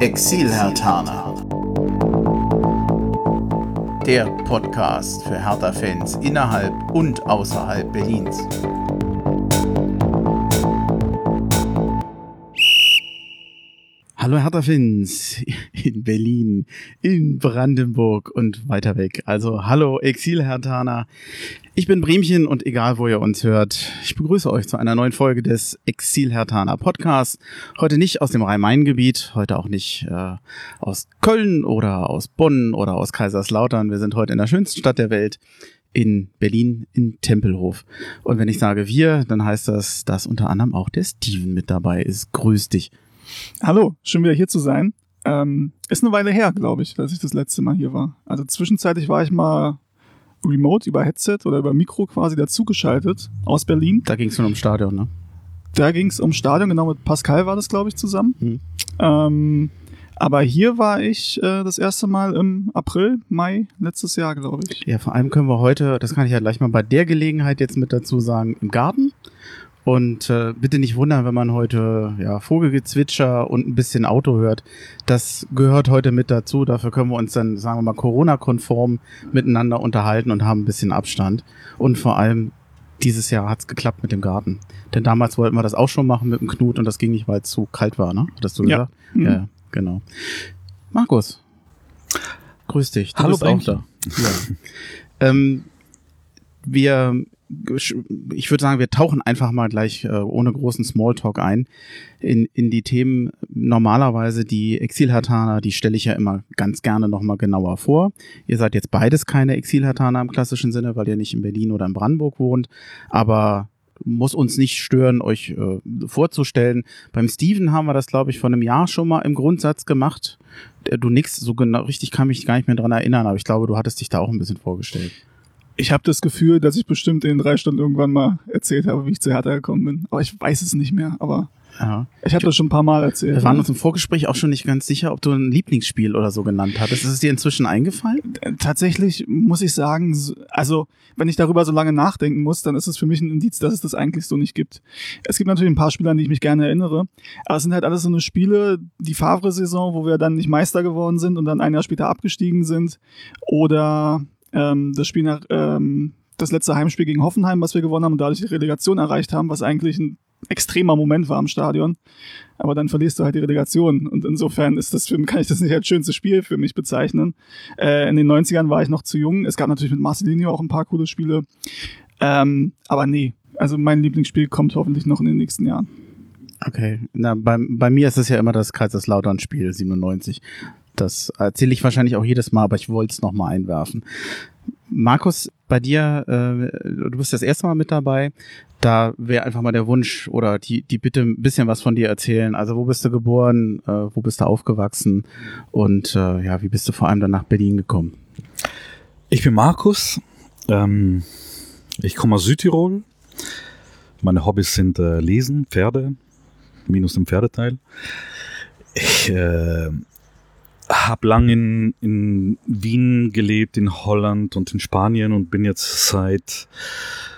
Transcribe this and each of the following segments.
Exil-Hertaner. Der Podcast für Hertha-Fans innerhalb und außerhalb Berlins. Hallo Hertha-Fans in Berlin, in Brandenburg und weiter weg. Also hallo Exil-Hertaner. Ich bin Bremchen und egal wo ihr uns hört, ich begrüße euch zu einer neuen Folge des Exil-Hertaner Podcasts. Heute nicht aus dem Rhein-Main-Gebiet, heute auch nicht äh, aus Köln oder aus Bonn oder aus Kaiserslautern. Wir sind heute in der schönsten Stadt der Welt, in Berlin in Tempelhof. Und wenn ich sage wir, dann heißt das, dass unter anderem auch der Steven mit dabei ist. Grüß dich. Hallo, schön wieder hier zu sein. Ähm, ist eine Weile her, glaube ich, dass ich das letzte Mal hier war. Also zwischenzeitlich war ich mal remote über Headset oder über Mikro quasi dazugeschaltet aus Berlin. Da ging es nur ums Stadion, ne? Da ging es ums Stadion, genau mit Pascal war das, glaube ich, zusammen. Mhm. Ähm, aber hier war ich äh, das erste Mal im April, Mai letztes Jahr, glaube ich. Ja, vor allem können wir heute, das kann ich ja gleich mal bei der Gelegenheit jetzt mit dazu sagen, im Garten. Und äh, bitte nicht wundern, wenn man heute ja, Vogelgezwitscher und ein bisschen Auto hört. Das gehört heute mit dazu. Dafür können wir uns dann, sagen wir mal, Corona-konform miteinander unterhalten und haben ein bisschen Abstand. Und vor allem, dieses Jahr hat's geklappt mit dem Garten. Denn damals wollten wir das auch schon machen mit dem Knut und das ging nicht, weil es zu kalt war, ne? Hattest du gesagt? Ja, mhm. ja genau. Markus, grüß dich. Du Hallo, bist auch da. Ja. ähm, wir ich würde sagen, wir tauchen einfach mal gleich äh, ohne großen Smalltalk ein in, in die Themen. Normalerweise die Exilhartaner, die stelle ich ja immer ganz gerne nochmal genauer vor. Ihr seid jetzt beides keine Exilhartaner im klassischen Sinne, weil ihr nicht in Berlin oder in Brandenburg wohnt, aber muss uns nicht stören, euch äh, vorzustellen. Beim Steven haben wir das, glaube ich, vor einem Jahr schon mal im Grundsatz gemacht. Du nix, so genau richtig kann mich gar nicht mehr dran erinnern, aber ich glaube, du hattest dich da auch ein bisschen vorgestellt. Ich habe das Gefühl, dass ich bestimmt in den drei Stunden irgendwann mal erzählt habe, wie ich zu Hertha gekommen bin. Aber ich weiß es nicht mehr. Aber ja. ich habe das schon ein paar Mal erzählt. Wir waren uns im Vorgespräch auch schon nicht ganz sicher, ob du ein Lieblingsspiel oder so genannt hattest. Ist es dir inzwischen eingefallen? Tatsächlich muss ich sagen, also wenn ich darüber so lange nachdenken muss, dann ist es für mich ein Indiz, dass es das eigentlich so nicht gibt. Es gibt natürlich ein paar Spiele, an die ich mich gerne erinnere, aber es sind halt alles so eine Spiele, die Favre-Saison, wo wir dann nicht Meister geworden sind und dann ein Jahr später abgestiegen sind oder ähm, das Spiel nach, ähm, das letzte Heimspiel gegen Hoffenheim, was wir gewonnen haben und dadurch die Relegation erreicht haben, was eigentlich ein extremer Moment war am Stadion. Aber dann verlierst du halt die Relegation. Und insofern ist das für, kann ich das nicht als schönstes Spiel für mich bezeichnen. Äh, in den 90ern war ich noch zu jung. Es gab natürlich mit Marcelinho auch ein paar coole Spiele. Ähm, aber nee, also mein Lieblingsspiel kommt hoffentlich noch in den nächsten Jahren. Okay, na, bei, bei mir ist es ja immer das Kaiserslautern-Spiel 97. Das erzähle ich wahrscheinlich auch jedes Mal, aber ich wollte es nochmal einwerfen. Markus, bei dir, äh, du bist das erste Mal mit dabei. Da wäre einfach mal der Wunsch oder die, die Bitte, ein bisschen was von dir erzählen. Also wo bist du geboren, äh, wo bist du aufgewachsen und äh, ja, wie bist du vor allem dann nach Berlin gekommen? Ich bin Markus. Ähm, ich komme aus Südtirol. Meine Hobbys sind äh, Lesen, Pferde, minus dem Pferdeteil. Ich äh, habe lang in, in Wien gelebt, in Holland und in Spanien und bin jetzt seit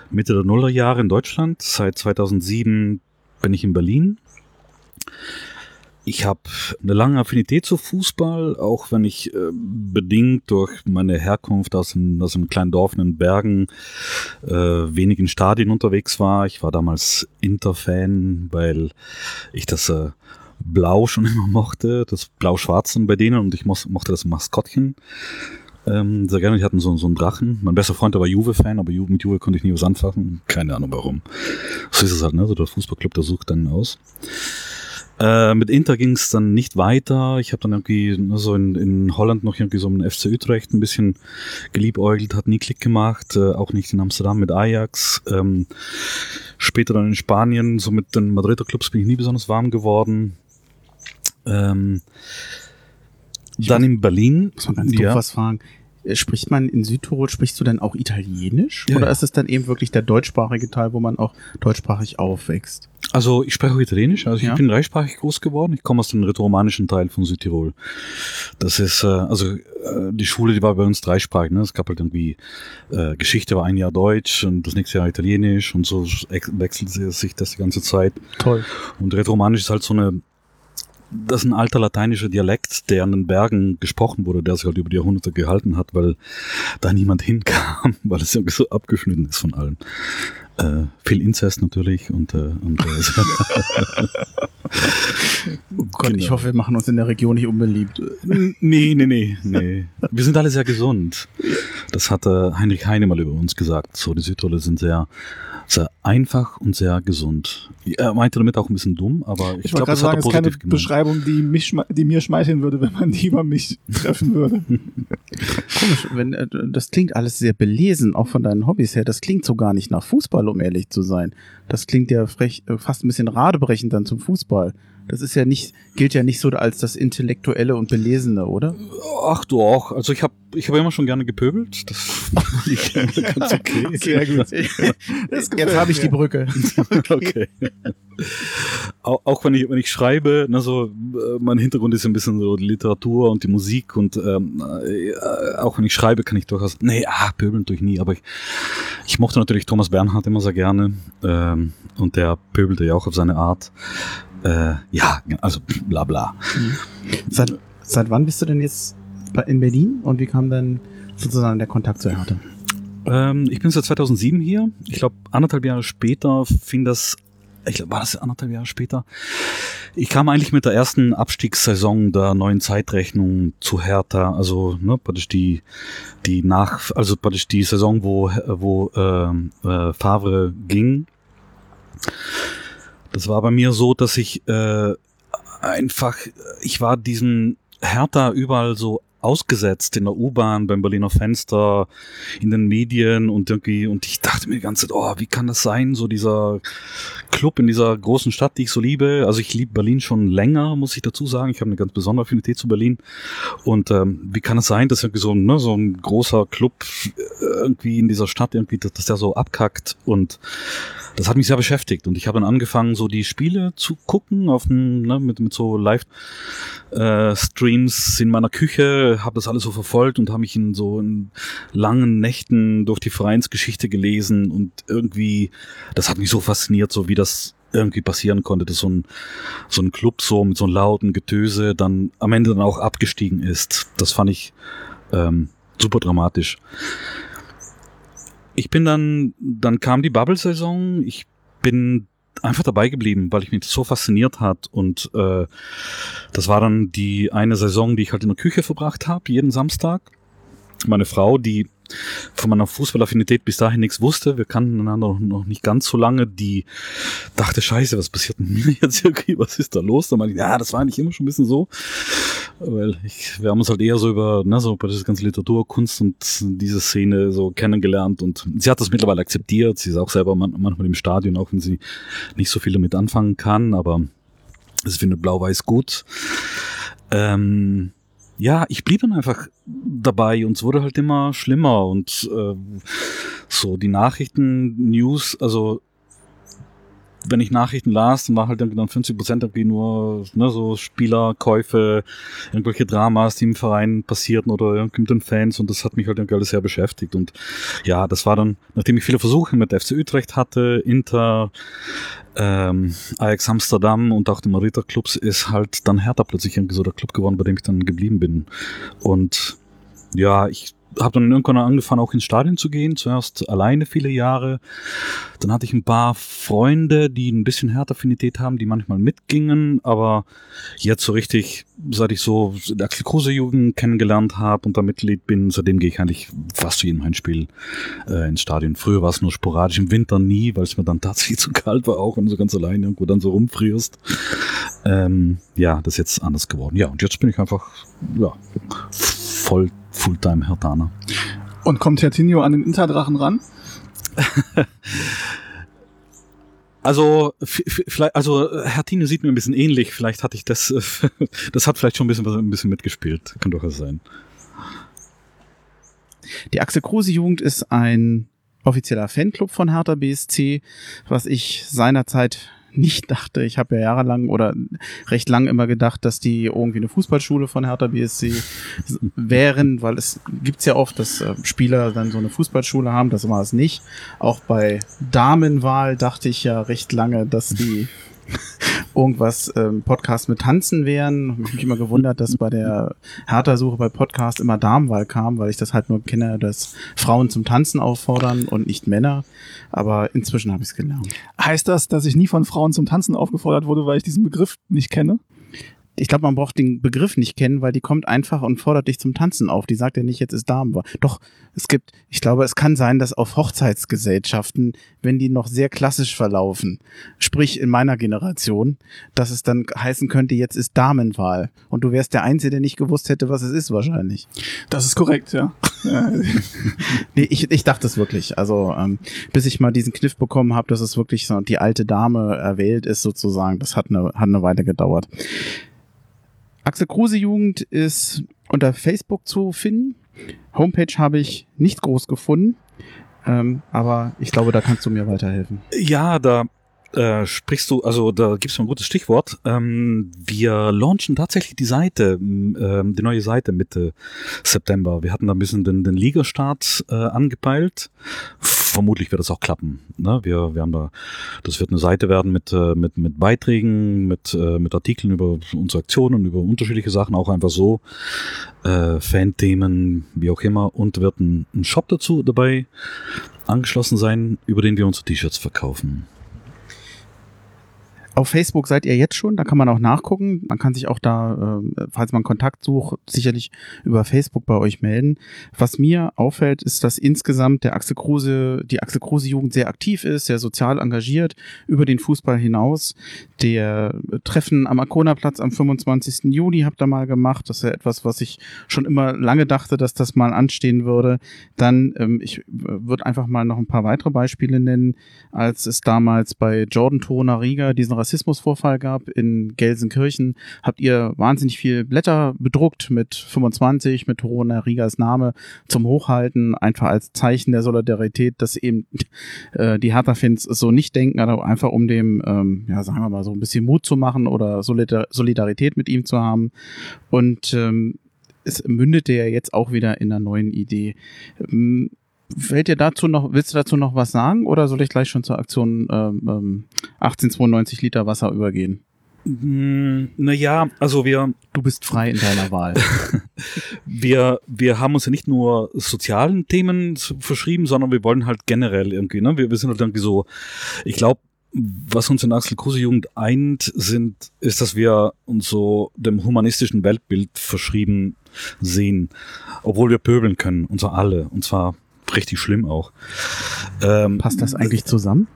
Mitte der Nullerjahre in Deutschland. Seit 2007 bin ich in Berlin. Ich habe eine lange Affinität zu Fußball, auch wenn ich äh, bedingt durch meine Herkunft aus einem, aus einem kleinen Dorf in den Bergen äh, wenig in Stadien unterwegs war. Ich war damals Inter-Fan, weil ich das äh, Blau schon immer mochte, das Blau-Schwarzen bei denen und ich mochte das Maskottchen ähm, sehr gerne. Die hatten so, so einen Drachen. Mein bester Freund war Juve-Fan, aber Juve, mit Juve konnte ich nie was anfassen. Keine Ahnung warum. So ist es halt, ne? So der Fußballclub, der sucht dann aus. Äh, mit Inter ging es dann nicht weiter. Ich habe dann irgendwie ne, so in, in Holland noch irgendwie so einen FC Utrecht ein bisschen geliebäugelt, hat nie Klick gemacht, äh, auch nicht in Amsterdam mit Ajax. Ähm, später dann in Spanien, so mit den Madrider Clubs bin ich nie besonders warm geworden. Ähm, dann muss, in Berlin. Muss man ganz ja. was fragen. Äh, spricht man in Südtirol, sprichst du denn auch Italienisch? Ja, oder ja. ist es dann eben wirklich der deutschsprachige Teil, wo man auch deutschsprachig aufwächst? Also ich spreche auch Italienisch, also ich bin dreisprachig groß geworden. Ich komme aus dem rätoromanischen Teil von Südtirol. Das ist, äh, also äh, die Schule, die war bei uns dreisprachig. Ne? Es gab halt irgendwie, äh, Geschichte war ein Jahr Deutsch und das nächste Jahr Italienisch und so wechselt sich das die ganze Zeit. Toll. Und rätoromanisch ist halt so eine das ist ein alter lateinischer Dialekt, der an den Bergen gesprochen wurde, der sich halt über die Jahrhunderte gehalten hat, weil da niemand hinkam, weil es irgendwie so abgeschnitten ist von allem. Äh, viel Inzest natürlich und, äh, und äh, oh Gott, genau. ich hoffe, wir machen uns in der Region nicht unbeliebt. Nee, nee, nee, nee. Wir sind alle sehr gesund. Das hat äh, Heinrich Heine mal über uns gesagt. So, die Südtiroler sind sehr sehr einfach und sehr gesund. Er meinte damit auch ein bisschen dumm, aber ich, ich glaube, das sagen, hat er positiv ist keine Beschreibung, die, mich, die mir schmeicheln würde, wenn man die über mich treffen würde. Komisch, wenn, äh, das klingt alles sehr belesen, auch von deinen Hobbys her. Das klingt so gar nicht nach Fußball, um ehrlich zu sein. Das klingt ja frech, äh, fast ein bisschen radebrechend dann zum Fußball. Das ist ja nicht, gilt ja nicht so als das Intellektuelle und Belesene, oder? Ach du auch. Also ich habe ich hab immer schon gerne gepöbelt. Das ich ganz okay. Sehr gut. Jetzt habe ich die Brücke. okay. Auch, auch, wenn ich wenn ich schreibe, ne, so äh, mein Hintergrund ist ein bisschen so die Literatur und die Musik und ähm, äh, auch wenn ich schreibe, kann ich durchaus. Nee, ah, pöbeln tue ich nie. Aber ich, ich mochte natürlich Thomas Bernhard immer sehr gerne ähm, und der pöbelte ja auch auf seine Art. Äh, ja, also bla bla. Mhm. Seit, seit wann bist du denn jetzt in Berlin und wie kam dann sozusagen der Kontakt zu Hertha? Ähm, ich bin seit 2007 hier. Ich glaube, anderthalb Jahre später fing das ich glaube, war das anderthalb Jahre später. Ich kam eigentlich mit der ersten Abstiegssaison der neuen Zeitrechnung zu Hertha, also ne, praktisch die die nach, also praktisch die Saison, wo wo äh, äh, Favre ging. Das war bei mir so, dass ich äh, einfach, ich war diesen Hertha überall so ausgesetzt in der U-Bahn, beim Berliner Fenster, in den Medien und irgendwie, und ich dachte mir die ganze Zeit, oh, wie kann das sein, so dieser Club in dieser großen Stadt, die ich so liebe. Also ich liebe Berlin schon länger, muss ich dazu sagen. Ich habe eine ganz besondere Affinität zu Berlin. Und ähm, wie kann es sein, dass irgendwie so, ne, so ein großer Club irgendwie in dieser Stadt irgendwie, dass der so abkackt und das hat mich sehr beschäftigt und ich habe dann angefangen, so die Spiele zu gucken auf dem, ne, mit, mit so Live-Streams äh, in meiner Küche, habe das alles so verfolgt und habe mich in so in langen Nächten durch die Vereinsgeschichte gelesen und irgendwie, das hat mich so fasziniert, so wie das irgendwie passieren konnte, dass so ein, so ein Club so mit so einem lauten Getöse dann am Ende dann auch abgestiegen ist. Das fand ich ähm, super dramatisch ich bin dann, dann kam die Bubble-Saison. Ich bin einfach dabei geblieben, weil ich mich so fasziniert hat. Und äh, das war dann die eine Saison, die ich halt in der Küche verbracht habe, jeden Samstag. Meine Frau, die von meiner Fußballaffinität bis dahin nichts wusste. Wir kannten einander noch nicht ganz so lange. Die dachte, scheiße, was passiert mit mir jetzt irgendwie? Was ist da los? Da meinte ich, ja, das war eigentlich immer schon ein bisschen so. Weil ich, wir haben uns halt eher so über, ne, so bei dieser ganzen Literatur, Kunst und diese Szene so kennengelernt und sie hat das mittlerweile akzeptiert. Sie ist auch selber manchmal im Stadion, auch wenn sie nicht so viel damit anfangen kann, aber es findet Blau-Weiß gut. Ähm, ja, ich blieb dann einfach dabei und es wurde halt immer schlimmer und äh, so die Nachrichten, News, also wenn ich Nachrichten las, dann war halt dann 50 Prozent irgendwie nur ne, so Spielerkäufe, irgendwelche Dramas, die im Verein passierten oder irgendwie mit den Fans und das hat mich halt irgendwie alles sehr beschäftigt. Und ja, das war dann, nachdem ich viele Versuche mit FC Utrecht hatte, Inter, ähm, Ajax Amsterdam und auch dem Marita Clubs ist halt dann Hertha plötzlich irgendwie so der Club geworden, bei dem ich dann geblieben bin. Und ja, ich habe dann irgendwann angefangen, auch ins Stadion zu gehen. Zuerst alleine viele Jahre. Dann hatte ich ein paar Freunde, die ein bisschen Härteraffinität haben, die manchmal mitgingen. Aber jetzt so richtig, seit ich so der Axel Kruse Jugend kennengelernt habe und da Mitglied bin, seitdem gehe ich eigentlich fast zu jedem Heimspiel äh, ins Stadion. Früher war es nur sporadisch, im Winter nie, weil es mir dann tatsächlich zu kalt war, auch wenn du so ganz alleine irgendwo dann so rumfrierst. Ähm, ja, das ist jetzt anders geworden. Ja, und jetzt bin ich einfach ja, voll Fulltime Hertaner. Und kommt Hertinho an den Interdrachen ran? Also, vielleicht, also Hertine sieht mir ein bisschen ähnlich. Vielleicht hatte ich das, das hat vielleicht schon ein bisschen, ein bisschen mitgespielt. Kann durchaus sein. Die Axel Kruse Jugend ist ein offizieller Fanclub von Hertha BSC, was ich seinerzeit nicht dachte. Ich habe ja jahrelang oder recht lang immer gedacht, dass die irgendwie eine Fußballschule von Hertha BSC wären, weil es gibt's ja oft, dass äh, Spieler dann so eine Fußballschule haben. Das war es nicht. Auch bei Damenwahl dachte ich ja recht lange, dass die irgendwas ähm, Podcast mit Tanzen wären. Ich habe mich immer gewundert, dass bei der Hertha-Suche bei Podcast immer Damenwahl kam, weil ich das halt nur kenne, dass Frauen zum Tanzen auffordern und nicht Männer. Aber inzwischen habe ich es gelernt. Heißt das, dass ich nie von Frauen zum Tanzen aufgefordert wurde, weil ich diesen Begriff nicht kenne? Ich glaube, man braucht den Begriff nicht kennen, weil die kommt einfach und fordert dich zum Tanzen auf. Die sagt ja nicht, jetzt ist Damenwahl. Doch, es gibt, ich glaube, es kann sein, dass auf Hochzeitsgesellschaften, wenn die noch sehr klassisch verlaufen, sprich in meiner Generation, dass es dann heißen könnte, jetzt ist Damenwahl. Und du wärst der Einzige, der nicht gewusst hätte, was es ist, wahrscheinlich. Das ist korrekt, ja. nee, ich, ich dachte es wirklich. Also, ähm, bis ich mal diesen Kniff bekommen habe, dass es wirklich so die alte Dame erwählt ist, sozusagen, das hat eine, hat eine Weile gedauert. Axel Kruse Jugend ist unter Facebook zu finden. Homepage habe ich nicht groß gefunden, ähm, aber ich glaube, da kannst du mir weiterhelfen. Ja, da äh, sprichst du, also da gibst du ein gutes Stichwort. Ähm, wir launchen tatsächlich die Seite, ähm, die neue Seite Mitte September. Wir hatten da ein bisschen den, den Ligastart äh, angepeilt. Vermutlich wird das auch klappen. Ne? Wir, wir haben da, das wird eine Seite werden mit, äh, mit, mit Beiträgen, mit, äh, mit Artikeln über unsere Aktionen, über unterschiedliche Sachen, auch einfach so. Äh, Fan-Themen, wie auch immer. Und wird ein, ein Shop dazu dabei angeschlossen sein, über den wir unsere T-Shirts verkaufen. Auf Facebook seid ihr jetzt schon, da kann man auch nachgucken. Man kann sich auch da, äh, falls man Kontakt sucht, sicherlich über Facebook bei euch melden. Was mir auffällt, ist, dass insgesamt der Axel Kruse, die Axel Kruse Jugend sehr aktiv ist, sehr sozial engagiert, über den Fußball hinaus. Der Treffen am Arkona-Platz am 25. Juli habt ihr mal gemacht. Das ist ja etwas, was ich schon immer lange dachte, dass das mal anstehen würde. Dann, ähm, ich äh, würde einfach mal noch ein paar weitere Beispiele nennen, als es damals bei Jordan Toruna Riga diesen Rassismusvorfall gab in Gelsenkirchen, habt ihr wahnsinnig viel Blätter bedruckt mit 25, mit Corona Rigas Name zum Hochhalten, einfach als Zeichen der Solidarität, dass eben äh, die Hertha-Fans so nicht denken, aber einfach um dem, ähm, ja, sagen wir mal so ein bisschen Mut zu machen oder Solidar Solidarität mit ihm zu haben. Und ähm, es mündete ja jetzt auch wieder in einer neuen Idee. Ähm, Fällt dir dazu noch, willst du dazu noch was sagen oder soll ich gleich schon zur Aktion ähm, 1892 ähm, Liter Wasser übergehen? Mm, naja, also wir. Du bist frei in deiner Wahl. wir, wir haben uns ja nicht nur sozialen Themen verschrieben, sondern wir wollen halt generell irgendwie, ne? Wir, wir sind halt irgendwie so, ich glaube, was uns in Axel Kruse Jugend eint, sind, ist, dass wir uns so dem humanistischen Weltbild verschrieben sehen, obwohl wir pöbeln können, und zwar alle, und zwar richtig schlimm auch. Ähm, Passt das eigentlich zusammen?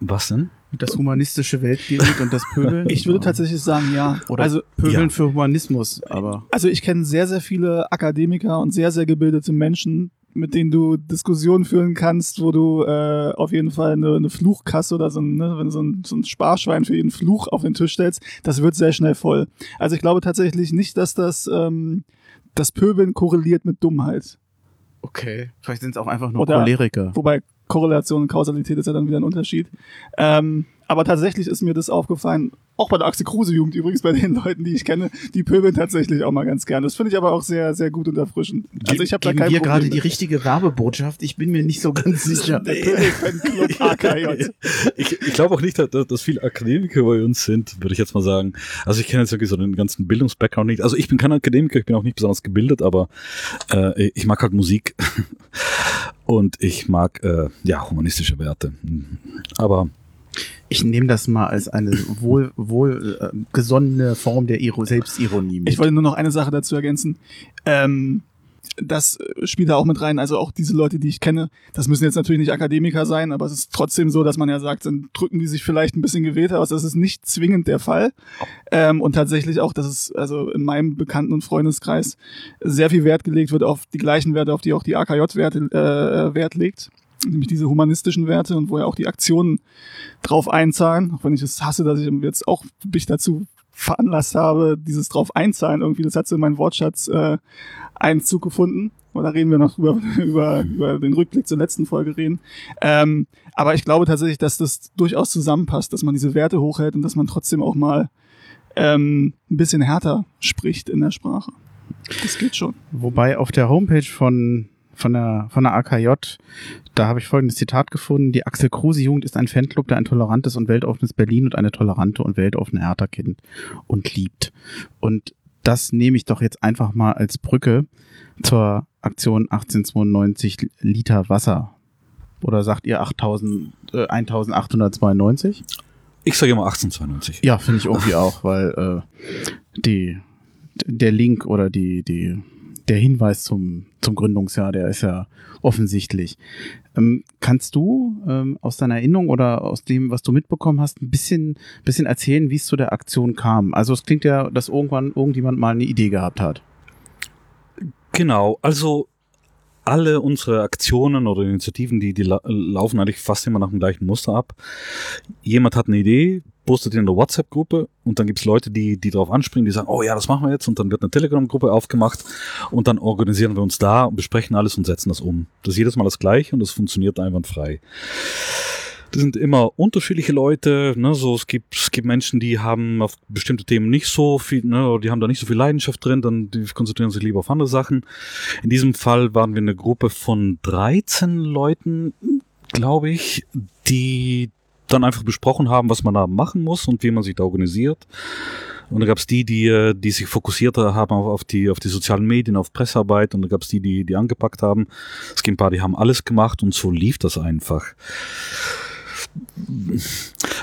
Was denn? Das humanistische Weltbild und das Pöbeln? Ich würde tatsächlich sagen, ja. Oder also Pöbeln ja. für Humanismus, aber. Also ich kenne sehr, sehr viele Akademiker und sehr, sehr gebildete Menschen, mit denen du Diskussionen führen kannst, wo du äh, auf jeden Fall eine, eine Fluchkasse oder so ein, ne, so ein, so ein Sparschwein für jeden Fluch auf den Tisch stellst, das wird sehr schnell voll. Also ich glaube tatsächlich nicht, dass das ähm, das Pöbeln korreliert mit Dummheit. Okay. Vielleicht sind es auch einfach nur Oder, Choleriker. Wobei Korrelation und Kausalität ist ja dann wieder ein Unterschied. Ähm, aber tatsächlich ist mir das aufgefallen, auch bei der Axel Kruse Jugend übrigens, bei den Leuten, die ich kenne, die pöbeln tatsächlich auch mal ganz gerne. Das finde ich aber auch sehr, sehr gut und erfrischend. Also ich habe da kein wir gerade die richtige Werbebotschaft? Ich bin mir nicht so ganz sicher. Der Pöbelfanclub AKJ. ich ich glaube auch nicht, dass, dass viele Akademiker bei uns sind, würde ich jetzt mal sagen. Also ich kenne jetzt wirklich so den ganzen Bildungsbackground nicht. Also ich bin kein Akademiker, ich bin auch nicht besonders gebildet, aber äh, ich mag halt Musik und ich mag äh, ja humanistische Werte. Aber ich nehme das mal als eine wohl, wohl äh, gesonnene Form der Iro Selbstironie mit. Ich wollte nur noch eine Sache dazu ergänzen. Ähm, das spielt da auch mit rein. Also auch diese Leute, die ich kenne, das müssen jetzt natürlich nicht Akademiker sein, aber es ist trotzdem so, dass man ja sagt, dann drücken die sich vielleicht ein bisschen gewählter aus. Das ist nicht zwingend der Fall. Ähm, und tatsächlich auch, dass es also in meinem Bekannten- und Freundeskreis sehr viel Wert gelegt wird auf die gleichen Werte, auf die auch die AKJ-Werte äh, Wert legt nämlich diese humanistischen Werte und wo ja auch die Aktionen drauf einzahlen, auch wenn ich es hasse, dass ich jetzt auch mich dazu veranlasst habe, dieses drauf einzahlen irgendwie, das hat so in meinen Wortschatz äh, Einzug gefunden. Und da reden wir noch über, über, über den Rückblick zur letzten Folge reden. Ähm, aber ich glaube tatsächlich, dass das durchaus zusammenpasst, dass man diese Werte hochhält und dass man trotzdem auch mal ähm, ein bisschen härter spricht in der Sprache. Das geht schon. Wobei auf der Homepage von von der, von der AKJ. Da habe ich folgendes Zitat gefunden. Die Axel Kruse Jugend ist ein Fanclub, der ein tolerantes und weltoffenes Berlin und eine tolerante und weltoffene Hertha kennt und liebt. Und das nehme ich doch jetzt einfach mal als Brücke zur Aktion 1892 Liter Wasser. Oder sagt ihr 8000, äh, 1892? Ich sage immer 1892. Ja, finde ich irgendwie auch, weil äh, die, der Link oder die, die, der Hinweis zum, zum Gründungsjahr, der ist ja offensichtlich. Ähm, kannst du ähm, aus deiner Erinnerung oder aus dem, was du mitbekommen hast, ein bisschen, bisschen erzählen, wie es zu der Aktion kam? Also es klingt ja, dass irgendwann irgendjemand mal eine Idee gehabt hat. Genau, also alle unsere Aktionen oder Initiativen, die, die la laufen eigentlich fast immer nach dem gleichen Muster ab. Jemand hat eine Idee, postet in der WhatsApp-Gruppe und dann gibt's Leute, die, die darauf anspringen, die sagen, oh ja, das machen wir jetzt und dann wird eine Telegram-Gruppe aufgemacht und dann organisieren wir uns da und besprechen alles und setzen das um. Das ist jedes Mal das gleiche und das funktioniert einwandfrei. Das sind immer unterschiedliche Leute. Ne? So, es gibt, es gibt Menschen, die haben auf bestimmte Themen nicht so viel, ne, die haben da nicht so viel Leidenschaft drin, dann die konzentrieren sich lieber auf andere Sachen. In diesem Fall waren wir eine Gruppe von 13 Leuten, glaube ich, die dann einfach besprochen haben, was man da machen muss und wie man sich da organisiert. Und da gab es die, die, die sich fokussiert haben auf die, auf die sozialen Medien, auf Pressearbeit. Und da gab es die, die, die angepackt haben. Es gibt ein paar, die haben alles gemacht und so lief das einfach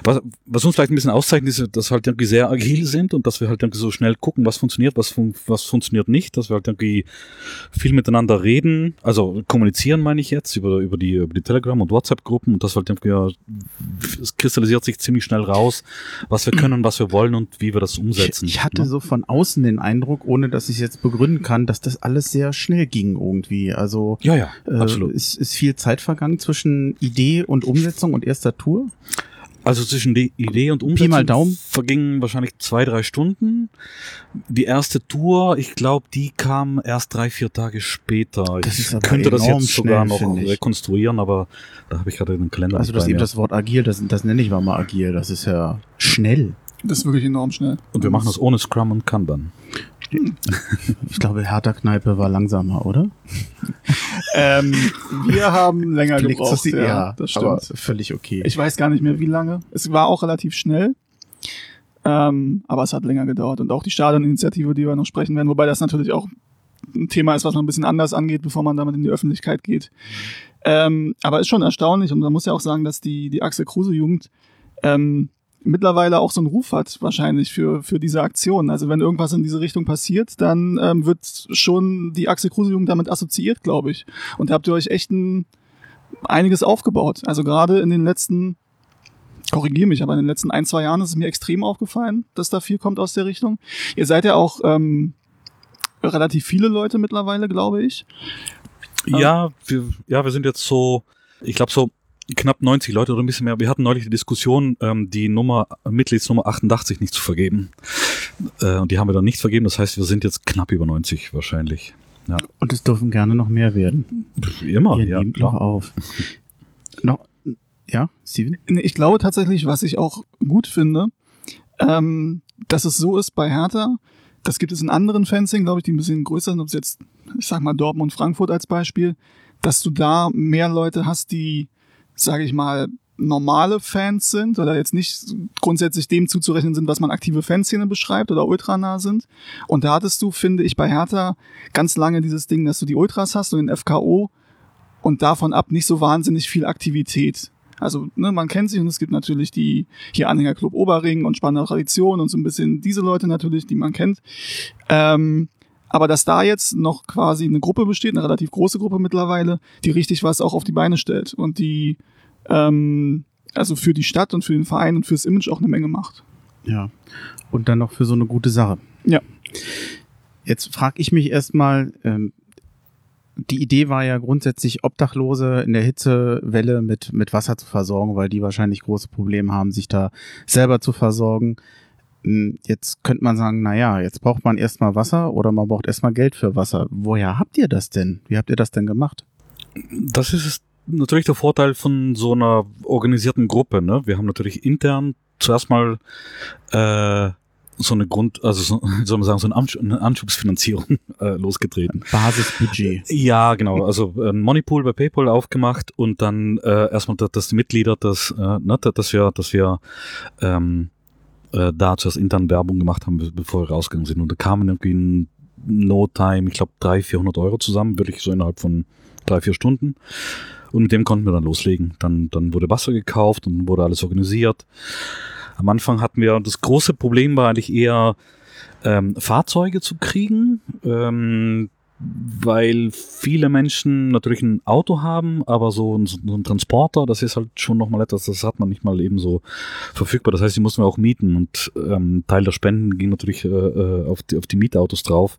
was, was uns vielleicht ein bisschen auszeichnet, ist, dass wir halt irgendwie sehr agil sind und dass wir halt irgendwie so schnell gucken, was funktioniert, was, fun was funktioniert nicht, dass wir halt irgendwie viel miteinander reden, also kommunizieren meine ich jetzt über, über die, über die Telegram- und WhatsApp-Gruppen und das halt irgendwie, ja, es kristallisiert sich ziemlich schnell raus, was wir können, was wir wollen und wie wir das umsetzen. Ich, ich hatte ne? so von außen den Eindruck, ohne dass ich es jetzt begründen kann, dass das alles sehr schnell ging irgendwie. Also ja, ja, äh, absolut. Ist, ist viel Zeit vergangen zwischen Idee und Umsetzung und erster Tour? Also zwischen die Idee und Umsetzung mal Daumen. vergingen wahrscheinlich zwei, drei Stunden. Die erste Tour, ich glaube, die kam erst drei, vier Tage später. Das ich ist könnte das jetzt sogar schnell, noch rekonstruieren, aber da habe ich gerade den Kalender. Also das eben das Wort agil, das, das nenne ich mal mal agil. Das ist ja schnell. Das ist wirklich enorm schnell. Und wir machen das ohne Scrum und Kanban. Ich glaube, Hertha Kneipe war langsamer, oder? ähm, wir haben länger Klickt gebraucht. Ja, ja, das aber stimmt. völlig okay. Ich weiß gar nicht mehr, wie lange. Es war auch relativ schnell. Ähm, aber es hat länger gedauert. Und auch die Stadioninitiative, die wir noch sprechen werden, wobei das natürlich auch ein Thema ist, was man ein bisschen anders angeht, bevor man damit in die Öffentlichkeit geht. Ähm, aber ist schon erstaunlich und man muss ja auch sagen, dass die, die Axel Kruse Jugend ähm, mittlerweile auch so einen Ruf hat, wahrscheinlich für, für diese Aktion. Also wenn irgendwas in diese Richtung passiert, dann ähm, wird schon die Axel Kruse Jugend damit assoziiert, glaube ich. Und da habt ihr euch echt ein, einiges aufgebaut. Also gerade in den letzten, korrigiere mich, aber in den letzten ein, zwei Jahren ist es mir extrem aufgefallen, dass da viel kommt aus der Richtung. Ihr seid ja auch ähm, relativ viele Leute mittlerweile, glaube ich. Ja, wir, ja, wir sind jetzt so, ich glaube so knapp 90 Leute oder ein bisschen mehr. Wir hatten neulich die Diskussion, ähm, die Nummer, Mitgliedsnummer 88 nicht zu vergeben. Äh, und die haben wir dann nicht vergeben. Das heißt, wir sind jetzt knapp über 90 wahrscheinlich. Ja. Und es dürfen gerne noch mehr werden. Immer, Ihr ja, nehmt noch klar. auf. noch, ja, Steven? Ich glaube tatsächlich, was ich auch gut finde, ähm, dass es so ist bei Hertha, das gibt es in anderen Fanszenen, glaube ich, die ein bisschen größer sind, ob es jetzt, ich sag mal, Dortmund, Frankfurt als Beispiel, dass du da mehr Leute hast, die, sage ich mal, normale Fans sind oder jetzt nicht grundsätzlich dem zuzurechnen sind, was man aktive Fanszene beschreibt oder ultranah sind. Und da hattest du, finde ich, bei Hertha ganz lange dieses Ding, dass du die Ultras hast und den FKO und davon ab nicht so wahnsinnig viel Aktivität. Also, ne, man kennt sich und es gibt natürlich die hier Anhängerclub Oberring und Spannende Tradition und so ein bisschen diese Leute natürlich, die man kennt. Ähm, aber dass da jetzt noch quasi eine Gruppe besteht, eine relativ große Gruppe mittlerweile, die richtig was auch auf die Beine stellt und die ähm, also für die Stadt und für den Verein und fürs Image auch eine Menge macht. Ja. Und dann noch für so eine gute Sache. Ja. Jetzt frage ich mich erstmal, ähm, die Idee war ja grundsätzlich, Obdachlose in der Hitzewelle mit, mit Wasser zu versorgen, weil die wahrscheinlich große Probleme haben, sich da selber zu versorgen. Hm, Jetzt könnte man sagen, na ja, jetzt braucht man erstmal Wasser oder man braucht erstmal Geld für Wasser. Woher habt ihr das denn? Wie habt ihr das denn gemacht? Das ist natürlich der Vorteil von so einer organisierten Gruppe. Ne? Wir haben natürlich intern zuerst mal äh, so eine Grund, also so, soll man sagen, so eine, Ansch eine Anschubsfinanzierung äh, losgetreten. Basisbudget. Ja, genau. Also ein Moneypool bei PayPal aufgemacht und dann äh, erstmal, dass, dass die Mitglieder, das, äh, ne, dass wir, dass wir ähm, äh, da zuerst intern Werbung gemacht haben, bevor wir rausgegangen sind. Und da kamen irgendwie in No Time, ich glaube, 300, 400 Euro zusammen, wirklich so innerhalb von drei, vier Stunden. Und mit dem konnten wir dann loslegen. Dann, dann wurde Wasser gekauft und wurde alles organisiert. Am Anfang hatten wir, das große Problem war eigentlich eher, ähm, Fahrzeuge zu kriegen. Ähm, weil viele Menschen natürlich ein Auto haben, aber so ein, so ein, Transporter, das ist halt schon nochmal etwas, das hat man nicht mal eben so verfügbar. Das heißt, die mussten wir auch mieten und ähm, Teil der Spenden ging natürlich äh, äh, auf, die, auf die Mietautos drauf,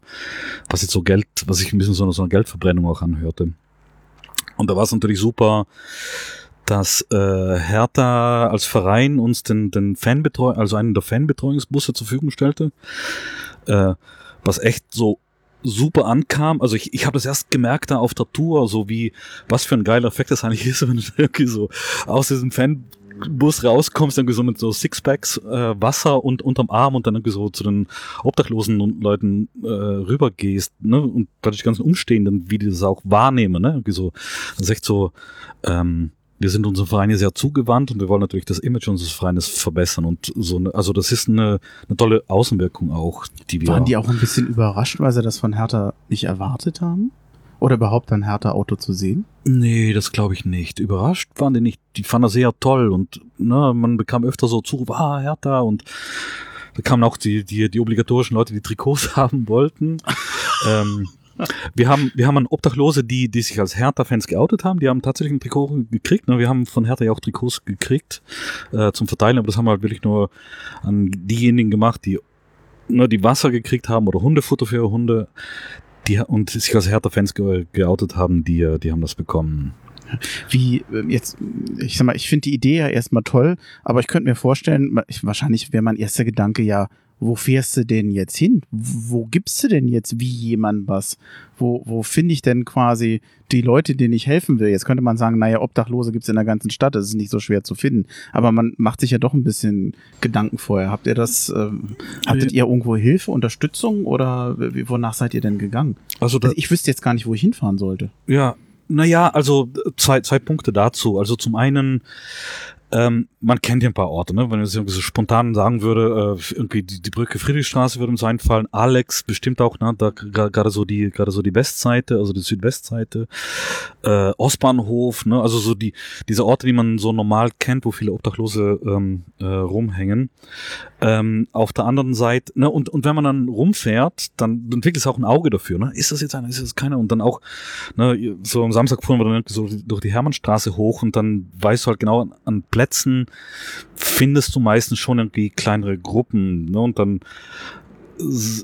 was jetzt so Geld, was sich ein bisschen so, so eine Geldverbrennung auch anhörte. Und da war es natürlich super, dass äh, Hertha als Verein uns den, den Fanbetreu also einen der Fanbetreuungsbusse zur Verfügung stellte, äh, was echt so super ankam. Also ich, ich habe das erst gemerkt da auf der Tour, so wie, was für ein geiler Effekt das eigentlich ist, wenn du irgendwie so aus diesem Fanbus rauskommst, irgendwie so mit so Sixpacks äh, Wasser und unterm Arm und dann irgendwie so zu den obdachlosen Leuten äh, rübergehst, ne? Und praktisch die ganzen Umstehenden, wie die das auch wahrnehmen, ne? Irgendwie so, das ist echt so, ähm, wir sind unserem Verein ja sehr zugewandt und wir wollen natürlich das Image unseres Vereines verbessern und so eine, also das ist eine, eine tolle Außenwirkung auch, die wir. Waren die auch ein bisschen überrascht, weil sie das von Hertha nicht erwartet haben? Oder überhaupt ein Hertha-Auto zu sehen? Nee, das glaube ich nicht. Überrascht waren die nicht. Die fanden das sehr toll und ne, man bekam öfter so zu, ah, Hertha und da kamen auch die, die, die obligatorischen Leute, die Trikots haben wollten. ähm, wir haben, wir haben an Obdachlose, die, die sich als Hertha-Fans geoutet haben, die haben tatsächlich ein Trikot gekriegt. Ne? Wir haben von Hertha ja auch Trikots gekriegt äh, zum Verteilen, aber das haben wir halt wirklich nur an diejenigen gemacht, die ne, die Wasser gekriegt haben oder Hundefutter für ihre Hunde die, und sich als Hertha-Fans ge geoutet haben, die, die haben das bekommen. Wie ähm, jetzt, ich sag mal, ich finde die Idee ja erstmal toll, aber ich könnte mir vorstellen, ich, wahrscheinlich wäre mein erster Gedanke ja, wo fährst du denn jetzt hin? Wo gibst du denn jetzt wie jemand was? Wo, wo finde ich denn quasi die Leute, denen ich helfen will? Jetzt könnte man sagen, naja, Obdachlose gibt es in der ganzen Stadt, das ist nicht so schwer zu finden. Aber man macht sich ja doch ein bisschen Gedanken vorher. Habt ihr das, ähm, hattet ihr irgendwo Hilfe, Unterstützung oder wonach seid ihr denn gegangen? Also, also ich wüsste jetzt gar nicht, wo ich hinfahren sollte. Ja, naja, also zwei, zwei Punkte dazu. Also zum einen ähm, man kennt ja ein paar Orte, ne? Wenn ich irgendwie so spontan sagen würde, äh, irgendwie die, die Brücke Friedrichstraße würde uns einfallen, Alex bestimmt auch, ne? Da gerade so die, gerade so die Westseite, also die Südwestseite, äh, Ostbahnhof, ne? Also so die, diese Orte, die man so normal kennt, wo viele Obdachlose ähm, äh, rumhängen. Ähm, auf der anderen Seite, ne? Und, und wenn man dann rumfährt, dann entwickelt es auch ein Auge dafür, ne? Ist das jetzt einer, ist das keiner? Und dann auch, ne, so am Samstag fuhren wir dann so durch die Hermannstraße hoch und dann weißt du halt genau an, an Plätzen, Plätzen findest du meistens schon irgendwie kleinere Gruppen. Ne? Und dann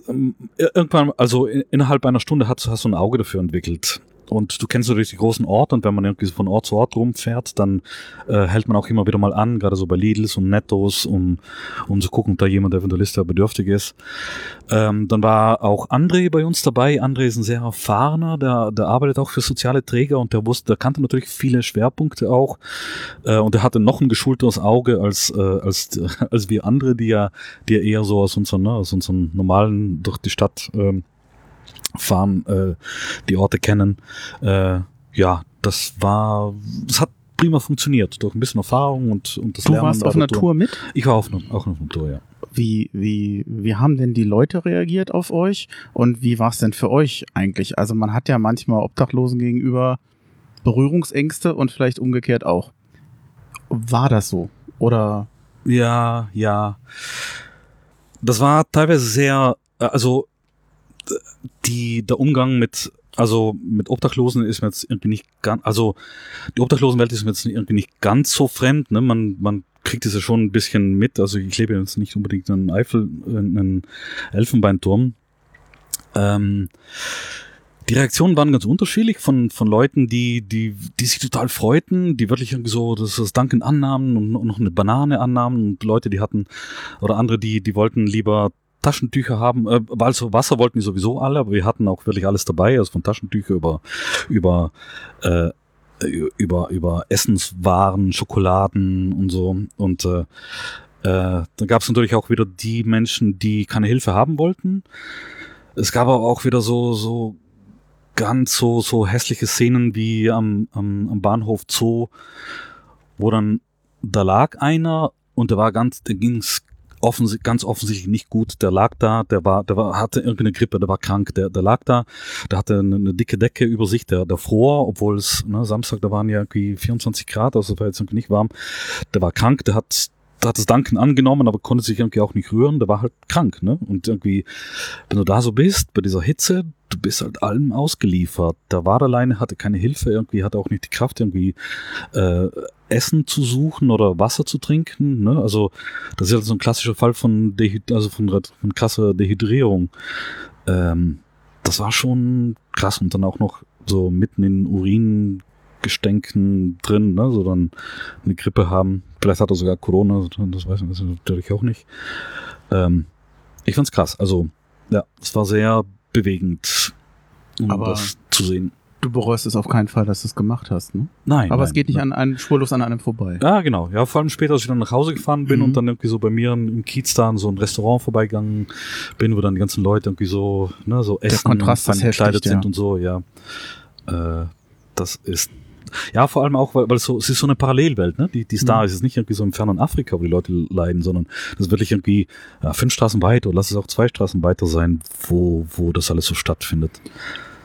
ähm, irgendwann, also innerhalb einer Stunde hast, hast du ein Auge dafür entwickelt. Und du kennst natürlich die großen Orte und wenn man irgendwie von Ort zu Ort rumfährt, dann äh, hält man auch immer wieder mal an, gerade so bei Lidls und Nettos, um, um zu gucken, ob da jemand eventuell ist, der bedürftig ist. Ähm, dann war auch André bei uns dabei. André ist ein sehr erfahrener, der, der arbeitet auch für soziale Träger und der wusste, der kannte natürlich viele Schwerpunkte auch. Äh, und er hatte noch ein geschulteres Auge als, äh, als, als wir andere, die ja, die ja eher so aus unseren, ne, aus unseren normalen durch die Stadt ähm, fahren, äh, die Orte kennen. Äh, ja, das war, es hat prima funktioniert, durch ein bisschen Erfahrung und, und das du Lernen. Du warst auf einer Tour mit? Ich war auf, auch auf einer Tour, ja. Wie, wie, wie haben denn die Leute reagiert auf euch und wie war es denn für euch eigentlich? Also man hat ja manchmal Obdachlosen gegenüber Berührungsängste und vielleicht umgekehrt auch. War das so? Oder? Ja, ja. Das war teilweise sehr, also die, der Umgang mit, also mit Obdachlosen ist mir jetzt irgendwie nicht ganz, also die Obdachlosenwelt ist mir jetzt irgendwie nicht ganz so fremd, ne? Man, man kriegt es ja schon ein bisschen mit. Also ich lebe jetzt nicht unbedingt in einem Eifel, in einem Elfenbeinturm. Ähm, die Reaktionen waren ganz unterschiedlich von, von Leuten, die, die, die sich total freuten, die wirklich irgendwie so das, das Danken annahmen und noch eine Banane annahmen und Leute, die hatten, oder andere, die, die wollten lieber Taschentücher haben, also Wasser wollten die sowieso alle, aber wir hatten auch wirklich alles dabei, also von Taschentücher über über äh, über über Essenswaren, Schokoladen und so und äh, Äh, dann gab es natürlich auch wieder die Menschen, die keine Hilfe haben wollten. Es gab aber auch wieder so, so ganz so, so hässliche Szenen wie am, am, am Bahnhof Zoo, wo dann, da lag einer und der war ganz, der ging's offensichtlich, ganz offensichtlich nicht gut. Der lag da, der war, der war, hatte irgendeine Grippe, der war krank, der, der lag da, der hatte eine, eine dicke Decke über sich, der, der fror, obwohl es, ne, Samstag, da waren ja irgendwie 24 Grad, also war jetzt irgendwie nicht warm. Der war krank, der hat hat das Danken angenommen, aber konnte sich irgendwie auch nicht rühren. Der war halt krank, ne? Und irgendwie, wenn du da so bist, bei dieser Hitze, du bist halt allem ausgeliefert. Der war alleine, hatte keine Hilfe, irgendwie hatte auch nicht die Kraft, irgendwie äh, Essen zu suchen oder Wasser zu trinken. Ne? Also das ist halt so ein klassischer Fall von, Dehyd also von, von krasser Dehydrierung. Ähm, das war schon krass und dann auch noch so mitten in Urin Gestänken drin, ne, so dann eine Grippe haben. Vielleicht hat er sogar Corona, das weiß man natürlich auch nicht. Ähm, ich fand's krass. Also, ja, es war sehr bewegend, um Aber das zu sehen. Du bereust es auf keinen Fall, dass du es gemacht hast, ne? Nein. Aber nein, es geht nicht nein. an einem, spurlos an einem vorbei. Ja, genau. Ja, vor allem später, als ich dann nach Hause gefahren bin Mhm. und dann irgendwie so bei mir im Kiez da an so ein Restaurant vorbeigegangen bin, wo dann die ganzen Leute irgendwie so, ne, so essen Kontrast und gekleidet ja. sind und so, ja. Äh, das ist ja, vor allem auch, weil, weil es so, es ist so eine Parallelwelt, ne? Die, die ist da, Mhm. es ist nicht irgendwie so im fernen Afrika, wo die Leute leiden, sondern das ist wirklich irgendwie ja, fünf Straßen weiter oder lass es auch zwei Straßen weiter sein, wo, wo das alles so stattfindet.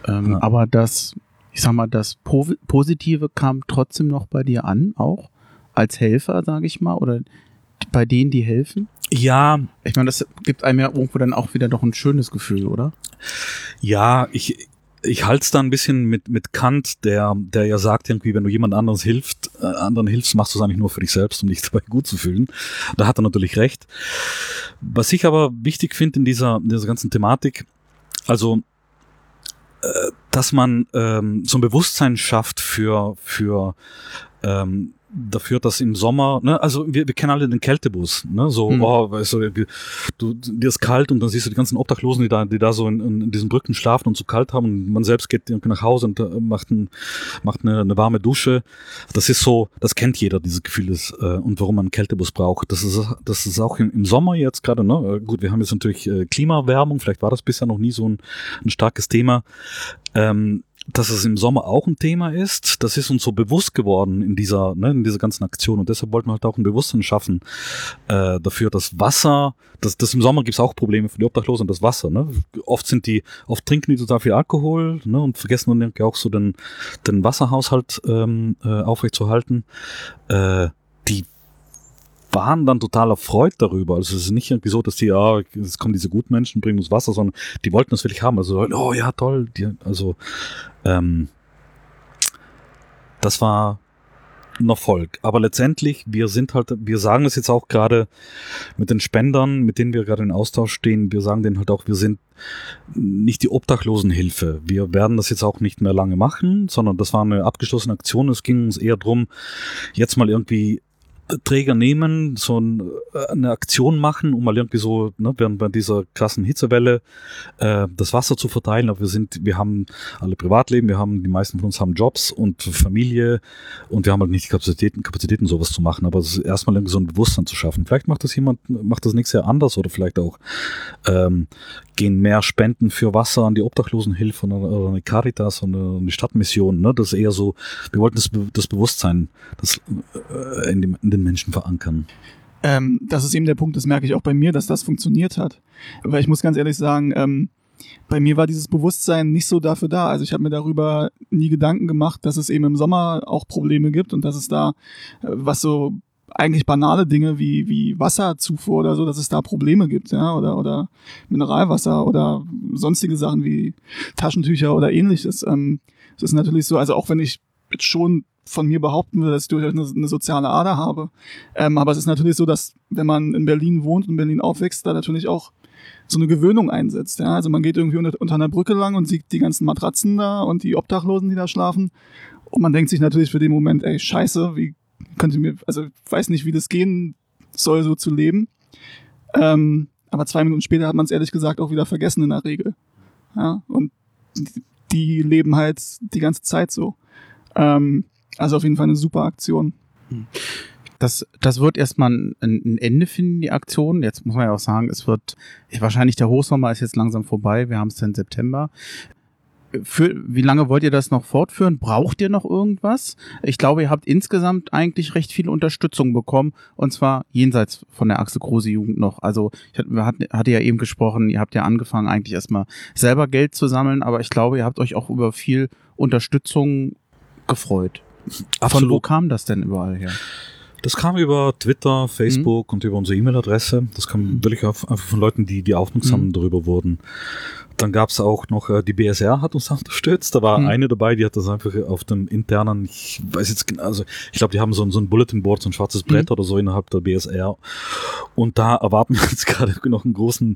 Ähm, Ja. Aber das, ich sag mal, das Po- Positive kam trotzdem noch bei dir an, auch als Helfer, sage ich mal, oder bei denen, die helfen. Ja, Ich meine, das gibt einem ja irgendwo dann auch wieder doch ein schönes Gefühl, oder? Ja, ich, ich halte es da ein bisschen mit, mit Kant, der, der ja sagt, irgendwie, wenn du jemand anderes hilft, äh, anderen hilfst, machst du es eigentlich nur für dich selbst, um dich dabei gut zu fühlen. Da hat er natürlich recht. Was ich aber wichtig finde in dieser, in dieser ganzen Thematik, also äh, dass man ähm, so ein Bewusstsein schafft für, für ähm, dafür, dass im Sommer, ne, also wir, wir kennen alle den Kältebus, ne, so, Hm. oh, weißt du, du, dir ist kalt und dann siehst du die ganzen Obdachlosen, die da, die da so in, in diesen Brücken schlafen und so kalt haben und man selbst geht irgendwie nach Hause und äh, macht, ein, macht eine, eine warme Dusche. Das ist so, das kennt jeder, dieses Gefühl des, äh, und warum man einen Kältebus braucht. Das ist, das ist auch im, im Sommer jetzt gerade, ne, äh, gut, wir haben jetzt natürlich äh, Klimawärmung, vielleicht war das bisher noch nie so ein, ein starkes Thema. Ähm, dass es im Sommer auch ein Thema ist, das ist uns so bewusst geworden in dieser, ne, in dieser ganzen Aktion und deshalb wollten wir halt auch ein Bewusstsein schaffen äh, dafür, dass Wasser, dass das im Sommer gibt es auch Probleme für die Obdachlosen, das Wasser, ne? Oft sind die, oft trinken die total viel Alkohol, ne, und vergessen dann auch so den, den Wasserhaushalt ähm, äh, aufrechtzuerhalten. Äh, waren dann total erfreut darüber. Also es ist nicht irgendwie so, dass die, ja, jetzt kommen diese Gutmenschen, bringen uns Wasser, sondern die wollten das wirklich haben. Also, oh ja, toll. Die, also, ähm, das war ein Erfolg. Aber letztendlich, wir sind halt, wir sagen es jetzt auch gerade mit den Spendern, mit denen wir gerade in Austausch stehen, wir sagen denen halt auch, wir sind nicht die Obdachlosenhilfe. Wir werden das jetzt auch nicht mehr lange machen, sondern das war eine abgeschlossene Aktion. Es ging uns eher drum, jetzt mal irgendwie Träger nehmen, so ein, äh, eine Aktion machen, um mal irgendwie so, ne, während bei dieser krassen Hitzewelle äh, das Wasser zu verteilen. Aber wir sind, wir haben alle Privatleben, wir haben, die meisten von uns haben Jobs und Familie und wir haben halt nicht die Kapazitäten, Kapazitäten sowas zu machen. Aber es ist erstmal irgendwie so ein Bewusstsein zu schaffen. Vielleicht macht das jemand, macht das nächstes Jahr anders oder vielleicht auch ähm, gehen mehr Spenden für Wasser an die Obdachlosenhilfe oder, eine Caritas oder eine Stadtmission. Ne? Das ist eher so, wir wollten das, das Bewusstsein das, äh, in, dem, in den Menschen verankern. Ähm, das ist eben der Punkt, das merke ich auch bei mir, dass das funktioniert hat. Weil ich muss ganz ehrlich sagen, ähm, bei mir war dieses Bewusstsein nicht so dafür da. Also ich habe mir darüber nie Gedanken gemacht, dass es eben im Sommer auch Probleme gibt und dass es da, äh, was so eigentlich banale Dinge wie, wie Wasserzufuhr oder so, dass es da Probleme gibt, ja, oder, oder Mineralwasser oder sonstige Sachen wie Taschentücher oder ähnliches. Ähm, es ist natürlich so, also auch wenn ich schon von mir behaupten würde, dass ich durchaus eine, eine soziale Ader habe. Ähm, aber es ist natürlich so, dass wenn man in Berlin wohnt und in Berlin aufwächst, da natürlich auch so eine Gewöhnung einsetzt. Ja? Also man geht irgendwie unter, unter einer Brücke lang und sieht die ganzen Matratzen da und die Obdachlosen, die da schlafen. Und man denkt sich natürlich für den Moment, ey, scheiße, wie könnte mir, also weiß nicht, wie das gehen soll, so zu leben. Ähm, aber zwei Minuten später hat man es ehrlich gesagt auch wieder vergessen in der Regel. Ja? Und die, die leben halt die ganze Zeit so. Ähm, also auf jeden Fall eine super Aktion. das, das wird erstmal ein, ein Ende finden, die Aktion. Jetzt muss man ja auch sagen, es wird wahrscheinlich der Hochsommer ist jetzt langsam vorbei. Wir haben es dann September für, wie lange wollt ihr das noch fortführen? Braucht ihr noch irgendwas? Ich glaube, ihr habt insgesamt eigentlich recht viel Unterstützung bekommen und zwar jenseits von der Axel Kruse Jugend noch. Also ich hatte, hatte ja eben gesprochen, ihr habt ja angefangen eigentlich erstmal selber Geld zu sammeln, aber ich glaube, ihr habt euch auch über viel Unterstützung gefreut. Absolut. Von wo kam das denn überall her? Das kam über Twitter, Facebook mhm. und über unsere E-Mail-Adresse. Das kam mhm. wirklich einfach von Leuten, die, die aufmerksam mhm. darüber wurden. Dann gab es auch noch, äh, die BSR hat uns unterstützt. Da war mhm. eine dabei, die hat das einfach auf dem internen, ich weiß jetzt genau, also ich glaube, die haben so, ein so ein Bulletin Board, so ein schwarzes Brett mhm. oder so innerhalb der BSR. Und da erwarten wir jetzt gerade noch einen großen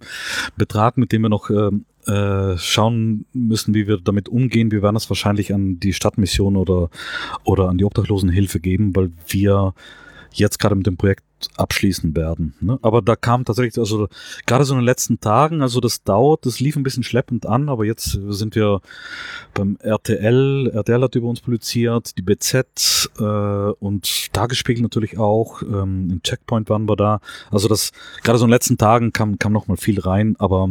Betrag, mit dem wir noch ähm, äh, schauen müssen, wie wir damit umgehen. Wir werden das wahrscheinlich an die Stadtmission oder, oder an die Obdachlosenhilfe geben, weil wir jetzt gerade mit dem Projekt abschließen werden. Ne? Aber da kam tatsächlich, also gerade so in den letzten Tagen, also das dauert, das lief ein bisschen schleppend an, aber jetzt sind wir beim RTL, RTL hat über uns publiziert, die BZ äh, und Tagesspiegel natürlich auch, ähm, im Checkpoint waren wir da. Also das, gerade so in den letzten Tagen kam, kam noch mal viel rein, aber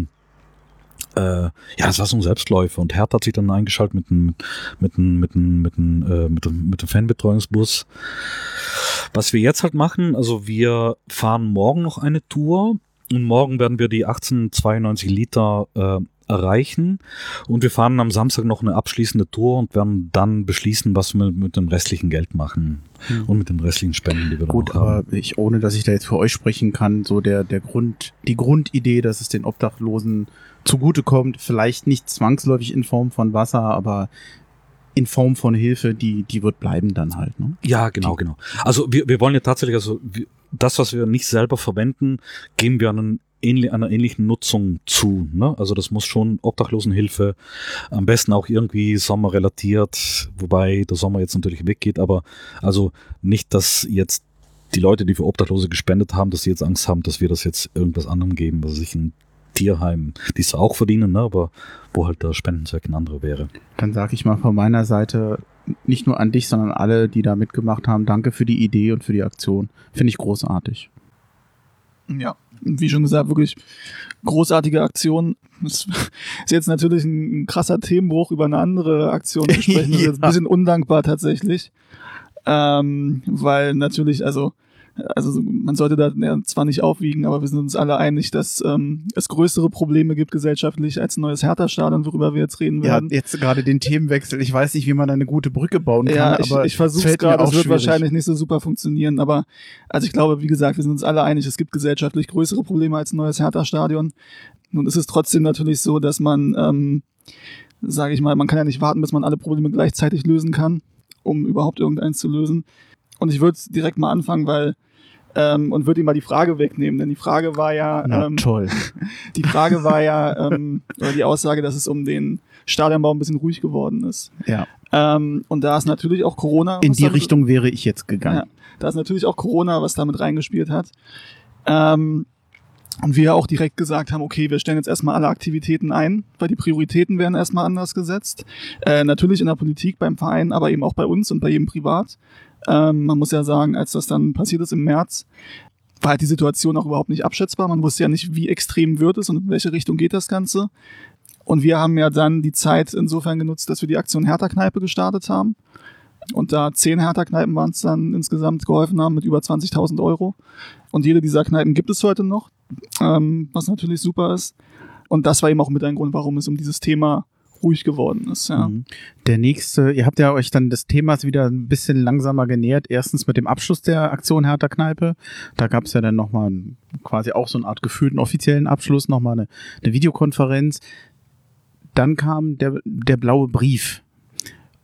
äh, ja, das war so ein Selbstläufer und Hertha hat sich dann eingeschaltet mit einem mit einem mit einem mit einem äh, mit dem, mit Fanbetreuungsbus. Was wir jetzt halt machen, also wir fahren morgen noch eine Tour und morgen werden wir die 1892 Liter äh, erreichen und wir fahren am Samstag noch eine abschließende Tour und werden dann beschließen, was wir mit, dem restlichen Geld machen hm. und mit den restlichen Spenden, die wir Gut, noch haben. aber ich, ohne dass ich da jetzt für euch sprechen kann, so der, der Grund, die Grundidee, dass es den Obdachlosen zugutekommt, vielleicht nicht zwangsläufig in Form von Wasser, aber in Form von Hilfe, die, die wird bleiben dann halt. Ne? Ja, genau, genau. Also wir, wir wollen ja tatsächlich, also das, was wir nicht selber verwenden, geben wir an ähnlich, einer ähnlichen Nutzung zu. Ne? Also das muss schon Obdachlosenhilfe, am besten auch irgendwie sommerrelatiert, wobei der Sommer jetzt natürlich weggeht, aber also nicht, dass jetzt die Leute, die für Obdachlose gespendet haben, dass sie jetzt Angst haben, dass wir das jetzt irgendwas anderem geben, was sich ein Tierheim, die es auch verdienen, ne? aber wo halt der Spendenzweck ein anderer wäre. Dann sage ich mal von meiner Seite nicht nur an dich, sondern alle, die da mitgemacht haben, danke für die Idee und für die Aktion. Finde ich großartig. Ja, wie schon gesagt, wirklich großartige Aktion. Das ist jetzt natürlich ein krasser Themenbruch über eine andere Aktion zu sprechen. Das ist jetzt ein bisschen undankbar tatsächlich. Ähm, weil natürlich, also also man sollte da ja, zwar nicht aufwiegen, aber wir sind uns alle einig, dass ähm, es größere Probleme gibt gesellschaftlich als ein neues Hertha-Stadion, worüber wir jetzt reden werden. Ja, jetzt gerade den Themenwechsel. Ich weiß nicht, wie man eine gute Brücke bauen kann. Ja, ich, aber ich versuche es gerade. Es wird schwierig. wahrscheinlich nicht so super funktionieren, aber also ich glaube, wie gesagt, wir sind uns alle einig, es gibt gesellschaftlich größere Probleme als ein neues Hertha-Stadion. Nun ist es trotzdem natürlich so, dass man, ähm, sage ich mal, man kann ja nicht warten, bis man alle Probleme gleichzeitig lösen kann, um überhaupt irgendeins zu lösen. Und ich würde direkt mal anfangen, weil ähm, und würde ihm mal die Frage wegnehmen, denn die Frage war ja, Na, ähm, toll. die Frage war ja, ähm, oder die Aussage, dass es um den Stadionbau ein bisschen ruhig geworden ist. Ja. Ähm, und da ist natürlich auch Corona. In die Richtung wäre ich jetzt gegangen. Ja, da ist natürlich auch Corona, was damit reingespielt hat. Ähm, und wir auch direkt gesagt haben, okay, wir stellen jetzt erstmal alle Aktivitäten ein, weil die Prioritäten werden erstmal anders gesetzt. Äh, natürlich in der Politik, beim Verein, aber eben auch bei uns und bei jedem privat. Ähm, man muss ja sagen, als das dann passiert ist im März, war halt die Situation auch überhaupt nicht abschätzbar. Man wusste ja nicht, wie extrem wird es und in welche Richtung geht das Ganze. Und wir haben ja dann die Zeit insofern genutzt, dass wir die Aktion Hertha-Kneipe gestartet haben. Und da zehn Hertha-Kneipen waren es dann insgesamt geholfen haben mit über 20.000 Euro. Und jede dieser Kneipen gibt es heute noch, ähm, was natürlich super ist. Und das war eben auch mit ein Grund, warum es um dieses Thema ruhig geworden ist. Ja. Mhm. Der nächste, ihr habt ja euch dann des Themas wieder ein bisschen langsamer genähert. Erstens mit dem Abschluss der Aktion Hertha Kneipe. Da gab es ja dann nochmal quasi auch so eine Art gefühlten offiziellen Abschluss, nochmal eine, eine Videokonferenz. Dann kam der, der blaue Brief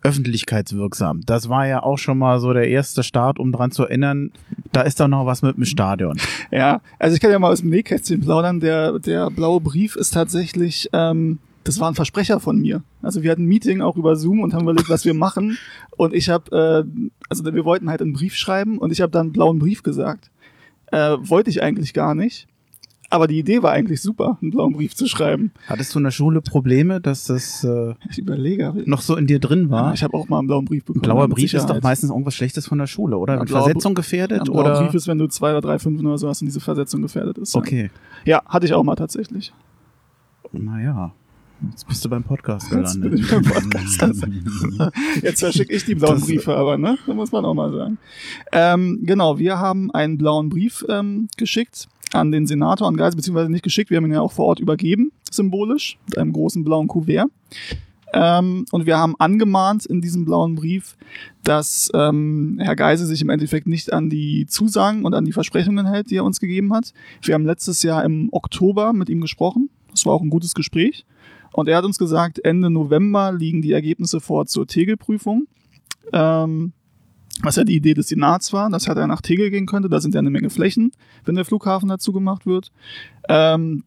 öffentlichkeitswirksam. Das war ja auch schon mal so der erste Start, um dran zu erinnern, da ist doch noch was mit dem Stadion. Ja, also ich kann ja mal aus dem Nähkästchen plaudern. Der, der blaue Brief ist tatsächlich ähm, das war ein Versprecher von mir. Also wir hatten ein Meeting auch über Zoom und haben überlegt, was wir machen. Und ich habe, äh, also wir wollten halt einen Brief schreiben und ich habe dann einen blauen Brief gesagt. Äh, wollte ich eigentlich gar nicht. Aber die Idee war eigentlich super, einen blauen Brief zu schreiben. Hattest du in der Schule Probleme, dass das äh, Ich überlege. noch so in dir drin war? Ich habe auch mal einen blauen Brief Ein bekommen. blauer mit Brief ist doch Sicherheit. meistens irgendwas Schlechtes von der Schule, oder? Ja, blauer Versetzung Ja, gefährdet? ein blauer? Brief ist, wenn du zwei oder drei Fünfen oder so hast und diese Versetzung gefährdet ist. ja. Okay. Ja, hatte ich auch mal tatsächlich. Naja. Jetzt bist du beim Podcast Jetzt gelandet. ich beim Podcast. Jetzt verschicke ich die blauen Das- Briefe aber, ne? Da muss man auch mal sagen. Ähm, genau, wir haben einen blauen Brief ähm, geschickt an den Senator, an Geisel, beziehungsweise nicht geschickt, wir haben ihn ja auch vor Ort übergeben, symbolisch, mit einem großen blauen Kuvert. Ähm, und wir haben angemahnt in diesem blauen Brief, dass ähm, Herr Geisel sich im Endeffekt nicht an die Zusagen und an die Versprechungen hält, die er uns gegeben hat. Wir haben letztes Jahr im Oktober mit ihm gesprochen. Das war auch ein gutes Gespräch. Und er hat uns gesagt, Ende November liegen die Ergebnisse vor zur Tegel-Prüfung. Ähm, was ja die Idee des Senats war, dass er nach Tegel gehen könnte. Da sind ja eine Menge Flächen, wenn der Flughafen dazu gemacht wird. Ähm,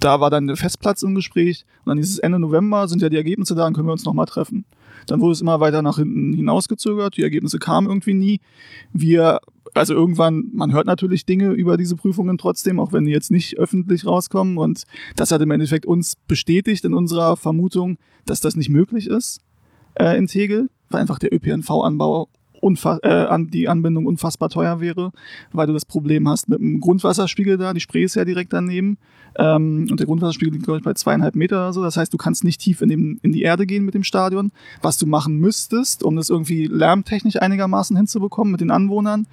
da war dann der Festplatz im Gespräch. Und dann hieß es Ende November, sind ja die Ergebnisse da, dann können wir uns nochmal treffen. Dann wurde es immer weiter nach hinten hinausgezögert. Die Ergebnisse kamen irgendwie nie. Wir, also irgendwann, man hört natürlich Dinge über diese Prüfungen trotzdem, auch wenn die jetzt nicht öffentlich rauskommen. Und das hat im Endeffekt uns bestätigt in unserer Vermutung, dass das nicht möglich ist äh, in Tegel, weil einfach der ÖPNV-Anbau äh, an die Anbindung unfassbar teuer wäre, weil du das Problem hast mit dem Grundwasserspiegel da, die Spree ist ja direkt daneben ähm, und der Grundwasserspiegel liegt, glaube ich, bei zweieinhalb Meter oder so. Das heißt, du kannst nicht tief in, dem, in die Erde gehen mit dem Stadion, was du machen müsstest, um das irgendwie lärmtechnisch einigermaßen hinzubekommen mit den Anwohnern.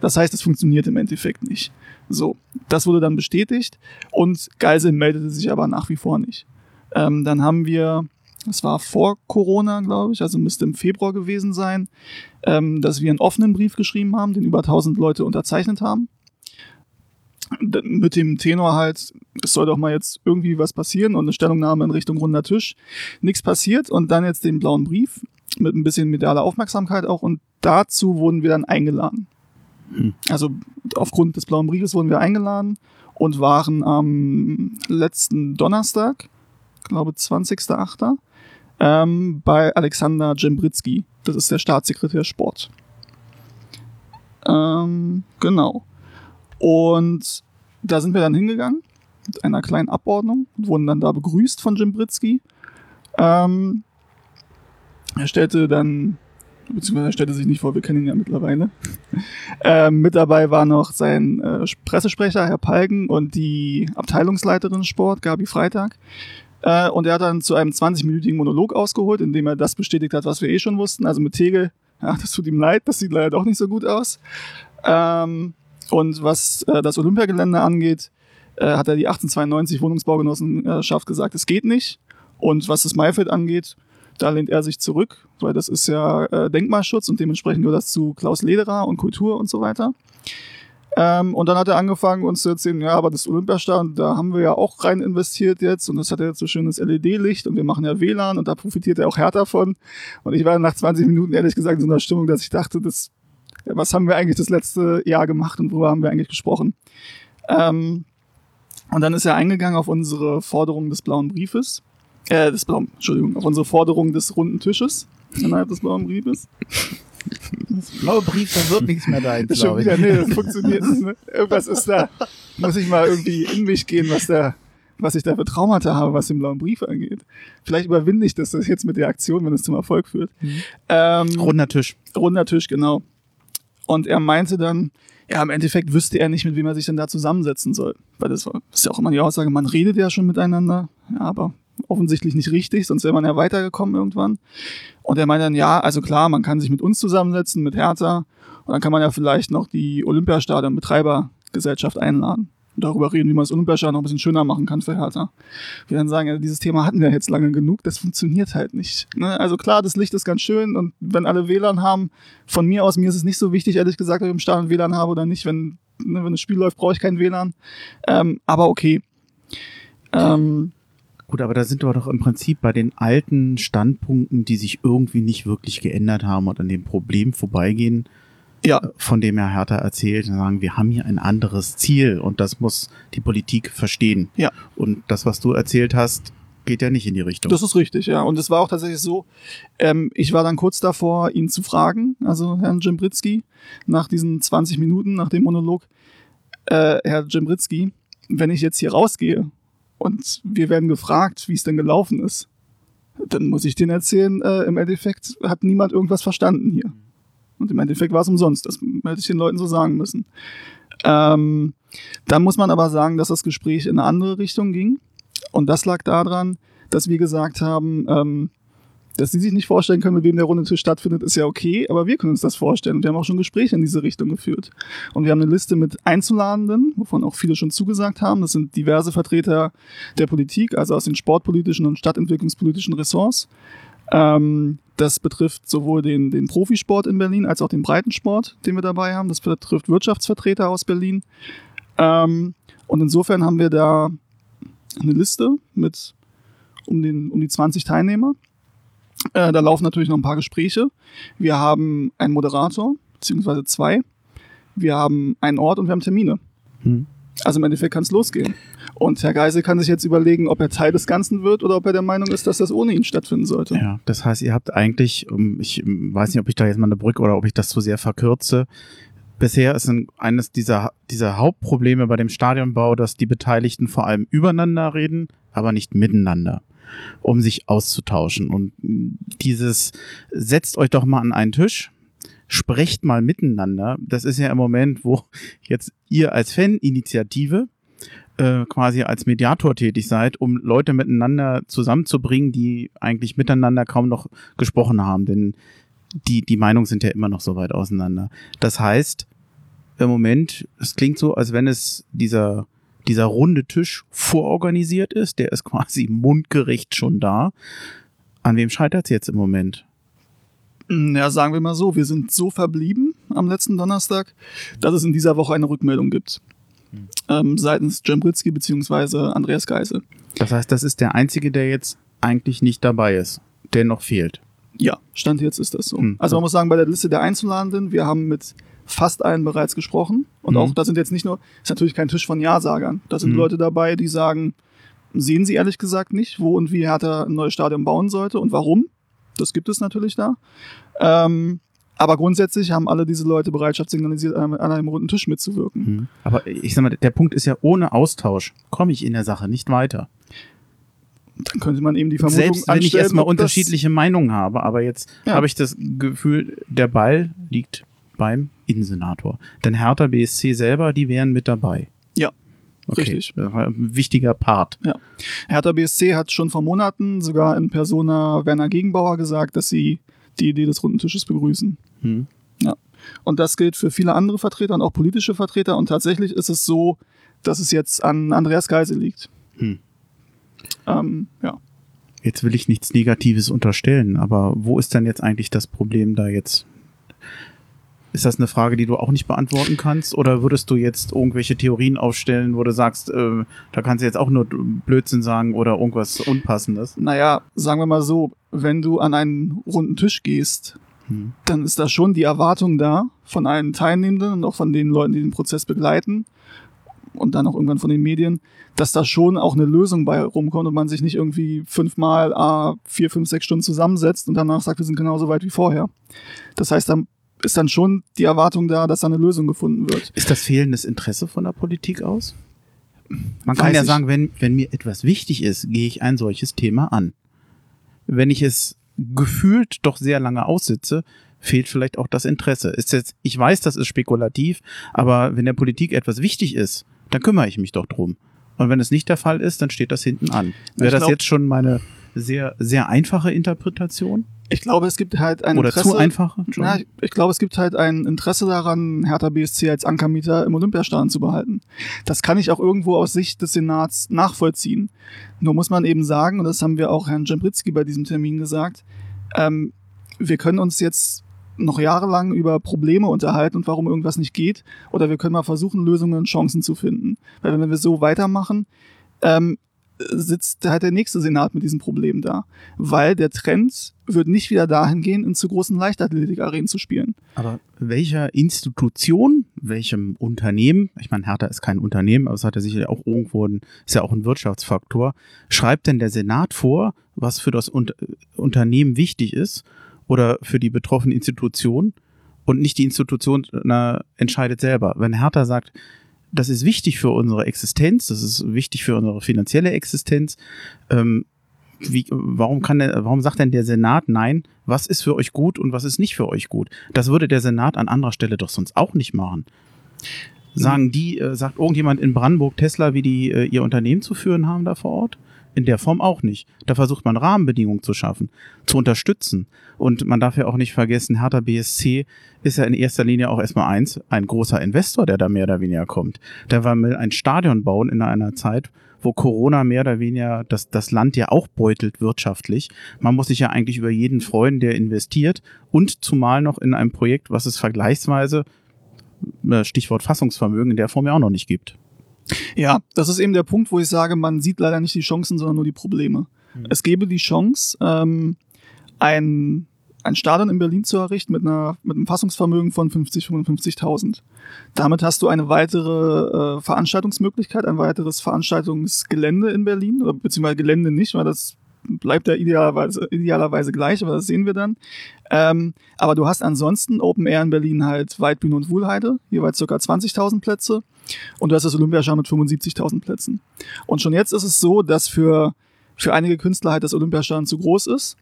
Das heißt, es funktioniert im Endeffekt nicht. So, das wurde dann bestätigt und Geisel meldete sich aber nach wie vor nicht. Ähm, dann haben wir, das war vor Corona, glaube ich, also müsste im Februar gewesen sein, ähm, dass wir einen offenen Brief geschrieben haben, den über 1000 Leute unterzeichnet haben. D- Mit dem Tenor halt, es soll doch mal jetzt irgendwie was passieren und eine Stellungnahme in Richtung runder Tisch. Nichts passiert und dann jetzt den blauen Brief mit ein bisschen medialer Aufmerksamkeit auch und dazu wurden wir dann eingeladen. Hm. Also aufgrund des blauen Briefes wurden wir eingeladen und waren am letzten Donnerstag, glaube 20.08., ähm, bei Alexander Jembritzky. Das ist der Staatssekretär Sport. Ähm, genau. Und da sind wir dann hingegangen mit einer kleinen Abordnung und wurden dann da begrüßt von Jembritzky. Ähm, er stellte dann, beziehungsweise er stellte sich nicht vor, wir kennen ihn ja mittlerweile. ähm, mit dabei war noch sein äh, Pressesprecher, Herr Palgen, und die Abteilungsleiterin Sport, Gabi Freitag. Äh, und er hat dann zu einem 20-minütigen Monolog ausgeholt, in dem er das bestätigt hat, was wir eh schon wussten. Also mit Tegel, ja, das tut ihm leid, das sieht leider doch nicht so gut aus. Ähm, und was äh, das Olympiagelände angeht, äh, hat er die 1892 Wohnungsbaugenossenschaft gesagt, es geht nicht. Und was das Maifeld angeht, da lehnt er sich zurück, weil das ist ja äh, Denkmalschutz und dementsprechend gehört das zu Klaus Lederer und Kultur und so weiter. Ähm, und dann hat er angefangen, uns zu erzählen, ja, aber das Olympiastadion, da haben wir ja auch rein investiert jetzt und das hat ja jetzt so schönes LED-Licht und wir machen ja WLAN und da profitiert er auch Hertha von. Und ich war nach 20 Minuten ehrlich gesagt in so einer Stimmung, dass ich dachte, das, was haben wir eigentlich das letzte Jahr gemacht und worüber haben wir eigentlich gesprochen? Ähm, und dann ist er eingegangen auf unsere Forderung des blauen Briefes, äh, des blauen, Entschuldigung, auf unsere Forderung des runden Tisches innerhalb des blauen Briefes. Das blaue Brief, da wird nichts mehr dein, schon ich. wieder, nee, das funktioniert nicht. Ne? Irgendwas ist da. Muss ich mal irgendwie in mich gehen, was da, was ich da für Traumata habe, was den blauen Brief angeht. Vielleicht überwinde ich das jetzt mit der Aktion, wenn es zum Erfolg führt. Ähm, Runder Tisch. runder Tisch, genau. Und er meinte dann, ja, im Endeffekt wüsste er nicht, mit wem er sich denn da zusammensetzen soll. Weil das ist ja auch immer die Aussage, man redet ja schon miteinander, ja, aber offensichtlich nicht richtig, sonst wäre man ja weitergekommen irgendwann. Und er meinte dann, ja, also klar, man kann sich mit uns zusammensetzen, mit Hertha, und dann kann man ja vielleicht noch die Olympiastadion-Betreibergesellschaft einladen. Und darüber reden, wie man das Olympiastadion noch ein bisschen schöner machen kann für Hertha. Wir dann sagen, ja, dieses Thema hatten wir jetzt lange genug, das funktioniert halt nicht. Ne? Also klar, das Licht ist ganz schön und wenn alle WLAN haben, von mir aus, mir ist es nicht so wichtig, ehrlich gesagt, ob ich im Stadion WLAN habe oder nicht. Wenn, ne, wenn das Spiel läuft, brauche ich kein WLAN. Ähm, aber okay. Ähm, Gut, aber da sind wir doch im Prinzip bei den alten Standpunkten, die sich irgendwie nicht wirklich geändert haben und an dem Problem vorbeigehen, ja, von dem Herr Hertha erzählt und sagen, wir haben hier ein anderes Ziel und das muss die Politik verstehen. Ja. Und das, was du erzählt hast, geht ja nicht in die Richtung. Das ist richtig, ja. Und es war auch tatsächlich so, ähm, ich war dann kurz davor, ihn zu fragen, also Herrn Jimbritzky, nach diesen 20 Minuten, nach dem Monolog, äh, Herr Jimbritzky, wenn ich jetzt hier rausgehe und wir werden gefragt, wie es denn gelaufen ist, dann muss ich denen erzählen, äh, im Endeffekt hat niemand irgendwas verstanden hier. Und im Endeffekt war es umsonst. Das hätte ich den Leuten so sagen müssen. Ähm, dann muss man aber sagen, dass das Gespräch in eine andere Richtung ging. Und das lag daran, dass wir gesagt haben, ähm, dass sie sich nicht vorstellen können, mit wem der runde Tisch stattfindet, ist ja okay, aber wir können uns das vorstellen. Wir haben auch schon Gespräche in diese Richtung geführt. Und wir haben eine Liste mit Einzuladenden, wovon auch viele schon zugesagt haben. Das sind diverse Vertreter der Politik, also aus den sportpolitischen und stadtentwicklungspolitischen Ressorts. Ähm, das betrifft sowohl den, den Profisport in Berlin als auch den Breitensport, den wir dabei haben. Das betrifft Wirtschaftsvertreter aus Berlin. Ähm, und insofern haben wir da eine Liste mit um, den, um die 20 Teilnehmer. Äh, da laufen natürlich noch ein paar Gespräche. Wir haben einen Moderator, beziehungsweise zwei. Wir haben einen Ort und wir haben Termine. Hm. Also im Endeffekt kann es losgehen. Und Herr Geisel kann sich jetzt überlegen, ob er Teil des Ganzen wird oder ob er der Meinung ist, dass das ohne ihn stattfinden sollte. Ja, das heißt, ihr habt eigentlich, ich weiß nicht, ob ich da jetzt mal eine Brücke oder ob ich das zu sehr verkürze. Bisher ist ein, eines dieser, dieser Hauptprobleme bei dem Stadionbau, dass die Beteiligten vor allem übereinander reden, aber nicht miteinander um sich auszutauschen. Und dieses, setzt euch doch mal an einen Tisch, sprecht mal miteinander. Das ist ja im Moment, wo jetzt ihr als Faninitiative äh, quasi als Mediator tätig seid, um Leute miteinander zusammenzubringen, die eigentlich miteinander kaum noch gesprochen haben. Denn die, die Meinungen sind ja immer noch so weit auseinander. Das heißt, im Moment, es klingt so, als wenn es dieser dieser runde Tisch vororganisiert ist, der ist quasi mundgerecht schon da. An wem scheitert es jetzt im Moment? Hm, ja, sagen wir mal so, wir sind so verblieben am letzten Donnerstag, dass es in dieser Woche eine Rückmeldung gibt. Hm. Ähm, seitens Jembritzki bzw. Andreas Geisel. Das heißt, das ist der Einzige, der jetzt eigentlich nicht dabei ist, der noch fehlt. Ja, Stand jetzt ist das so. Hm. Also man muss sagen, bei der Liste der Einzuladenden, wir haben mit fast allen bereits gesprochen. Und mhm. auch, da sind jetzt nicht nur, ist natürlich kein Tisch von Ja-Sagern. Da sind mhm. Leute dabei, die sagen, sehen sie ehrlich gesagt nicht, wo und wie Hertha ein neues Stadion bauen sollte und warum. Das gibt es natürlich da. Ähm, aber grundsätzlich haben alle diese Leute Bereitschaft signalisiert, an einem runden Tisch mitzuwirken. Mhm. Aber ich sag mal, der Punkt ist ja, ohne Austausch komme ich in der Sache nicht weiter. Dann könnte man eben die Vermutung Selbst wenn ich erstmal unterschiedliche Meinungen habe, aber jetzt ja. habe ich das Gefühl, der Ball liegt beim Innensenator. Denn Hertha BSC selber, die wären mit dabei. Ja. Okay. Richtig. Ein wichtiger Part. Ja. Hertha BSC hat schon vor Monaten sogar in Persona Werner Gegenbauer gesagt, dass sie die Idee des runden Tisches begrüßen. Hm. Ja. Und das gilt für viele andere Vertreter und auch politische Vertreter. Und tatsächlich ist es so, dass es jetzt an Andreas Geisel liegt. Hm. Ähm, ja. Jetzt will ich nichts Negatives unterstellen, aber wo ist denn jetzt eigentlich das Problem da jetzt ist das eine Frage, die du auch nicht beantworten kannst? Oder würdest du jetzt irgendwelche Theorien aufstellen, wo du sagst, äh, da kannst du jetzt auch nur Blödsinn sagen oder irgendwas Unpassendes? Naja, sagen wir mal so, wenn du an einen runden Tisch gehst, hm. dann ist da schon die Erwartung da von allen Teilnehmenden und auch von den Leuten, die den Prozess begleiten und dann auch irgendwann von den Medien, dass da schon auch eine Lösung bei rumkommt und man sich nicht irgendwie fünfmal a vier, fünf, sechs Stunden zusammensetzt und danach sagt, wir sind genauso weit wie vorher. Das heißt, da ist dann schon die Erwartung da, dass da eine Lösung gefunden wird. Ist das fehlendes Interesse von der Politik aus? Man kann Weiß ja ich. sagen, wenn, wenn mir etwas wichtig ist, gehe ich ein solches Thema an. Wenn ich es gefühlt doch sehr lange aussitze, fehlt vielleicht auch das Interesse. Ist jetzt, ich weiß, das ist spekulativ, aber wenn der Politik etwas wichtig ist, dann kümmere ich mich doch drum. Und wenn es nicht der Fall ist, dann steht das hinten an. Wäre das jetzt schon meine sehr, sehr einfache Interpretation? Ich glaube, es gibt halt ein Oder Interesse. zu einfach? Na, ich, ich, glaube, es gibt halt ein Interesse daran, Hertha BSC als Ankermieter im Olympiastadion zu behalten. Das kann ich auch irgendwo aus Sicht des Senats nachvollziehen. Nur muss man eben sagen, und das haben wir auch Herrn Jembritzki bei diesem Termin gesagt, ähm, wir können uns jetzt noch jahrelang über Probleme unterhalten und warum irgendwas nicht geht. Oder wir können mal versuchen, Lösungen und Chancen zu finden. Weil wenn wir so weitermachen, ähm, sitzt halt der nächste Senat mit diesem Problem da. Weil der Trend wird nicht wieder dahin gehen, in zu großen Leichtathletik-Arenen zu spielen. Aber welcher Institution, welchem Unternehmen, ich meine, Hertha ist kein Unternehmen, aber es hat ja sicherlich auch irgendwo ein, ist ja auch ein Wirtschaftsfaktor, schreibt denn der Senat vor, was für das Un Unternehmen wichtig ist oder für die betroffene Institution und nicht die Institution na, entscheidet selber. Wenn Hertha sagt, das ist wichtig für unsere Existenz, das ist wichtig für unsere finanzielle Existenz. Ähm, wie, warum kann der, warum sagt denn der Senat nein? Was ist für euch gut und was ist nicht für euch gut? Das würde der Senat an anderer Stelle doch sonst auch nicht machen. Sagen die, äh, sagt irgendjemand in Brandenburg Tesla, wie die äh, ihr Unternehmen zu führen haben da vor Ort? In der Form auch nicht. Da versucht man Rahmenbedingungen zu schaffen, zu unterstützen. Und man darf ja auch nicht vergessen, Hertha BSC ist ja in erster Linie auch erstmal eins, ein großer Investor, der da mehr oder weniger kommt. Der will ein Stadion bauen in einer Zeit, wo Corona mehr oder weniger das, das Land ja auch beutelt wirtschaftlich. Man muss sich ja eigentlich über jeden freuen, der investiert und zumal noch in einem Projekt, was es vergleichsweise, äh, Stichwort Fassungsvermögen, in der Form ja auch noch nicht gibt. Ja, das ist eben der Punkt, wo ich sage, man sieht leider nicht die Chancen, sondern nur die Probleme. Mhm. Es gäbe die Chance, ähm, ein, ein Stadion in Berlin zu errichten mit, einer, mit einem Fassungsvermögen von 50, 55.000. Damit hast du eine weitere äh, Veranstaltungsmöglichkeit, ein weiteres Veranstaltungsgelände in Berlin, oder beziehungsweise Gelände nicht, weil das bleibt ja idealerweise, idealerweise gleich, aber das sehen wir dann. Ähm, aber du hast ansonsten Open Air in Berlin halt Weitbühne und Wuhlheide, jeweils ca. 20.000 Plätze. Und du hast das Olympiaschau mit 75.000 Plätzen. Und schon jetzt ist es so, dass für, für einige Künstler halt das Olympiastadion zu groß ist.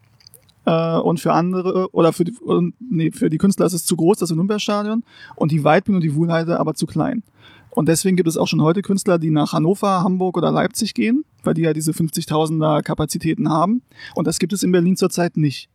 Äh, und für andere, oder für die, nee, für die Künstler ist es zu groß, das Olympiastadion. Und die Weitbühne und die Wuhlheide aber zu klein. Und deswegen gibt es auch schon heute Künstler, die nach Hannover, Hamburg oder Leipzig gehen, weil die ja diese 50.000er Kapazitäten haben. Und das gibt es in Berlin zurzeit nicht.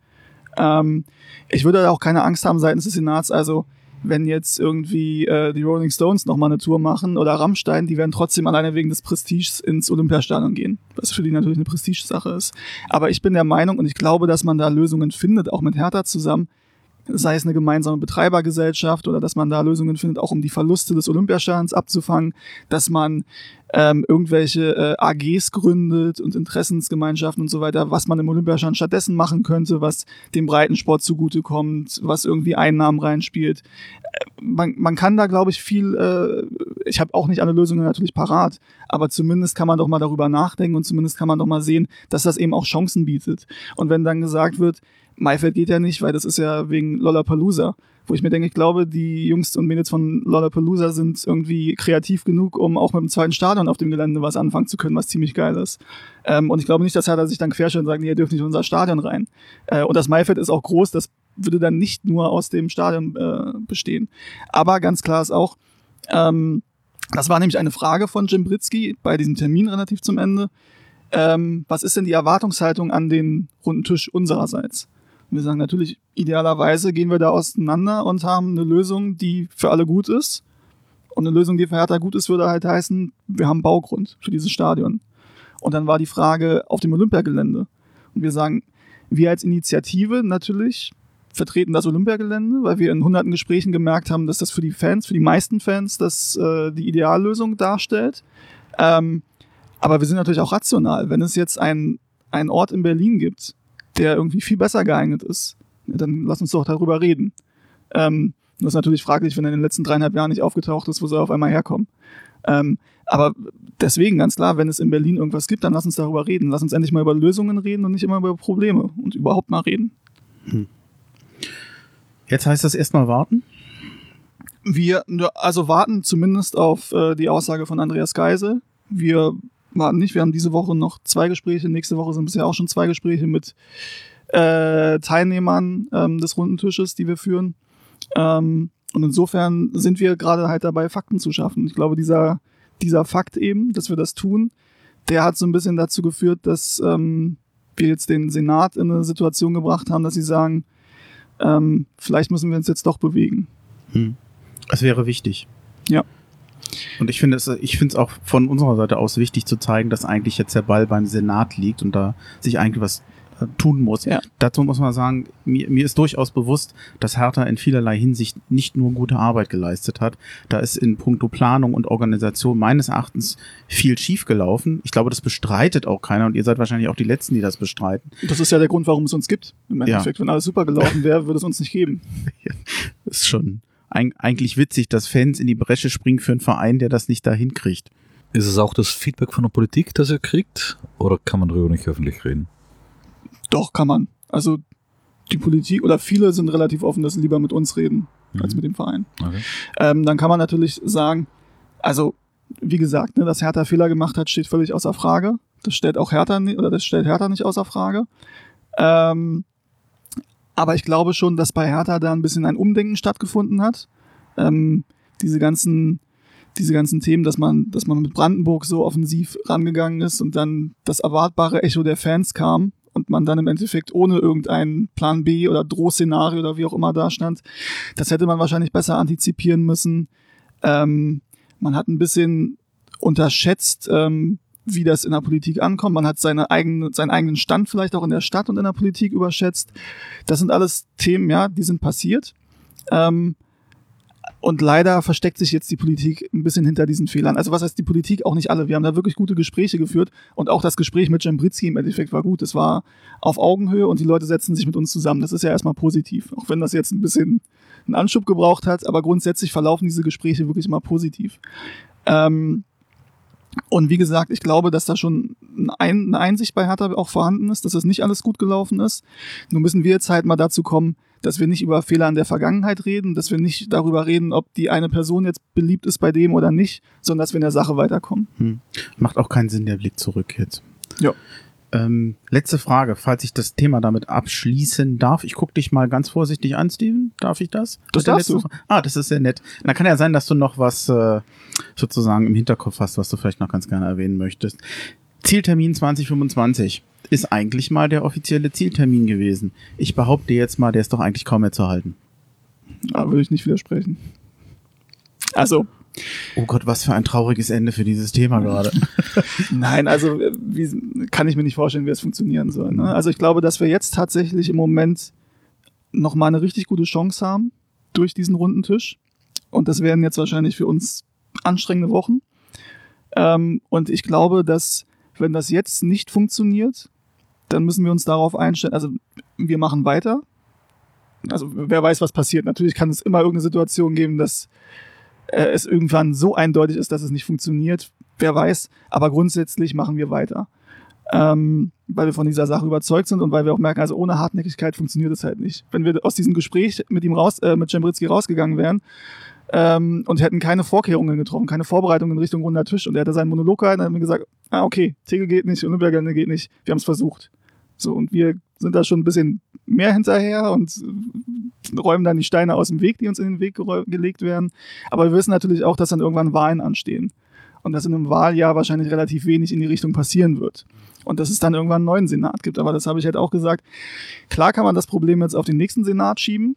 Ähm, ich würde auch keine Angst haben seitens des Senats. Also wenn jetzt irgendwie äh, die Rolling Stones nochmal eine Tour machen oder Rammstein, die werden trotzdem alleine wegen des Prestiges ins Olympiastadion gehen, was für die natürlich eine Prestigesache ist. Aber ich bin der Meinung und ich glaube, dass man da Lösungen findet, auch mit Hertha zusammen, sei es eine gemeinsame Betreibergesellschaft oder dass man da Lösungen findet, auch um die Verluste des Olympiastadions abzufangen, dass man ähm, irgendwelche äh, AGs gründet und Interessensgemeinschaften und so weiter, was man im Olympiastadion stattdessen machen könnte, was dem Breitensport zugutekommt, was irgendwie Einnahmen reinspielt. Äh, man, man kann da, glaube ich, viel, äh, ich habe auch nicht alle Lösungen natürlich parat, aber zumindest kann man doch mal darüber nachdenken und zumindest kann man doch mal sehen, dass das eben auch Chancen bietet. Und wenn dann gesagt wird, Maifeld geht ja nicht, weil das ist ja wegen Lollapalooza. Wo ich mir denke, ich glaube, die Jungs und Mädels von Lollapalooza sind irgendwie kreativ genug, um auch mit dem zweiten Stadion auf dem Gelände was anfangen zu können, was ziemlich geil ist. Ähm, und ich glaube nicht, dass Hertha sich dann querstellt und sagt, nee, ihr dürft nicht in unser Stadion rein. Äh, und das Maifeld ist auch groß, das würde dann nicht nur aus dem Stadion äh, bestehen. Aber ganz klar ist auch, ähm, das war nämlich eine Frage von Jim Britzky bei diesem Termin relativ zum Ende. Ähm, was ist denn die Erwartungshaltung an den runden Tisch unsererseits? Wir sagen natürlich, idealerweise gehen wir da auseinander und haben eine Lösung, die für alle gut ist. Und eine Lösung, die für Hertha gut ist, würde halt heißen, wir haben Baugrund für dieses Stadion. Und dann war die Frage auf dem Olympiagelände. Und wir sagen, wir als Initiative natürlich vertreten das Olympiagelände, weil wir in hunderten Gesprächen gemerkt haben, dass das für die Fans, für die meisten Fans, das äh, die Ideallösung darstellt. Ähm, aber wir sind natürlich auch rational. Wenn es jetzt einen Ort in Berlin gibt, der irgendwie viel besser geeignet ist, dann lass uns doch darüber reden. Ähm, das ist natürlich fraglich, wenn er in den letzten dreieinhalb Jahren nicht aufgetaucht ist, wo soll er auf einmal herkommen. Ähm, aber deswegen ganz klar, wenn es in Berlin irgendwas gibt, dann lass uns darüber reden. Lass uns endlich mal über Lösungen reden und nicht immer über Probleme und überhaupt mal reden. Hm. Jetzt heißt das erstmal warten? Wir, also warten zumindest auf äh, die Aussage von Andreas Geisel. Wir warten nicht. Wir haben diese Woche noch zwei Gespräche. Nächste Woche sind bisher auch schon zwei Gespräche mit äh, Teilnehmern ähm, des runden Tisches, die wir führen. Ähm, und insofern sind wir gerade halt dabei, Fakten zu schaffen. Ich glaube, dieser, dieser Fakt eben, dass wir das tun, der hat so ein bisschen dazu geführt, dass ähm, wir jetzt den Senat in eine Situation gebracht haben, dass sie sagen, ähm, vielleicht müssen wir uns jetzt doch bewegen. Hm. Das wäre wichtig. Ja. Und ich finde es, ich finde es auch von unserer Seite aus wichtig zu zeigen, dass eigentlich jetzt der Ball beim Senat liegt und da sich eigentlich was äh, tun muss. Ja. Dazu muss man sagen, mir, mir ist durchaus bewusst, dass Hertha in vielerlei Hinsicht nicht nur gute Arbeit geleistet hat. Da ist in puncto Planung und Organisation meines Erachtens viel schiefgelaufen. Ich glaube, das bestreitet auch keiner und ihr seid wahrscheinlich auch die Letzten, die das bestreiten. Das ist ja der Grund, warum es uns gibt. Im Endeffekt, ja. wenn alles super gelaufen wäre, würde es uns nicht geben. ist schon eigentlich witzig, dass Fans in die Bresche springen für einen Verein, der das nicht da hinkriegt. Ist es auch das Feedback von der Politik, das ihr kriegt? Oder kann man darüber nicht öffentlich reden? Doch, kann man. Also die Politik oder viele sind relativ offen, dass sie lieber mit uns reden, mhm. als mit dem Verein. Okay. Ähm, dann kann man natürlich sagen, also wie gesagt, ne, dass Hertha Fehler gemacht hat, steht völlig außer Frage. Das stellt auch Hertha oder das stellt Hertha nicht außer Frage. Ähm, aber ich glaube schon, dass bei Hertha da ein bisschen ein Umdenken stattgefunden hat. Ähm, diese ganzen, diese ganzen Themen, dass man, dass man mit Brandenburg so offensiv rangegangen ist und dann das erwartbare Echo der Fans kam und man dann im Endeffekt ohne irgendeinen Plan B oder Drohszenario oder wie auch immer da stand. Das hätte man wahrscheinlich besser antizipieren müssen. Ähm, man hat ein bisschen unterschätzt, ähm, wie das in der Politik ankommt. Man hat seine eigene, seinen eigenen Stand vielleicht auch in der Stadt und in der Politik überschätzt. Das sind alles Themen, ja, die sind passiert. Ähm, und leider versteckt sich jetzt die Politik ein bisschen hinter diesen Fehlern. Also was heißt die Politik? Auch nicht alle. Wir haben da wirklich gute Gespräche geführt und auch das Gespräch mit Jambrizzi im Endeffekt war gut. Es war auf Augenhöhe und die Leute setzen sich mit uns zusammen. Das ist ja erstmal positiv. Auch wenn das jetzt ein bisschen einen Anschub gebraucht hat, aber grundsätzlich verlaufen diese Gespräche wirklich immer positiv. Ähm, und wie gesagt, ich glaube, dass da schon eine Einsicht bei Hertha auch vorhanden ist, dass das nicht alles gut gelaufen ist. Nun müssen wir jetzt halt mal dazu kommen, dass wir nicht über Fehler in der Vergangenheit reden, dass wir nicht darüber reden, ob die eine Person jetzt beliebt ist bei dem oder nicht, sondern dass wir in der Sache weiterkommen. Hm. Macht auch keinen Sinn, der Blick zurück jetzt. Ja. Ähm, letzte Frage, falls ich das Thema damit abschließen darf. Ich gucke dich mal ganz vorsichtig an, Steven. Darf ich das? Das darfst du. Fra- Ah, das ist sehr nett. Dann kann ja sein, dass du noch was äh, sozusagen im Hinterkopf hast, was du vielleicht noch ganz gerne erwähnen möchtest. Zieltermin 2025 ist eigentlich mal der offizielle Zieltermin gewesen. Ich behaupte jetzt mal, der ist doch eigentlich kaum mehr zu halten. Da würde ich nicht widersprechen. Also, Oh Gott, was für ein trauriges Ende für dieses Thema gerade. Nein, also äh, wie, kann ich mir nicht vorstellen, wie es funktionieren soll. Ne? Also ich glaube, dass wir jetzt tatsächlich im Moment noch mal eine richtig gute Chance haben durch diesen runden Tisch. Und das werden jetzt wahrscheinlich für uns anstrengende Wochen. Ähm, und ich glaube, dass wenn das jetzt nicht funktioniert, dann müssen wir uns darauf einstellen. Also wir machen weiter. Also wer weiß, was passiert. Natürlich kann es immer irgendeine Situation geben, dass äh, es irgendwann so eindeutig ist, dass es nicht funktioniert. Wer weiß. Aber grundsätzlich machen wir weiter. Ähm, weil wir von dieser Sache überzeugt sind und weil wir auch merken, also ohne Hartnäckigkeit funktioniert es halt nicht. Wenn wir aus diesem Gespräch mit ihm raus, äh, mit Jambritzki rausgegangen wären ähm, und hätten keine Vorkehrungen getroffen, keine Vorbereitungen in Richtung runder Tisch und er hätte seinen Monolog gehalten, dann hätten wir gesagt, ah, okay, Tegel geht nicht, Olympiagelände geht nicht, wir haben es versucht. So, und wir sind da schon ein bisschen mehr hinterher und räumen dann die Steine aus dem Weg, die uns in den Weg gelegt werden. Aber wir wissen natürlich auch, dass dann irgendwann Wahlen anstehen. Und dass in einem Wahljahr wahrscheinlich relativ wenig in die Richtung passieren wird. Und dass es dann irgendwann einen neuen Senat gibt. Aber das habe ich halt auch gesagt. Klar kann man das Problem jetzt auf den nächsten Senat schieben.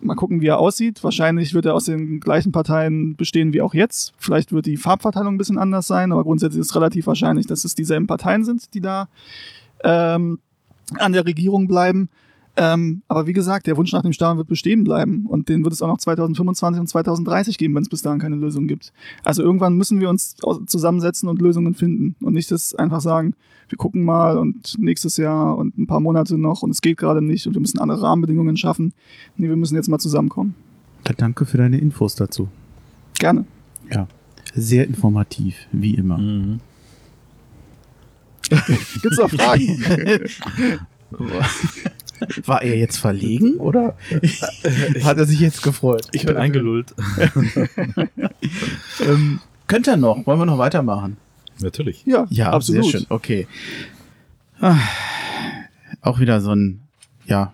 Mal gucken, wie er aussieht. Wahrscheinlich wird er aus den gleichen Parteien bestehen wie auch jetzt. Vielleicht wird die Farbverteilung ein bisschen anders sein, aber grundsätzlich ist es relativ wahrscheinlich, dass es dieselben Parteien sind, die da ähm, an der Regierung bleiben. Ähm, aber wie gesagt, der Wunsch nach dem Stadion wird bestehen bleiben und den wird es auch noch 2025 und 2030 geben, wenn es bis dahin keine Lösung gibt. Also irgendwann müssen wir uns zusammensetzen und Lösungen finden und nicht das einfach sagen, wir gucken mal und nächstes Jahr und ein paar Monate noch und es geht gerade nicht und wir müssen andere Rahmenbedingungen schaffen. Nee, wir müssen jetzt mal zusammenkommen. Dann danke für deine Infos dazu. Gerne. Ja, sehr informativ, wie immer. Mhm. Gibt's noch Fragen? War er jetzt verlegen oder hat er sich jetzt gefreut? Ich bin eingelullt. Ähm, könnte er noch? Wollen wir noch weitermachen? Natürlich. ja, Ja, absolut. sehr schön. Okay. Ah, auch wieder so ein, ja,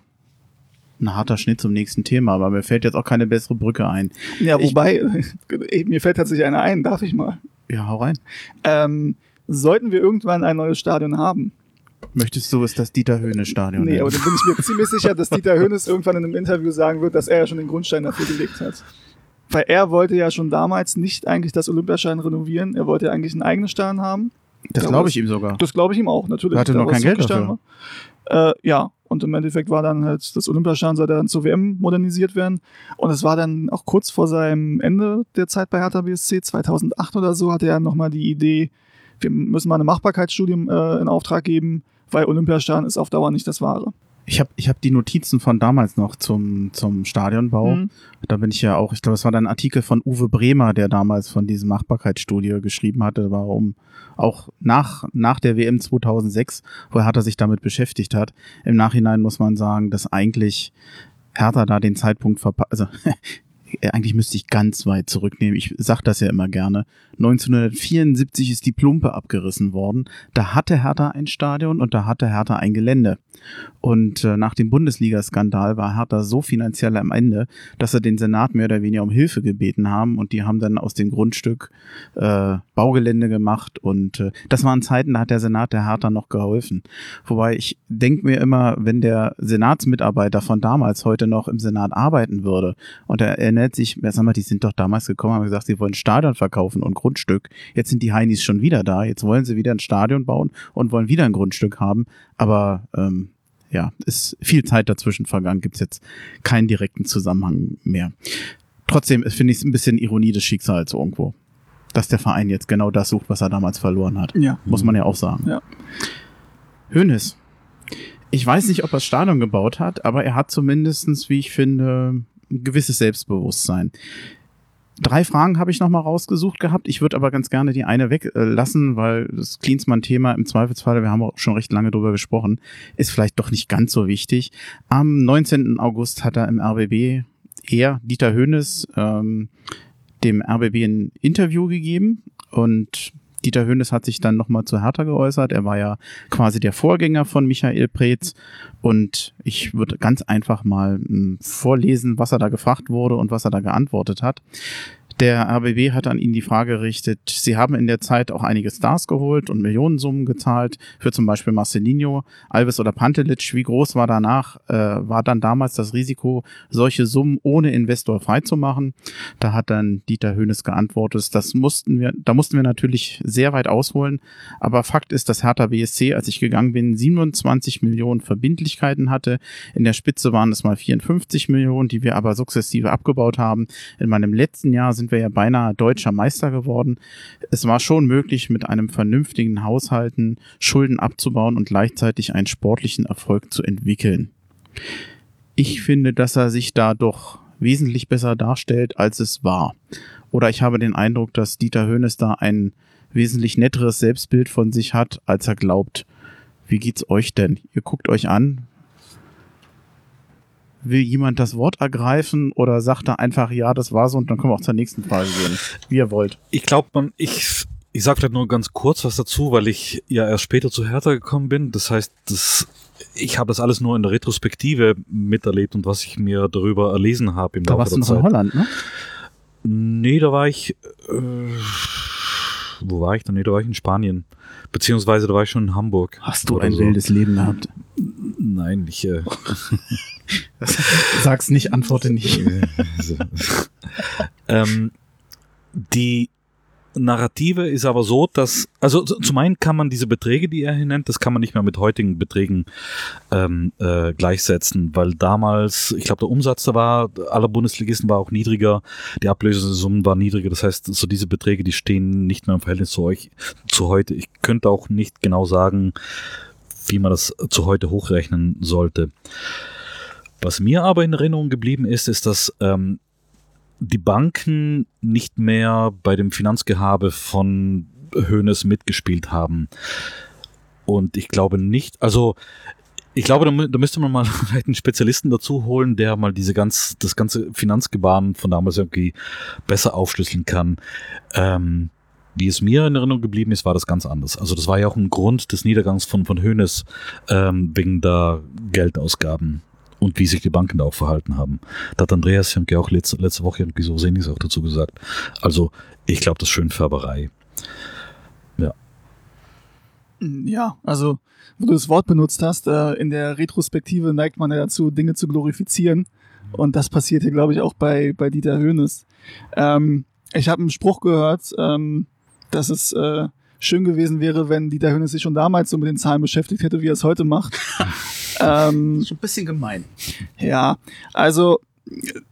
ein harter Schnitt zum nächsten Thema, aber mir fällt jetzt auch keine bessere Brücke ein. Ja, Ich- wobei, mir fällt tatsächlich einer ein, darf ich mal. Ja, hau rein. Ähm, sollten wir irgendwann ein neues Stadion haben, Möchtest du es das Dieter-Höhne-Stadion Nee, nennen? aber dann bin ich mir ziemlich sicher, dass Dieter Hönes irgendwann in einem Interview sagen wird, dass er ja schon den Grundstein dafür gelegt hat. Weil er wollte ja schon damals nicht eigentlich das Olympiastadion renovieren, er wollte ja eigentlich einen eigenen Stadion haben. das glaube ich ihm sogar. Das glaube ich ihm auch, natürlich. Er hatte noch kein Geld war. Äh, ja, und im Endeffekt war dann halt das Olympiastadion sollte dann zur WM modernisiert werden. Und es war dann auch kurz vor seinem Ende der Zeit bei Hertha BSC, 2008 oder so, hatte er nochmal die Idee, wir müssen mal eine Machbarkeitsstudie äh, in Auftrag geben, weil Olympiastadion ist auf Dauer nicht das Wahre. Ich habe ich hab die Notizen von damals noch zum, zum Stadionbau. Mhm. Da bin ich ja auch, ich glaube, es war dann ein Artikel von Uwe Bremer, der damals von diesem Machbarkeitsstudie geschrieben hatte, war um auch nach, nach der WM 2006, wo Hertha sich damit beschäftigt hat. Im Nachhinein muss man sagen, dass eigentlich Hertha da den Zeitpunkt verpasst, also eigentlich müsste ich ganz weit zurücknehmen. Ich sag das ja immer gerne. 1974 ist die Plumpe abgerissen worden. Da hatte Hertha ein Stadion und da hatte Hertha ein Gelände. Und äh, nach dem Bundesliga-Skandal war Hertha so finanziell am Ende, dass er den Senat mehr oder weniger um Hilfe gebeten haben und die haben dann aus dem Grundstück äh, Baugelände gemacht und äh, das waren Zeiten, da hat der Senat der Hertha noch geholfen. Wobei ich denke mir immer, wenn der Senatsmitarbeiter von damals heute noch im Senat arbeiten würde und er erinnert sich, sag mal, die sind doch damals gekommen, haben gesagt, sie wollen Stadion verkaufen und Grundstück. Jetzt sind die Heinis schon wieder da, jetzt wollen sie wieder ein Stadion bauen und wollen wieder ein Grundstück haben, aber ähm, ja, ist viel Zeit dazwischen vergangen, gibt's jetzt keinen direkten Zusammenhang mehr. Trotzdem finde ich es ein bisschen Ironie des Schicksals irgendwo, dass der Verein jetzt genau das sucht, was er damals verloren hat. Ja. Muss man ja auch sagen. Ja. Hönes. Ich weiß nicht, ob er das Stadion gebaut hat, aber er hat zumindestens, wie ich finde, gewisses Selbstbewusstsein. Drei Fragen habe ich nochmal rausgesucht gehabt. Ich würde aber ganz gerne die eine weglassen, weil das Klinsmann-Thema im Zweifelsfall, wir haben auch schon recht lange drüber gesprochen, ist vielleicht doch nicht ganz so wichtig. Am 19. August hat er im RBB, er, Dieter Höhnes, ähm, dem RBB ein Interview gegeben und Dieter Höhnes hat sich dann nochmal zu Hertha geäußert. Er war ja quasi der Vorgänger von Michael Preetz. Und ich würde ganz einfach mal m, vorlesen, was er da gefragt wurde und was er da geantwortet hat. Der RBB hat an ihn die Frage gerichtet, sie haben in der Zeit auch einige Stars geholt und Millionensummen gezahlt für zum Beispiel Marcelinho, Alves oder Pantelic. Wie groß war danach, äh, war dann damals das Risiko, solche Summen ohne Investor freizumachen? Da hat dann Dieter Höhnes geantwortet, das mussten wir, da mussten wir natürlich sehr weit ausholen. Aber Fakt ist, dass Hertha BSC, als ich gegangen bin, 27 Millionen Verbindlichkeiten hatte. In der Spitze waren es mal 54 Millionen, die wir aber sukzessive abgebaut haben. In meinem letzten Jahr sind wir ja beinahe deutscher Meister geworden. Es war schon möglich, mit einem vernünftigen Haushalten Schulden abzubauen und gleichzeitig einen sportlichen Erfolg zu entwickeln. Ich finde, dass er sich da doch wesentlich besser darstellt, als es war. Oder ich habe den Eindruck, dass Dieter Höhnes da ein wesentlich netteres Selbstbild von sich hat, als er glaubt. Wie geht's euch denn? Ihr guckt euch an. Will jemand das Wort ergreifen oder sagt er einfach, ja, das war so und dann können wir auch zur nächsten Frage gehen, wie ihr wollt. Ich glaube, man, ich, ich sage vielleicht nur ganz kurz was dazu, weil ich ja erst später zu Hertha gekommen bin. Das heißt, das, ich habe das alles nur in der Retrospektive miterlebt und was ich mir darüber erlesen habe im Da Laufe warst du der in Zeit. Holland, ne? Nee, da war ich. Äh, wo war ich denn? Nee, da war ich in Spanien. Beziehungsweise da war ich schon in Hamburg. Hast du ein so. wildes Leben gehabt? Nein, ich. Äh, Sag's nicht, antworte nicht. ähm, die Narrative ist aber so, dass, also zu- zum einen kann man diese Beträge, die er hier nennt, das kann man nicht mehr mit heutigen Beträgen ähm, äh, gleichsetzen, weil damals, ich glaube, der Umsatz da war, aller Bundesligisten war auch niedriger, die Ablösesummen waren niedriger, das heißt, so diese Beträge, die stehen nicht mehr im Verhältnis zu euch, zu heute. Ich könnte auch nicht genau sagen, wie man das zu heute hochrechnen sollte. Was mir aber in Erinnerung geblieben ist, ist, dass ähm, die Banken nicht mehr bei dem Finanzgehabe von Hoeneß mitgespielt haben. Und ich glaube nicht, also ich glaube, da, da müsste man mal einen Spezialisten dazu holen, der mal diese ganz, das ganze Finanzgebaren von damals irgendwie besser aufschlüsseln kann. Ähm, wie es mir in Erinnerung geblieben ist, war das ganz anders. Also das war ja auch ein Grund des Niedergangs von, von Hoeneß ähm, wegen der Geldausgaben und wie sich die Banken da auch verhalten haben. Da hat Andreas Janke auch letzte, letzte Woche irgendwie so ähnliches auch dazu gesagt. Also ich glaube, das ist Schönfärberei. Ja, also, wo du das Wort benutzt hast, äh, in der Retrospektive neigt man ja dazu, Dinge zu glorifizieren. Und das passiert hier, glaube ich, auch bei, bei Dieter Höhnes. Ähm, ich habe einen Spruch gehört, ähm, dass es äh, schön gewesen wäre, wenn Dieter Höhnes sich schon damals so mit den Zahlen beschäftigt hätte, wie er es heute macht. ähm, Schon ein bisschen gemein. ja, also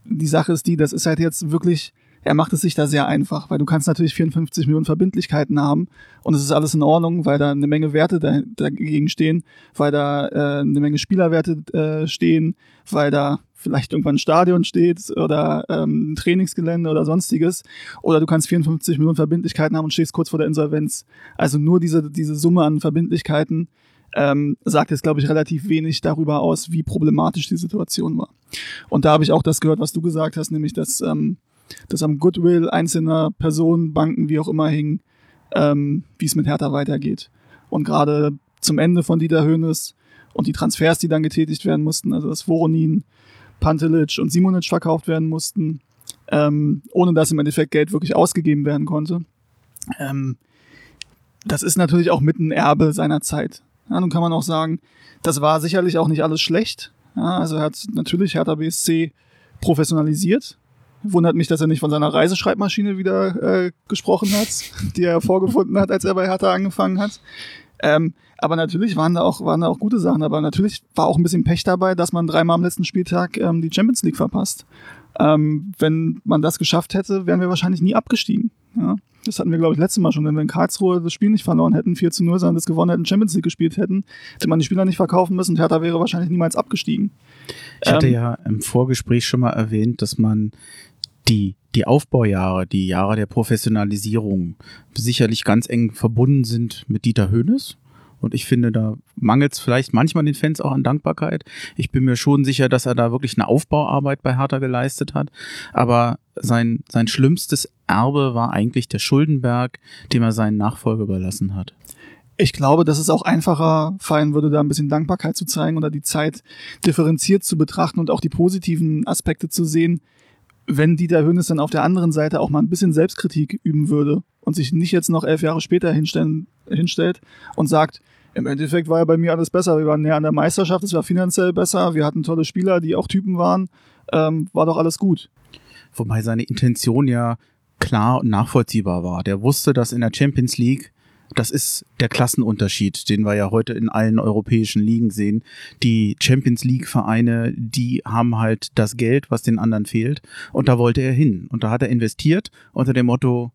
die Sache ist die, das ist halt jetzt wirklich, er macht es sich da sehr einfach, weil du kannst natürlich 54 Millionen Verbindlichkeiten haben und es ist alles in Ordnung, weil da eine Menge Werte da, dagegen stehen, weil da äh, eine Menge Spielerwerte äh, stehen, weil da vielleicht irgendwann ein Stadion steht oder ähm, ein Trainingsgelände oder sonstiges. Oder du kannst 54 Millionen Verbindlichkeiten haben und stehst kurz vor der Insolvenz. Also nur diese, diese Summe an Verbindlichkeiten ähm, sagt jetzt, glaube ich, relativ wenig darüber aus, wie problematisch die Situation war. Und da habe ich auch das gehört, was du gesagt hast, nämlich, dass, ähm, dass am Goodwill einzelner Personen, Banken, wie auch immer hing, ähm, wie es mit Hertha weitergeht. Und gerade zum Ende von Dieter Höhnes und die Transfers, die dann getätigt werden mussten, also dass Voronin, Pantelic und Simonic verkauft werden mussten, ähm, ohne dass im Endeffekt Geld wirklich ausgegeben werden konnte. Ähm, das ist natürlich auch mit ein Erbe seiner Zeit. Ja, nun kann man auch sagen, das war sicherlich auch nicht alles schlecht. Ja, also er hat natürlich Hertha BSC professionalisiert. Wundert mich, dass er nicht von seiner Reiseschreibmaschine wieder äh, gesprochen hat, die er vorgefunden hat, als er bei Hertha angefangen hat. Ähm, aber natürlich waren da auch waren da auch gute Sachen. Aber natürlich war auch ein bisschen Pech dabei, dass man dreimal am letzten Spieltag ähm, die Champions League verpasst. Ähm, wenn man das geschafft hätte, wären wir wahrscheinlich nie abgestiegen. Ja? Das hatten wir, glaube ich, letztes Mal schon. Wenn wir in Karlsruhe das Spiel nicht verloren hätten, 4 zu 0, sondern das gewonnen hätten, Champions League gespielt hätten, hätte man die Spieler nicht verkaufen müssen und Hertha wäre wahrscheinlich niemals abgestiegen. Ich hatte ähm, ja im Vorgespräch schon mal erwähnt, dass man die, die Aufbaujahre, die Jahre der Professionalisierung sicherlich ganz eng verbunden sind mit Dieter Höhnes. Und ich finde, da mangelt es vielleicht manchmal den Fans auch an Dankbarkeit. Ich bin mir schon sicher, dass er da wirklich eine Aufbauarbeit bei Hertha geleistet hat. Aber sein, sein schlimmstes Erbe war eigentlich der Schuldenberg, dem er seinen Nachfolger überlassen hat. Ich glaube, dass es auch einfacher fallen würde, da ein bisschen Dankbarkeit zu zeigen oder die Zeit differenziert zu betrachten und auch die positiven Aspekte zu sehen, wenn Dieter Hönes dann auf der anderen Seite auch mal ein bisschen Selbstkritik üben würde und sich nicht jetzt noch elf Jahre später hinstellen, hinstellt und sagt, im Endeffekt war ja bei mir alles besser. Wir waren näher an der Meisterschaft, es war finanziell besser, wir hatten tolle Spieler, die auch Typen waren. Ähm, war doch alles gut. Wobei seine Intention ja klar und nachvollziehbar war. Der wusste, dass in der Champions League, das ist der Klassenunterschied, den wir ja heute in allen europäischen Ligen sehen. Die Champions League Vereine, die haben halt das Geld, was den anderen fehlt. Und da wollte er hin. Und da hat er investiert unter dem Motto,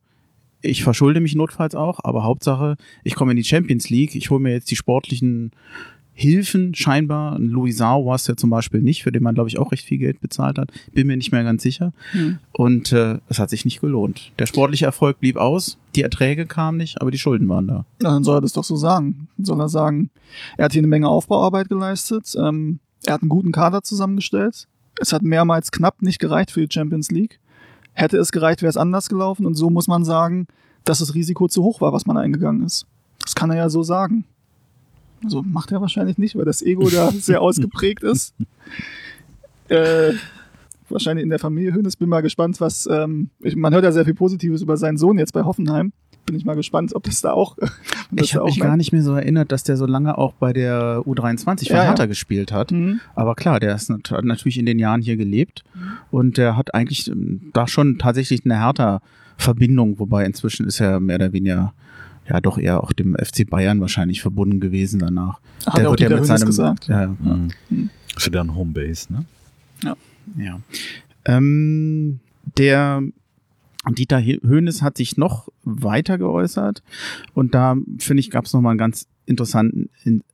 ich verschulde mich notfalls auch, aber Hauptsache, ich komme in die Champions League, ich hole mir jetzt die sportlichen Hilfen scheinbar. Louisau war es ja zum Beispiel nicht, für den man, glaube ich, auch recht viel Geld bezahlt hat. Bin mir nicht mehr ganz sicher. Mhm. Und äh, es hat sich nicht gelohnt. Der sportliche Erfolg blieb aus, die Erträge kamen nicht, aber die Schulden waren da. Ja, dann soll er das doch so sagen. Dann soll er sagen, er hat hier eine Menge Aufbauarbeit geleistet, ähm, er hat einen guten Kader zusammengestellt. Es hat mehrmals knapp nicht gereicht für die Champions League. Hätte es gereicht, wäre es anders gelaufen. Und so muss man sagen, dass das Risiko zu hoch war, was man eingegangen ist. Das kann er ja so sagen. Also macht er wahrscheinlich nicht, weil das Ego da sehr ausgeprägt ist. Äh, wahrscheinlich in der Familie Hönes. Bin mal gespannt, was. Ähm, ich, man hört ja sehr viel Positives über seinen Sohn jetzt bei Hoffenheim bin ich mal gespannt, ob das da auch. Das ich habe mich gar nicht mehr so erinnert, dass der so lange auch bei der U23 von ja, Hertha ja. gespielt hat. Mhm. Aber klar, der ist hat natürlich in den Jahren hier gelebt und der hat eigentlich ähm, da schon tatsächlich eine Hertha-Verbindung, wobei inzwischen ist er mehr oder weniger ja doch eher auch dem FC Bayern wahrscheinlich verbunden gewesen danach. Hat der wird ja mit seinem gesagt. Ja, ja. Mhm. mhm. Ist dann Homebase, ne? Ja. Ja. Ähm, der Dieter Höhnes hat sich noch weiter geäußert und da finde ich gab es noch mal einen ganz interessanten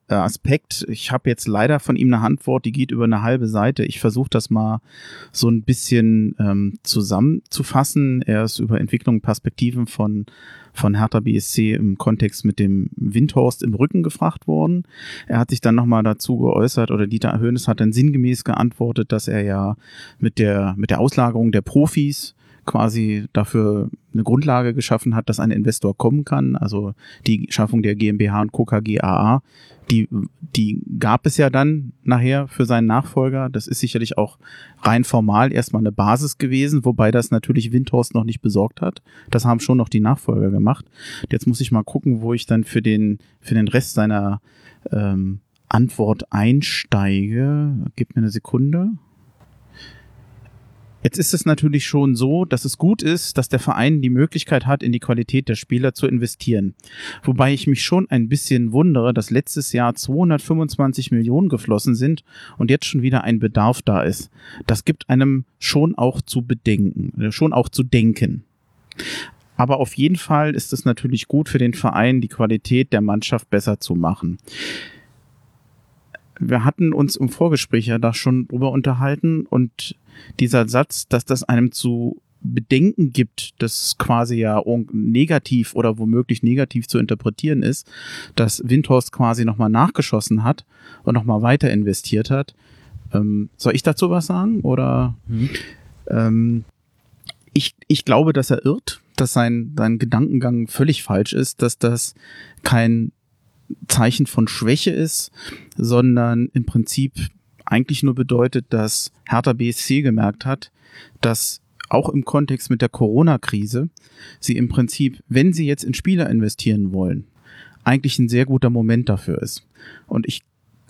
äh, Aspekt. Ich habe jetzt leider von ihm eine Antwort, die geht über eine halbe Seite. Ich versuche das mal so ein bisschen ähm, zusammenzufassen. Er ist über Entwicklung Perspektiven von von Hertha BSC im Kontext mit dem Windhorst im Rücken gefragt worden. Er hat sich dann nochmal dazu geäußert oder Dieter Höhnes hat dann sinngemäß geantwortet, dass er ja mit der, mit der Auslagerung der Profis quasi dafür eine Grundlage geschaffen hat, dass ein Investor kommen kann. Also die Schaffung der GmbH und Co. KGAA, die, die gab es ja dann nachher für seinen Nachfolger. Das ist sicherlich auch rein formal erstmal eine Basis gewesen, wobei das natürlich Windhorst noch nicht besorgt hat. Das haben schon noch die Nachfolger gemacht. Jetzt muss ich mal gucken, wo ich dann für den, für den Rest seiner ähm, Antwort einsteige. Gib mir eine Sekunde. Jetzt ist es natürlich schon so, dass es gut ist, dass der Verein die Möglichkeit hat, in die Qualität der Spieler zu investieren. Wobei ich mich schon ein bisschen wundere, dass letztes Jahr 225 Millionen geflossen sind und jetzt schon wieder ein Bedarf da ist. Das gibt einem schon auch zu bedenken, äh, schon auch zu denken. Aber auf jeden Fall ist es natürlich gut für den Verein, die Qualität der Mannschaft besser zu machen wir hatten uns im Vorgespräch ja da schon drüber unterhalten und dieser Satz, dass das einem zu Bedenken gibt, das quasi ja negativ oder womöglich negativ zu interpretieren ist, dass Windhorst quasi nochmal nachgeschossen hat und nochmal weiter investiert hat. Ähm, soll ich dazu was sagen? Oder mhm. ähm, ich, ich glaube, dass er irrt, dass sein, sein Gedankengang völlig falsch ist, dass das kein Zeichen von Schwäche ist, sondern im Prinzip eigentlich nur bedeutet, dass Hertha BSC gemerkt hat, dass auch im Kontext mit der Corona-Krise sie im Prinzip, wenn sie jetzt in Spieler investieren wollen, eigentlich ein sehr guter Moment dafür ist. Und ich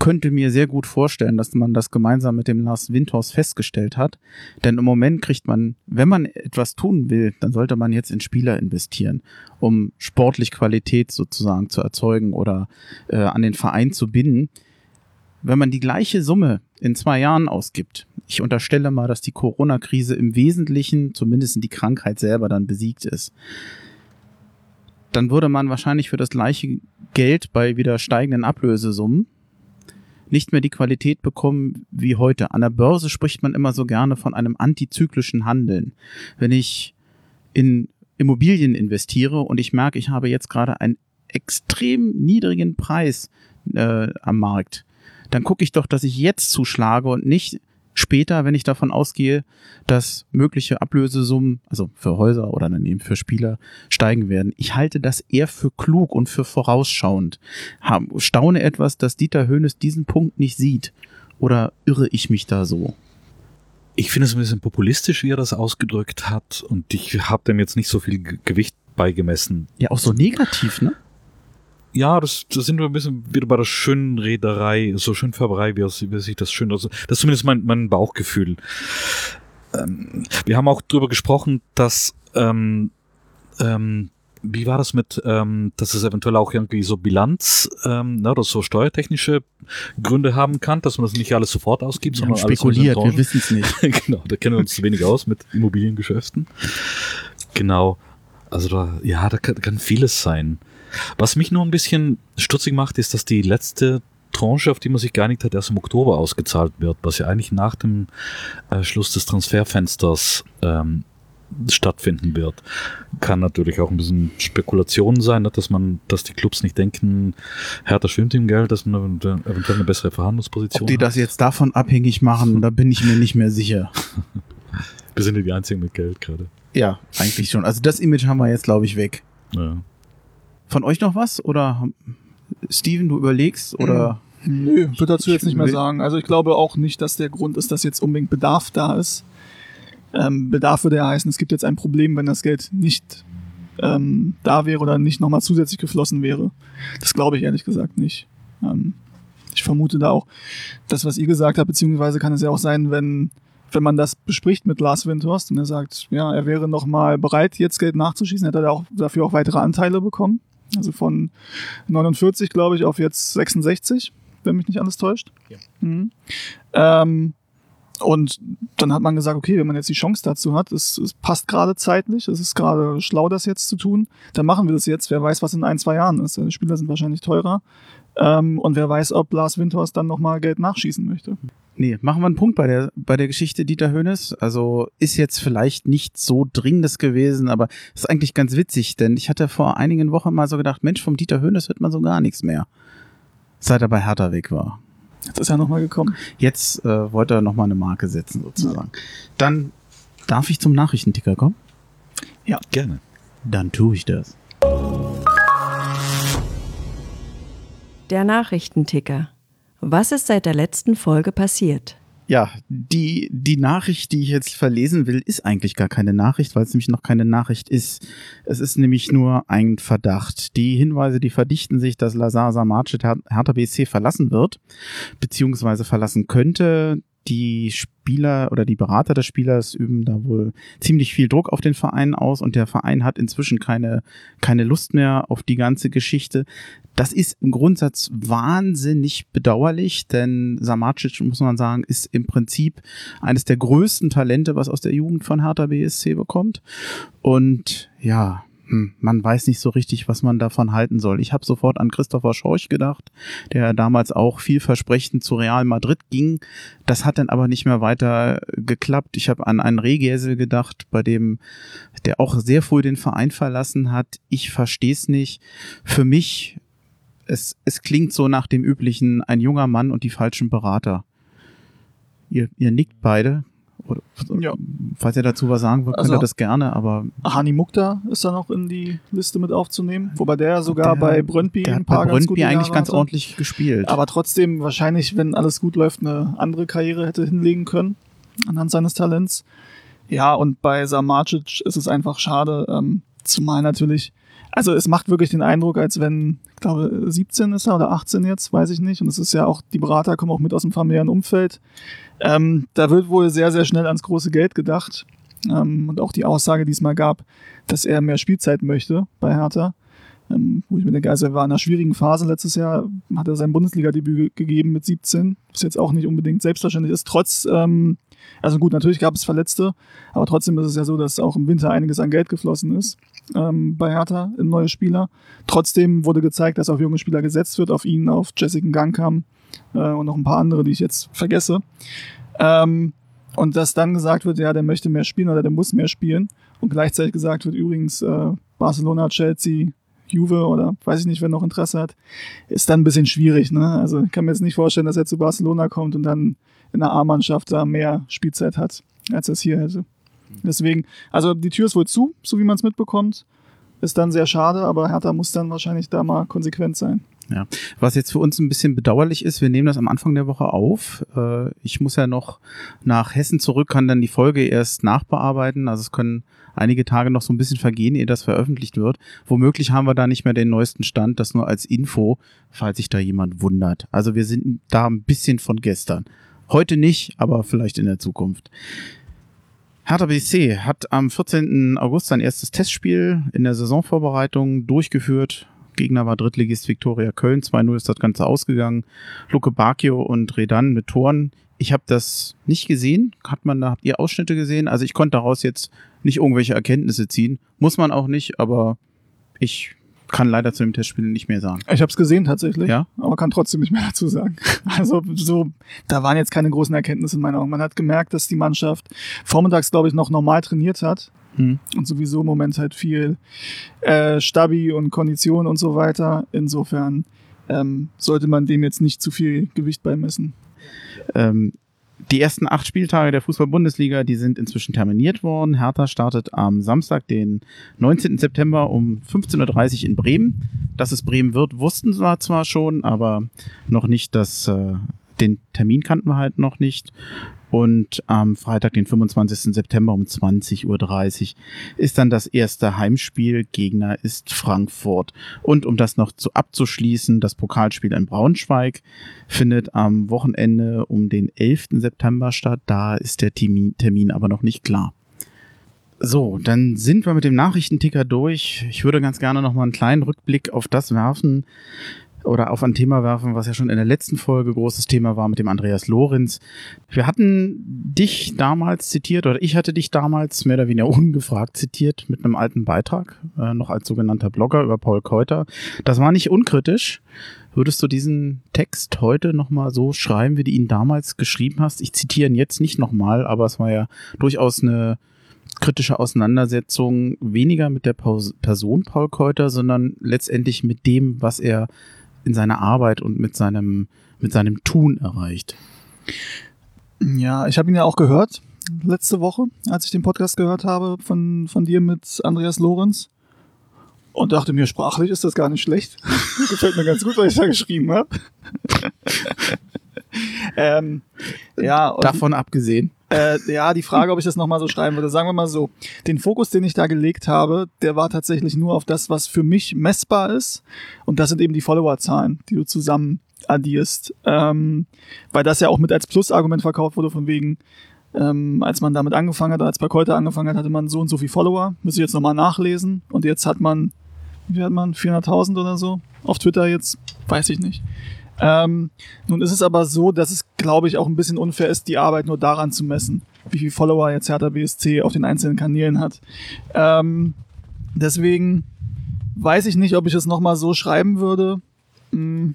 könnte mir sehr gut vorstellen, dass man das gemeinsam mit dem Lars Windhorst festgestellt hat. Denn im Moment kriegt man, wenn man etwas tun will, dann sollte man jetzt in Spieler investieren, um sportlich Qualität sozusagen zu erzeugen oder äh, an den Verein zu binden. Wenn man die gleiche Summe in zwei Jahren ausgibt, ich unterstelle mal, dass die Corona-Krise im Wesentlichen, zumindest die Krankheit selber, dann besiegt ist, dann würde man wahrscheinlich für das gleiche Geld bei wieder steigenden Ablösesummen nicht mehr die Qualität bekommen wie heute. An der Börse spricht man immer so gerne von einem antizyklischen Handeln. Wenn ich in Immobilien investiere und ich merke, ich habe jetzt gerade einen extrem niedrigen Preis äh, am Markt, dann gucke ich doch, dass ich jetzt zuschlage und nicht später, wenn ich davon ausgehe, dass mögliche Ablösesummen, also für Häuser oder dann eben für Spieler, steigen werden. Ich halte das eher für klug und für vorausschauend. Staune etwas, dass Dieter Höhnes diesen Punkt nicht sieht. Oder irre ich mich da so? Ich finde es ein bisschen populistisch, wie er das ausgedrückt hat. Und ich habe dem jetzt nicht so viel Gewicht beigemessen. Ja, auch so negativ, ne? Ja, das, das sind wir ein bisschen wieder bei der schönen Reederei, so schön Färberei, wie, wie sich das schön, also, das ist zumindest mein, mein Bauchgefühl. Ähm, wir haben auch drüber gesprochen, dass, ähm, ähm, wie war das mit, ähm, dass es eventuell auch irgendwie so Bilanz ähm, ne, oder so steuertechnische Gründe haben kann, dass man das nicht alles sofort ausgibt, sondern spekuliert, wir wissen es nicht. genau, da kennen wir uns zu wenig aus mit Immobiliengeschäften. Genau. Also da, ja, da kann, kann vieles sein. Was mich nur ein bisschen stutzig macht, ist, dass die letzte Tranche, auf die man sich geeinigt hat, erst im Oktober ausgezahlt wird, was ja eigentlich nach dem äh, Schluss des Transferfensters ähm, stattfinden wird. Kann natürlich auch ein bisschen Spekulation sein, ne, dass man, dass die Clubs nicht denken, Hertha schwimmt im Geld, dass man eventuell eine bessere Verhandlungsposition Ob die hat. das jetzt davon abhängig machen, da bin ich mir nicht mehr sicher. wir sind ja die Einzigen mit Geld gerade. Ja, eigentlich schon. Also das Image haben wir jetzt, glaube ich, weg. Ja. Von euch noch was? Oder Steven, du überlegst? Oder? Hm. Nö, würde dazu jetzt nicht mehr sagen. Also ich glaube auch nicht, dass der Grund ist, dass jetzt unbedingt Bedarf da ist. Ähm, Bedarf würde ja heißen, es gibt jetzt ein Problem, wenn das Geld nicht ähm, da wäre oder nicht nochmal zusätzlich geflossen wäre. Das glaube ich ehrlich gesagt nicht. Ähm, ich vermute da auch, das, was ihr gesagt habt, beziehungsweise kann es ja auch sein, wenn, wenn man das bespricht mit Lars Windhorst und er sagt, ja, er wäre nochmal bereit, jetzt Geld nachzuschießen, hätte er auch, dafür auch weitere Anteile bekommen. Also von 49, glaube ich, auf jetzt 66, wenn mich nicht alles täuscht. Ja. Mhm. Ähm, und dann hat man gesagt, okay, wenn man jetzt die Chance dazu hat, es, es passt gerade zeitlich, es ist gerade schlau, das jetzt zu tun, dann machen wir das jetzt. Wer weiß, was in ein, zwei Jahren ist. Die Spieler sind wahrscheinlich teurer. Ähm, und wer weiß, ob Lars Windhorst dann nochmal Geld nachschießen möchte. Nee, machen wir einen Punkt bei der, bei der Geschichte Dieter Hönes. Also ist jetzt vielleicht nicht so dringendes gewesen, aber ist eigentlich ganz witzig, denn ich hatte vor einigen Wochen mal so gedacht, Mensch, vom Dieter Hönes hört man so gar nichts mehr. Seit er bei Hertha weg war. Jetzt ist er nochmal gekommen. Jetzt äh, wollte er nochmal eine Marke setzen, sozusagen. Ja. Dann darf ich zum Nachrichtenticker kommen? Ja, gerne. Dann tue ich das. Der Nachrichtenticker. Was ist seit der letzten Folge passiert? Ja, die, die Nachricht, die ich jetzt verlesen will, ist eigentlich gar keine Nachricht, weil es nämlich noch keine Nachricht ist. Es ist nämlich nur ein Verdacht. Die Hinweise, die verdichten sich, dass Lazar Samacic Hertha BSC verlassen wird, beziehungsweise verlassen könnte die Spieler oder die Berater des Spielers üben da wohl ziemlich viel Druck auf den Verein aus und der Verein hat inzwischen keine, keine Lust mehr auf die ganze Geschichte. Das ist im Grundsatz wahnsinnig bedauerlich, denn Samacic, muss man sagen, ist im Prinzip eines der größten Talente, was aus der Jugend von Hertha BSC bekommt. Und ja, man weiß nicht so richtig, was man davon halten soll. Ich habe sofort an Christopher Schorch gedacht, der damals auch vielversprechend zu Real Madrid ging. Das hat dann aber nicht mehr weiter geklappt. Ich habe an einen Rehgäsel gedacht, bei dem der auch sehr früh den Verein verlassen hat. Ich verstehe es nicht. Für mich, es, es klingt so nach dem üblichen, ein junger Mann und die falschen Berater. Ihr, ihr nickt beide. Oder, Ja. Falls ihr dazu was sagen wollt, könnt Also- ihr das gerne, aber Hani Mukta ist da noch in die Liste mit aufzunehmen, wobei der sogar Der- bei Brøndby ein hat bei paar ganz Brøndby eigentlich Jahre ganz hatte. ordentlich gespielt. Aber trotzdem wahrscheinlich, wenn alles gut läuft, eine andere Karriere hätte hinlegen können, anhand seines Talents. Ja, und bei Samacic ist es einfach schade, ähm, zumal natürlich, also es macht wirklich den Eindruck, als wenn, ich glaube, 17 ist er oder 18 jetzt, weiß ich nicht. Und es ist ja auch, die Berater kommen auch mit aus dem familiären Umfeld. Ähm, da wird wohl sehr, sehr schnell ans große Geld gedacht. Ähm, und auch die Aussage, die es mal gab, dass er mehr Spielzeit möchte bei Hertha. Ähm, wo ich mir denke, also er war in einer schwierigen Phase letztes Jahr, hat er sein Bundesliga-Debüt ge- gegeben mit 17, was jetzt auch nicht unbedingt selbstverständlich ist. Trotz, ähm, also gut, natürlich gab es Verletzte, aber trotzdem ist es ja so, dass auch im Winter einiges an Geld geflossen ist ähm, bei Hertha in neue Spieler. Trotzdem wurde gezeigt, dass auf junge Spieler gesetzt wird, auf ihn, auf Jessica Gangkam äh, und noch ein paar andere, die ich jetzt vergesse. Ähm, und dass dann gesagt wird, ja, der möchte mehr spielen oder der muss mehr spielen. Und gleichzeitig gesagt wird, übrigens, äh, Barcelona, Chelsea, Juve oder weiß ich nicht, wer noch Interesse hat, ist dann ein bisschen schwierig. Ne? Also ich kann mir jetzt nicht vorstellen, dass er zu Barcelona kommt und dann in der A-Mannschaft da mehr Spielzeit hat, als er es hier hätte. Deswegen, also die Tür ist wohl zu, so wie man es mitbekommt. Ist dann sehr schade, aber Hertha muss dann wahrscheinlich da mal konsequent sein. Ja. Was jetzt für uns ein bisschen bedauerlich ist, wir nehmen das am Anfang der Woche auf. Äh, Ich muss ja noch nach Hessen zurück, kann dann die Folge erst nachbearbeiten. Also es können einige Tage noch so ein bisschen vergehen, ehe das veröffentlicht wird. Womöglich haben wir da nicht mehr den neuesten Stand, das nur als Info, falls sich da jemand wundert. Also wir sind da ein bisschen von gestern. Heute nicht, aber vielleicht in der Zukunft. Hertha BSC hat am 14. August sein erstes Testspiel in der Saisonvorbereitung durchgeführt. Gegner war Drittligist Viktoria Köln. 2-0 ist das Ganze ausgegangen. Luke Bacchio und Redan mit Toren. Ich habe das nicht gesehen. Hat man da, habt ihr Ausschnitte gesehen? Also ich konnte daraus jetzt nicht irgendwelche Erkenntnisse ziehen. Muss man auch nicht, aber ich kann leider zu dem Testspiel nicht mehr sagen. Ich habe es gesehen tatsächlich, Ja? aber kann trotzdem nicht mehr dazu sagen. Also so, da waren jetzt keine großen Erkenntnisse in meinen Augen. Man hat gemerkt, dass die Mannschaft vormittags, glaube ich, noch normal trainiert hat Hm. und sowieso im Moment halt viel äh, Stabi und Kondition und so weiter. Insofern ähm, sollte man dem jetzt nicht zu viel Gewicht beimessen. Ähm, die ersten acht Spieltage der Fußball-Bundesliga, die sind inzwischen terminiert worden. Hertha startet am Samstag, den 19. September um 15.30 Uhr in Bremen. Dass es Bremen wird, wussten wir zwar schon, aber noch nicht, dass äh, den Termin kannten wir halt noch nicht. Und am Freitag, den 25. September um 20.30 Uhr ist dann das erste Heimspiel. Gegner ist Frankfurt. Und um das noch zu abzuschließen, das Pokalspiel in Braunschweig findet am Wochenende um den 11. September statt. Da ist der Termin, aber noch nicht klar. So, dann sind wir mit dem Nachrichtenticker durch. Ich würde ganz gerne noch mal einen kleinen Rückblick auf das werfen oder auf ein Thema werfen, was ja schon in der letzten Folge großes Thema war mit dem Andreas Lorenz. Wir hatten dich damals zitiert oder ich hatte dich damals mehr oder weniger ungefragt zitiert mit einem alten Beitrag, äh, noch als sogenannter Blogger über Paul Keuter. Das war nicht unkritisch. Würdest du diesen Text heute nochmal so schreiben, wie du ihn damals geschrieben hast? Ich zitiere ihn jetzt nicht nochmal, aber es war ja durchaus eine kritische Auseinandersetzung, weniger mit der Person Paul Keuter, sondern letztendlich mit dem, was er in seiner Arbeit und mit seinem, mit seinem Tun erreicht. Ja, ich habe ihn ja auch gehört letzte Woche, als ich den Podcast gehört habe von, von dir mit Andreas Lorenz. Und dachte mir, sprachlich ist das gar nicht schlecht. Gefällt mir ganz gut, was ich da geschrieben habe. ähm, ja, Davon abgesehen. äh, ja, die Frage, ob ich das nochmal so schreiben würde. Sagen wir mal so, den Fokus, den ich da gelegt habe, der war tatsächlich nur auf das, was für mich messbar ist. Und das sind eben die Followerzahlen, die du zusammen addierst. Ähm, weil das ja auch mit als Plusargument verkauft wurde, von wegen, ähm, als man damit angefangen hat, als bei Keuter angefangen hat, hatte man so und so viel Follower. Muss ich jetzt nochmal nachlesen. Und jetzt hat man, wie hat man, 400.000 oder so? Auf Twitter jetzt, weiß ich nicht. Ähm, nun ist es aber so, dass es, glaube ich, auch ein bisschen unfair ist, die Arbeit nur daran zu messen, wie viel Follower jetzt Hertha BSC auf den einzelnen Kanälen hat. Ähm, Deswegen weiß ich nicht, ob ich es nochmal so schreiben würde. Hm,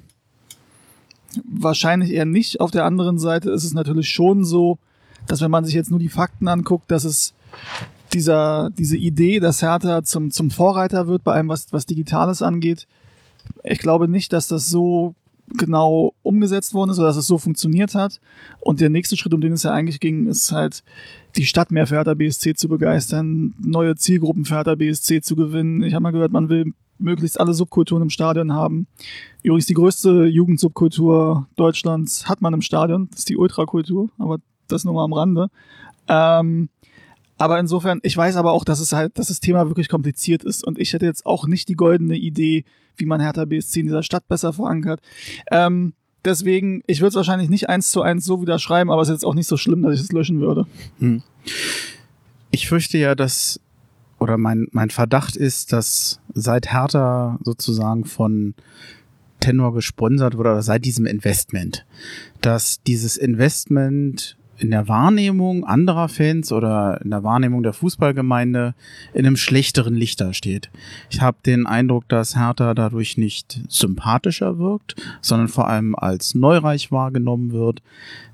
wahrscheinlich eher nicht. Auf der anderen Seite ist es natürlich schon so, dass wenn man sich jetzt nur die Fakten anguckt, dass es dieser, diese Idee, dass Hertha zum, zum Vorreiter wird bei allem, was, was Digitales angeht, ich glaube nicht, dass das so genau umgesetzt worden ist oder dass es so funktioniert hat. Und der nächste Schritt, um den es ja eigentlich ging, ist halt, die Stadt mehr für Hertha BSC zu begeistern, neue Zielgruppen für Hertha BSC zu gewinnen. Ich habe mal gehört, man will möglichst alle Subkulturen im Stadion haben. Übrigens die größte Jugendsubkultur Deutschlands hat man im Stadion, das ist die Ultrakultur, aber das nur mal am Rande. Ähm, aber insofern, ich weiß aber auch, dass es halt, dass das Thema wirklich kompliziert ist und ich hätte jetzt auch nicht die goldene Idee, wie man Hertha BSC in dieser Stadt besser verankert. Ähm, deswegen, ich würde es wahrscheinlich nicht eins zu eins so wieder schreiben, aber es ist jetzt auch nicht so schlimm, dass ich es löschen würde. Hm. Ich fürchte ja, dass, oder mein, mein Verdacht ist, dass seit Hertha sozusagen von Tenor gesponsert wurde, oder seit diesem Investment, dass dieses Investment in der Wahrnehmung anderer Fans oder in der Wahrnehmung der Fußballgemeinde in einem schlechteren Licht dasteht. Ich habe den Eindruck, dass Hertha dadurch nicht sympathischer wirkt, sondern vor allem als neureich wahrgenommen wird.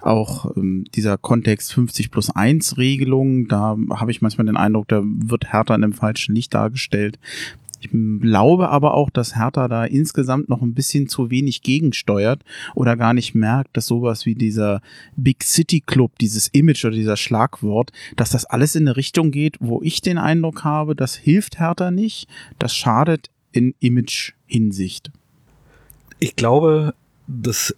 Auch ähm, dieser Kontext 50 plus 1 Regelung, da habe ich manchmal den Eindruck, da wird Hertha in einem falschen Licht dargestellt. Ich glaube aber auch, dass Hertha da insgesamt noch ein bisschen zu wenig gegensteuert oder gar nicht merkt, dass sowas wie dieser Big City Club, dieses Image oder dieser Schlagwort, dass das alles in eine Richtung geht, wo ich den Eindruck habe, das hilft Hertha nicht, das schadet in Image-Hinsicht. Ich glaube, das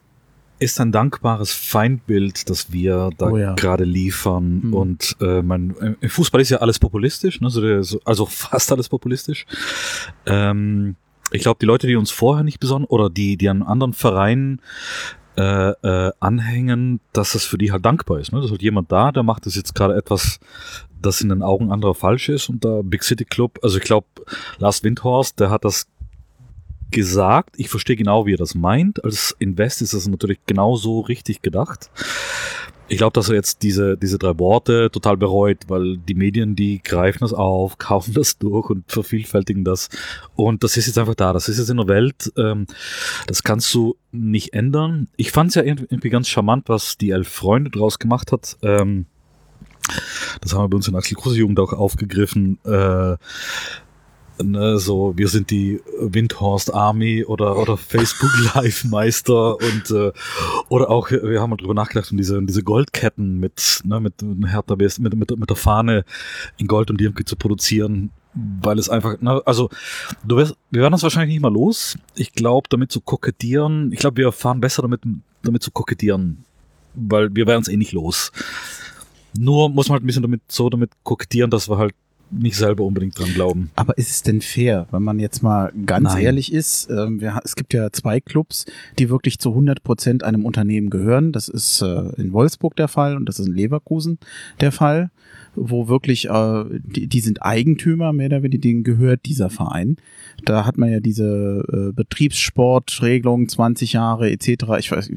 ist ein dankbares Feindbild, das wir da oh ja. gerade liefern. Mhm. Und äh, mein, im Fußball ist ja alles populistisch, ne? also, also fast alles populistisch. Ähm, ich glaube, die Leute, die uns vorher nicht besonders oder die, die an anderen Vereinen äh, äh, anhängen, dass es für die halt dankbar ist. Ne? Das ist halt jemand da, der macht das jetzt gerade etwas, das in den Augen anderer falsch ist und da Big City Club, also ich glaube, Lars Windhorst, der hat das gesagt. Ich verstehe genau, wie er das meint. Als Invest ist das natürlich genauso richtig gedacht. Ich glaube, dass er jetzt diese, diese drei Worte total bereut, weil die Medien, die greifen das auf, kaufen das durch und vervielfältigen das. Und das ist jetzt einfach da. Das ist jetzt in der Welt. Ähm, das kannst du nicht ändern. Ich fand es ja irgendwie ganz charmant, was die Elf Freunde draus gemacht hat. Ähm, das haben wir bei uns in Axel Kruse Jugend auch aufgegriffen. Äh, ne, so wir sind die Windhorst Army oder oder Facebook Live Meister und äh, oder auch wir haben mal drüber nachgedacht um diese diese Goldketten mit ne, mit Hertha BS, mit, mit mit der Fahne in Gold und irgendwie zu produzieren weil es einfach, ne, also du wirst, wir werden das wahrscheinlich nicht mal los. Ich glaube, damit zu kokettieren, ich glaube, wir fahren besser damit, damit zu kokettieren, weil wir werden es eh nicht los. Nur muss man halt ein bisschen damit so damit kokettieren, dass wir halt nicht selber unbedingt dran glauben. Aber ist es denn fair, wenn man jetzt mal ganz Nein. ehrlich ist? Ähm, wir, es gibt ja zwei Clubs, die wirklich zu 100 Prozent einem Unternehmen gehören. Das ist äh, in Wolfsburg der Fall und das ist in Leverkusen der Fall wo wirklich, äh, die, die sind Eigentümer, mehr oder weniger, denen gehört dieser Verein. Da hat man ja diese äh, Betriebssportregelung, 20 Jahre etc. Ich weiß, äh,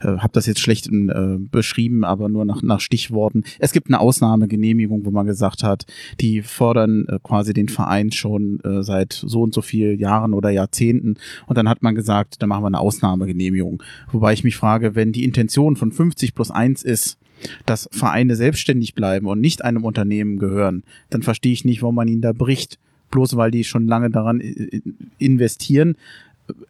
habe das jetzt schlecht äh, beschrieben, aber nur nach, nach Stichworten. Es gibt eine Ausnahmegenehmigung, wo man gesagt hat, die fordern äh, quasi den Verein schon äh, seit so und so viel Jahren oder Jahrzehnten. Und dann hat man gesagt, da machen wir eine Ausnahmegenehmigung. Wobei ich mich frage, wenn die Intention von 50 plus 1 ist, dass Vereine selbstständig bleiben und nicht einem Unternehmen gehören, dann verstehe ich nicht, warum man ihn da bricht. Bloß weil die schon lange daran investieren.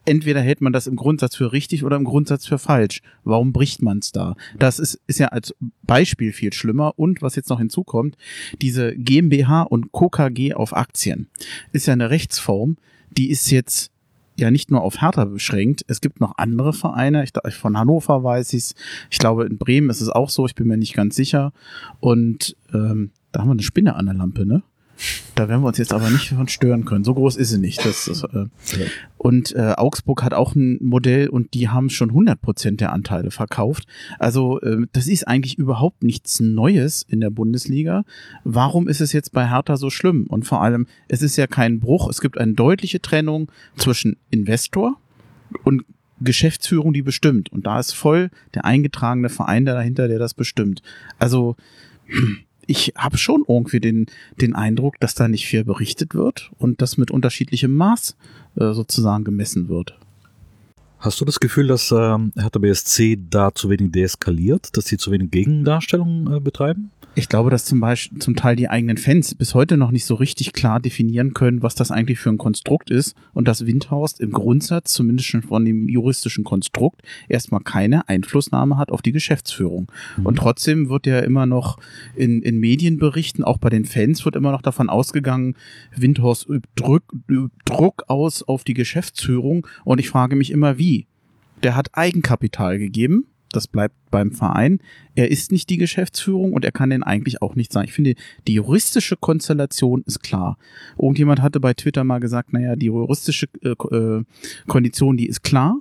Entweder hält man das im Grundsatz für richtig oder im Grundsatz für falsch. Warum bricht man es da? Das ist, ist ja als Beispiel viel schlimmer. Und was jetzt noch hinzukommt, diese GmbH und KKG auf Aktien ist ja eine Rechtsform, die ist jetzt ja nicht nur auf Hertha beschränkt. Es gibt noch andere Vereine. Ich, von Hannover weiß ich es. Ich glaube, in Bremen ist es auch so. Ich bin mir nicht ganz sicher. Und ähm, da haben wir eine Spinne an der Lampe, ne? Da werden wir uns jetzt aber nicht von stören können. So groß ist sie nicht. Das, das, äh, und äh, Augsburg hat auch ein Modell und die haben schon 100 Prozent der Anteile verkauft. Also äh, das ist eigentlich überhaupt nichts Neues in der Bundesliga. Warum ist es jetzt bei Hertha so schlimm? Und vor allem, es ist ja kein Bruch. Es gibt eine deutliche Trennung zwischen Investor und Geschäftsführung, die bestimmt. Und da ist voll der eingetragene Verein dahinter, der das bestimmt. Also ich habe schon irgendwie den, den Eindruck, dass da nicht viel berichtet wird und das mit unterschiedlichem Maß äh, sozusagen gemessen wird. Hast du das Gefühl, dass ähm, Hertha BSC da zu wenig deeskaliert, dass sie zu wenig Gegendarstellung äh, betreiben? Ich glaube, dass zum Beispiel zum Teil die eigenen Fans bis heute noch nicht so richtig klar definieren können, was das eigentlich für ein Konstrukt ist und dass Windhorst im Grundsatz, zumindest schon von dem juristischen Konstrukt, erstmal keine Einflussnahme hat auf die Geschäftsführung. Mhm. Und trotzdem wird ja immer noch in, in Medienberichten, auch bei den Fans, wird immer noch davon ausgegangen, Windhorst übt Druck, übt Druck aus auf die Geschäftsführung. Und ich frage mich immer, wie? Der hat Eigenkapital gegeben das bleibt beim Verein. Er ist nicht die Geschäftsführung und er kann den eigentlich auch nicht sein. Ich finde, die juristische Konstellation ist klar. Irgendjemand hatte bei Twitter mal gesagt, naja, die juristische äh, äh, Kondition, die ist klar.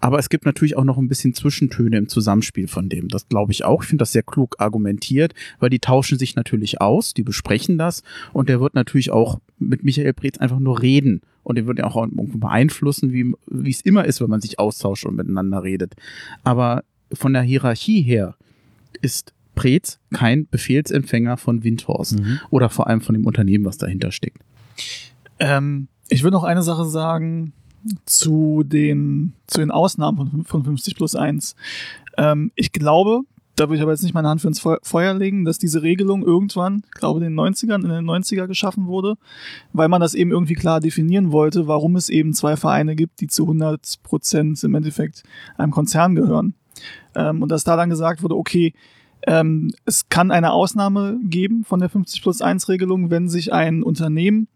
Aber es gibt natürlich auch noch ein bisschen Zwischentöne im Zusammenspiel von dem. Das glaube ich auch. Ich finde das sehr klug argumentiert, weil die tauschen sich natürlich aus, die besprechen das und der wird natürlich auch mit Michael Preetz einfach nur reden und den wird ja auch beeinflussen, wie, wie es immer ist, wenn man sich austauscht und miteinander redet. Aber von der Hierarchie her ist Preetz kein Befehlsempfänger von Windhorst mhm. oder vor allem von dem Unternehmen, was dahinter steckt. Ähm, ich würde noch eine Sache sagen zu den, zu den Ausnahmen von, von 50 plus 1. Ähm, ich glaube, da würde ich aber jetzt nicht meine Hand für ins Feuer legen, dass diese Regelung irgendwann, ich glaube in den 90ern, in den 90er geschaffen wurde, weil man das eben irgendwie klar definieren wollte, warum es eben zwei Vereine gibt, die zu 100 Prozent im Endeffekt einem Konzern gehören. Ähm, und dass da dann gesagt wurde, okay, ähm, es kann eine Ausnahme geben von der 50 plus 1 Regelung, wenn sich ein Unternehmen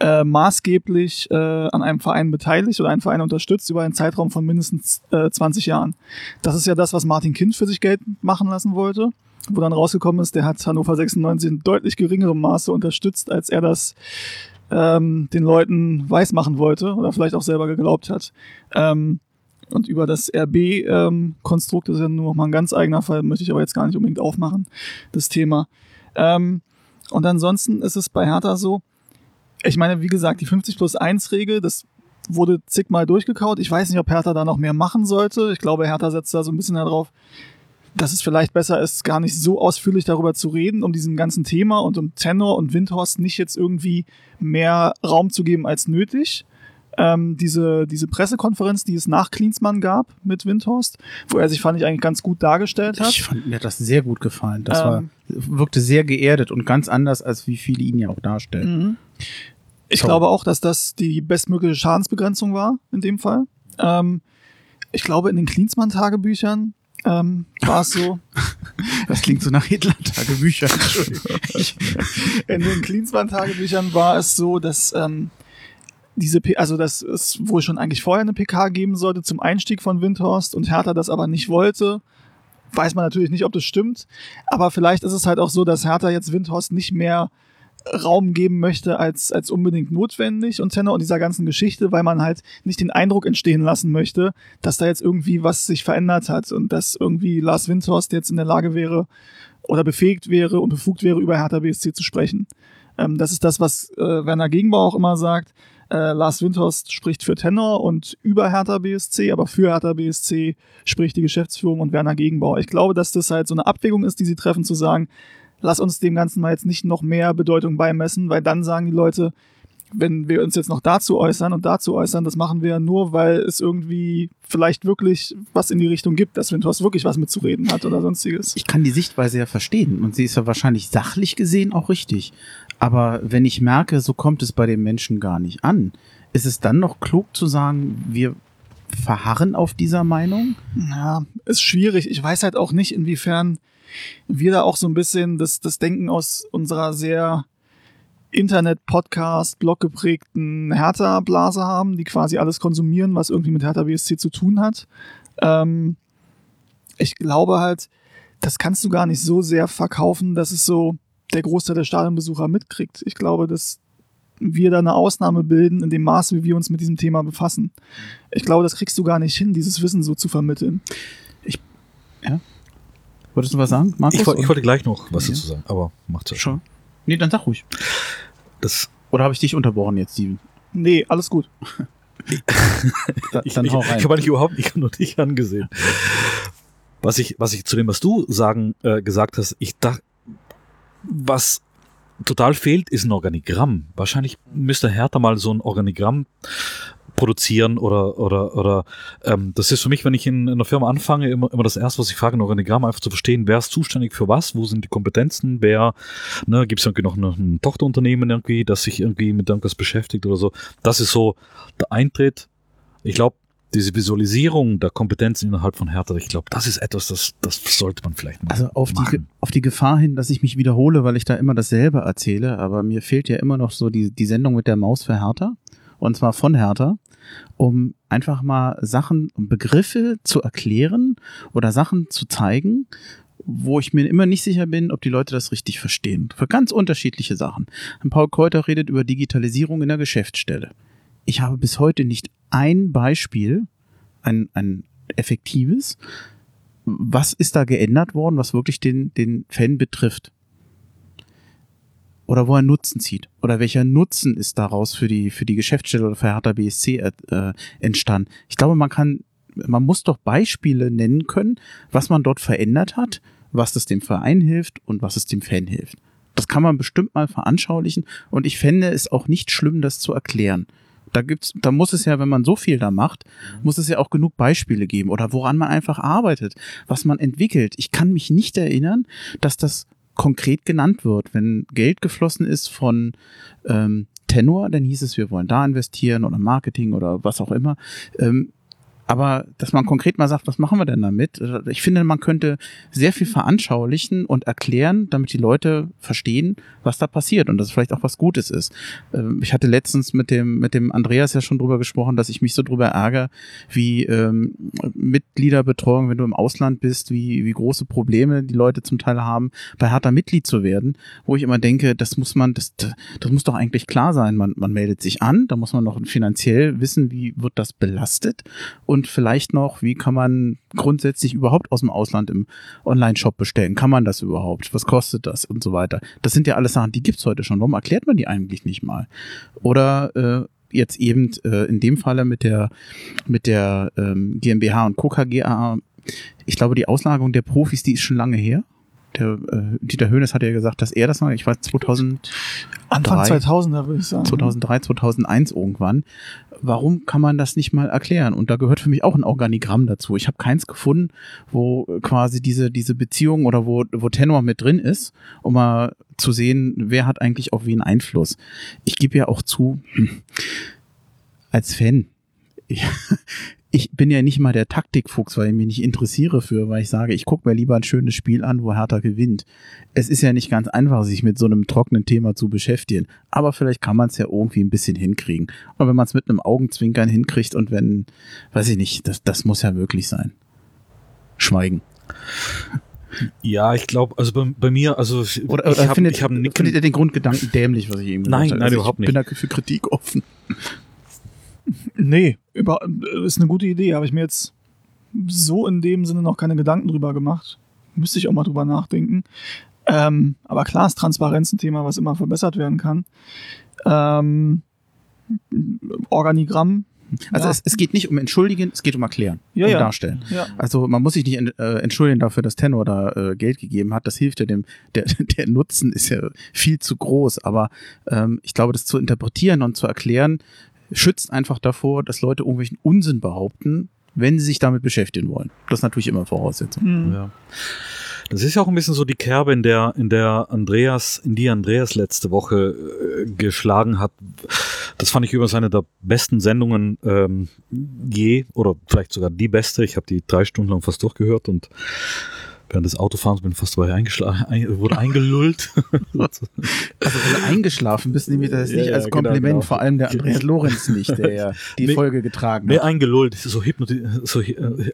äh, maßgeblich äh, an einem Verein beteiligt oder einen Verein unterstützt über einen Zeitraum von mindestens äh, 20 Jahren. Das ist ja das, was Martin Kind für sich Geld machen lassen wollte, wo dann rausgekommen ist, der hat Hannover 96 in deutlich geringerem Maße unterstützt, als er das ähm, den Leuten weismachen wollte oder vielleicht auch selber geglaubt hat. Ähm, und über das RB-Konstrukt, ähm, ist ja nur noch mal ein ganz eigener Fall, möchte ich aber jetzt gar nicht unbedingt aufmachen, das Thema. Ähm, und ansonsten ist es bei Hertha so, ich meine, wie gesagt, die 50 plus 1 Regel, das wurde zigmal durchgekaut. Ich weiß nicht, ob Hertha da noch mehr machen sollte. Ich glaube, Hertha setzt da so ein bisschen darauf, dass es vielleicht besser ist, gar nicht so ausführlich darüber zu reden, um diesem ganzen Thema und um Tenor und Windhorst nicht jetzt irgendwie mehr Raum zu geben als nötig ähm, diese, diese Pressekonferenz, die es nach Klinsmann gab mit Windhorst, wo er sich, fand ich, eigentlich ganz gut dargestellt hat. Ich fand, mir hat das sehr gut gefallen. Das ähm, war, wirkte sehr geerdet und ganz anders, als wie viele ihn ja auch darstellen. Mhm. Ich glaube auch, dass das die bestmögliche Schadensbegrenzung war, in dem Fall. Ähm, ich glaube, in den Klinsmann-Tagebüchern ähm, war es so. Das klingt so nach Hitler-Tagebüchern. in den Klinsmann-Tagebüchern war es so, dass ähm, diese, P also dass es wohl schon eigentlich vorher eine PK geben sollte zum Einstieg von Windhorst und Hertha das aber nicht wollte. Weiß man natürlich nicht, ob das stimmt. Aber vielleicht ist es halt auch so, dass Hertha jetzt Windhorst nicht mehr Raum geben möchte als, als unbedingt notwendig und Tenor und dieser ganzen Geschichte, weil man halt nicht den Eindruck entstehen lassen möchte, dass da jetzt irgendwie was sich verändert hat und dass irgendwie Lars Windhorst jetzt in der Lage wäre oder befähigt wäre und befugt wäre, über Hertha BSC zu sprechen. Ähm, das ist das, was äh, Werner Gegenbauer auch immer sagt. Äh, Lars Windhorst spricht für Tenor und über Hertha BSC, aber für Hertha BSC spricht die Geschäftsführung und Werner Gegenbauer. Ich glaube, dass das halt so eine Abwägung ist, die sie treffen, zu sagen, lass uns dem Ganzen mal jetzt nicht noch mehr Bedeutung beimessen, weil dann sagen die Leute, wenn wir uns jetzt noch dazu äußern und dazu äußern, das machen wir nur, weil es irgendwie vielleicht wirklich was in die Richtung gibt, dass Windhorst wirklich was mitzureden hat oder sonstiges. Ich kann die Sichtweise ja verstehen und sie ist ja wahrscheinlich sachlich gesehen auch richtig. Aber wenn ich merke, so kommt es bei den Menschen gar nicht an, ist es dann noch klug zu sagen, wir verharren auf dieser Meinung? Ja, ist schwierig. Ich weiß halt auch nicht, inwiefern wir da auch so ein bisschen das, das Denken aus unserer sehr Internet-Podcast, Blog geprägten Hertha-Blase haben, die quasi alles konsumieren, was irgendwie mit Hertha BSC zu tun hat. Ähm, ich glaube halt, das kannst du gar nicht so sehr verkaufen, dass es so, der Großteil der Stadionbesucher mitkriegt. Ich glaube, dass wir da eine Ausnahme bilden in dem Maße, wie wir uns mit diesem Thema befassen. Ich glaube, das kriegst du gar nicht hin, dieses Wissen so zu vermitteln. Ich, ja. Wolltest du was sagen, Markus? Ich, ich wollte gleich noch was ja. dazu sagen, aber macht's ja schon. Nee, dann sag ruhig. Das Oder habe ich dich unterbrochen jetzt, Steven? Nee, alles gut. da, ich, ich, ich habe eigentlich überhaupt nicht nur dich angesehen. Was ich, was ich zu dem, was du sagen, äh, gesagt hast, ich dachte, was total fehlt, ist ein Organigramm. Wahrscheinlich müsste Hertha mal so ein Organigramm produzieren oder oder oder ähm, das ist für mich, wenn ich in, in einer Firma anfange, immer, immer das erste, was ich frage, ein Organigramm einfach zu verstehen, wer ist zuständig für was, wo sind die Kompetenzen, wer, ne, gibt es irgendwie noch ein, ein Tochterunternehmen irgendwie, das sich irgendwie mit irgendwas beschäftigt oder so. Das ist so der Eintritt. Ich glaube, diese Visualisierung der Kompetenzen innerhalb von Hertha, ich glaube, das ist etwas, das, das sollte man vielleicht mal Also auf machen. die, auf die Gefahr hin, dass ich mich wiederhole, weil ich da immer dasselbe erzähle, aber mir fehlt ja immer noch so die, die Sendung mit der Maus für Hertha. Und zwar von Hertha, um einfach mal Sachen und Begriffe zu erklären oder Sachen zu zeigen, wo ich mir immer nicht sicher bin, ob die Leute das richtig verstehen. Für ganz unterschiedliche Sachen. Paul Kräuter redet über Digitalisierung in der Geschäftsstelle. Ich habe bis heute nicht ein Beispiel, ein, ein effektives. Was ist da geändert worden, was wirklich den, den Fan betrifft? Oder wo er Nutzen zieht? Oder welcher Nutzen ist daraus für die, für die Geschäftsstelle oder für Hertha BSC äh, entstanden? Ich glaube, man kann, man muss doch Beispiele nennen können, was man dort verändert hat, was es dem Verein hilft und was es dem Fan hilft. Das kann man bestimmt mal veranschaulichen und ich fände es auch nicht schlimm, das zu erklären. Da gibt's, da muss es ja, wenn man so viel da macht, muss es ja auch genug Beispiele geben oder woran man einfach arbeitet, was man entwickelt. Ich kann mich nicht erinnern, dass das konkret genannt wird. Wenn Geld geflossen ist von ähm, Tenor, dann hieß es, wir wollen da investieren oder Marketing oder was auch immer. Ähm, aber dass man konkret mal sagt, was machen wir denn damit? Ich finde, man könnte sehr viel veranschaulichen und erklären, damit die Leute verstehen, was da passiert und dass es vielleicht auch was Gutes ist. Ähm, ich hatte letztens mit dem, mit dem Andreas ja schon drüber gesprochen, dass ich mich so drüber ärgere, wie ähm, Mitgliederbetreuung, wenn du im Ausland bist, wie, wie große Probleme die Leute zum Teil haben, bei harter Mitglied zu werden, wo ich immer denke, das muss man, das, das muss doch eigentlich klar sein. Man, man meldet sich an, da muss man noch finanziell wissen, wie wird das belastet und und vielleicht noch, wie kann man grundsätzlich überhaupt aus dem Ausland im Online-Shop bestellen? Kann man das überhaupt? Was kostet das und so weiter? Das sind ja alles Sachen, die gibt's heute schon. Warum erklärt man die eigentlich nicht mal? Oder äh, jetzt eben äh, in dem Falle mit der mit der ähm, GmbH und Co. KGA. Ich glaube, die Auslagerung der Profis, die ist schon lange her der äh, Dieter Höhnes hat ja gesagt, dass er das mal, ich weiß 2000 Anfang 2000er würde ich sagen. 2003, 2001 irgendwann. Warum kann man das nicht mal erklären? Und da gehört für mich auch ein Organigramm dazu. Ich habe keins gefunden, wo quasi diese diese Beziehung oder wo wo Tenor mit drin ist, um mal zu sehen, wer hat eigentlich auf wen Einfluss. Ich gebe ja auch zu, hm, als Fan ich bin ja nicht mal der Taktikfuchs, weil ich mich nicht interessiere für, weil ich sage, ich gucke mir lieber ein schönes Spiel an, wo Hertha gewinnt. Es ist ja nicht ganz einfach, sich mit so einem trockenen Thema zu beschäftigen. Aber vielleicht kann man es ja irgendwie ein bisschen hinkriegen. Und wenn man es mit einem Augenzwinkern hinkriegt und wenn, weiß ich nicht, das, das muss ja wirklich sein. Schweigen. Ja, ich glaube, also bei, bei, mir, also oder, oder ich hab, findet, ich hab findet ihr den Grundgedanken dämlich, was ich eben gesagt habe? Nein, also überhaupt nicht. Ich bin da für Kritik offen. Nee, über, ist eine gute Idee. Habe ich mir jetzt so in dem Sinne noch keine Gedanken drüber gemacht. Müsste ich auch mal drüber nachdenken. Ähm, aber klar ist Transparenz ein Thema, was immer verbessert werden kann. Ähm, Organigramm. Also ja. es, es, geht nicht um entschuldigen, es geht um erklären, ja, um ja. darstellen. Also man muss sich nicht äh, entschuldigen dafür, dass Tenor da äh, Geld gegeben hat. Das hilft ja dem, der, der Nutzen ist ja viel zu groß. Aber ähm, ich glaube, das zu interpretieren und zu erklären, schützt einfach davor, dass Leute irgendwelchen Unsinn behaupten, wenn sie sich damit beschäftigen wollen. Das ist natürlich immer Voraussetzung. Mhm. Ja. Das ist ja auch ein bisschen so die Kerbe, in der, in der Andreas, in die Andreas letzte Woche äh, geschlagen hat. Das fand ich übrigens eine der besten Sendungen ähm, je, oder vielleicht sogar die beste. Ich habe die drei Stunden lang fast durchgehört und während des Autofahrens bin fast dabei eingeschlafen, ein, wurde eingelullt. also wenn du eingeschlafen bist, nehme ich das nicht ja, als genau, Kompliment, genau, genau. vor allem der Andreas Lorenz nicht, der ja die nee, Folge getragen hat. Nee, eingelullt, so, hypnoti so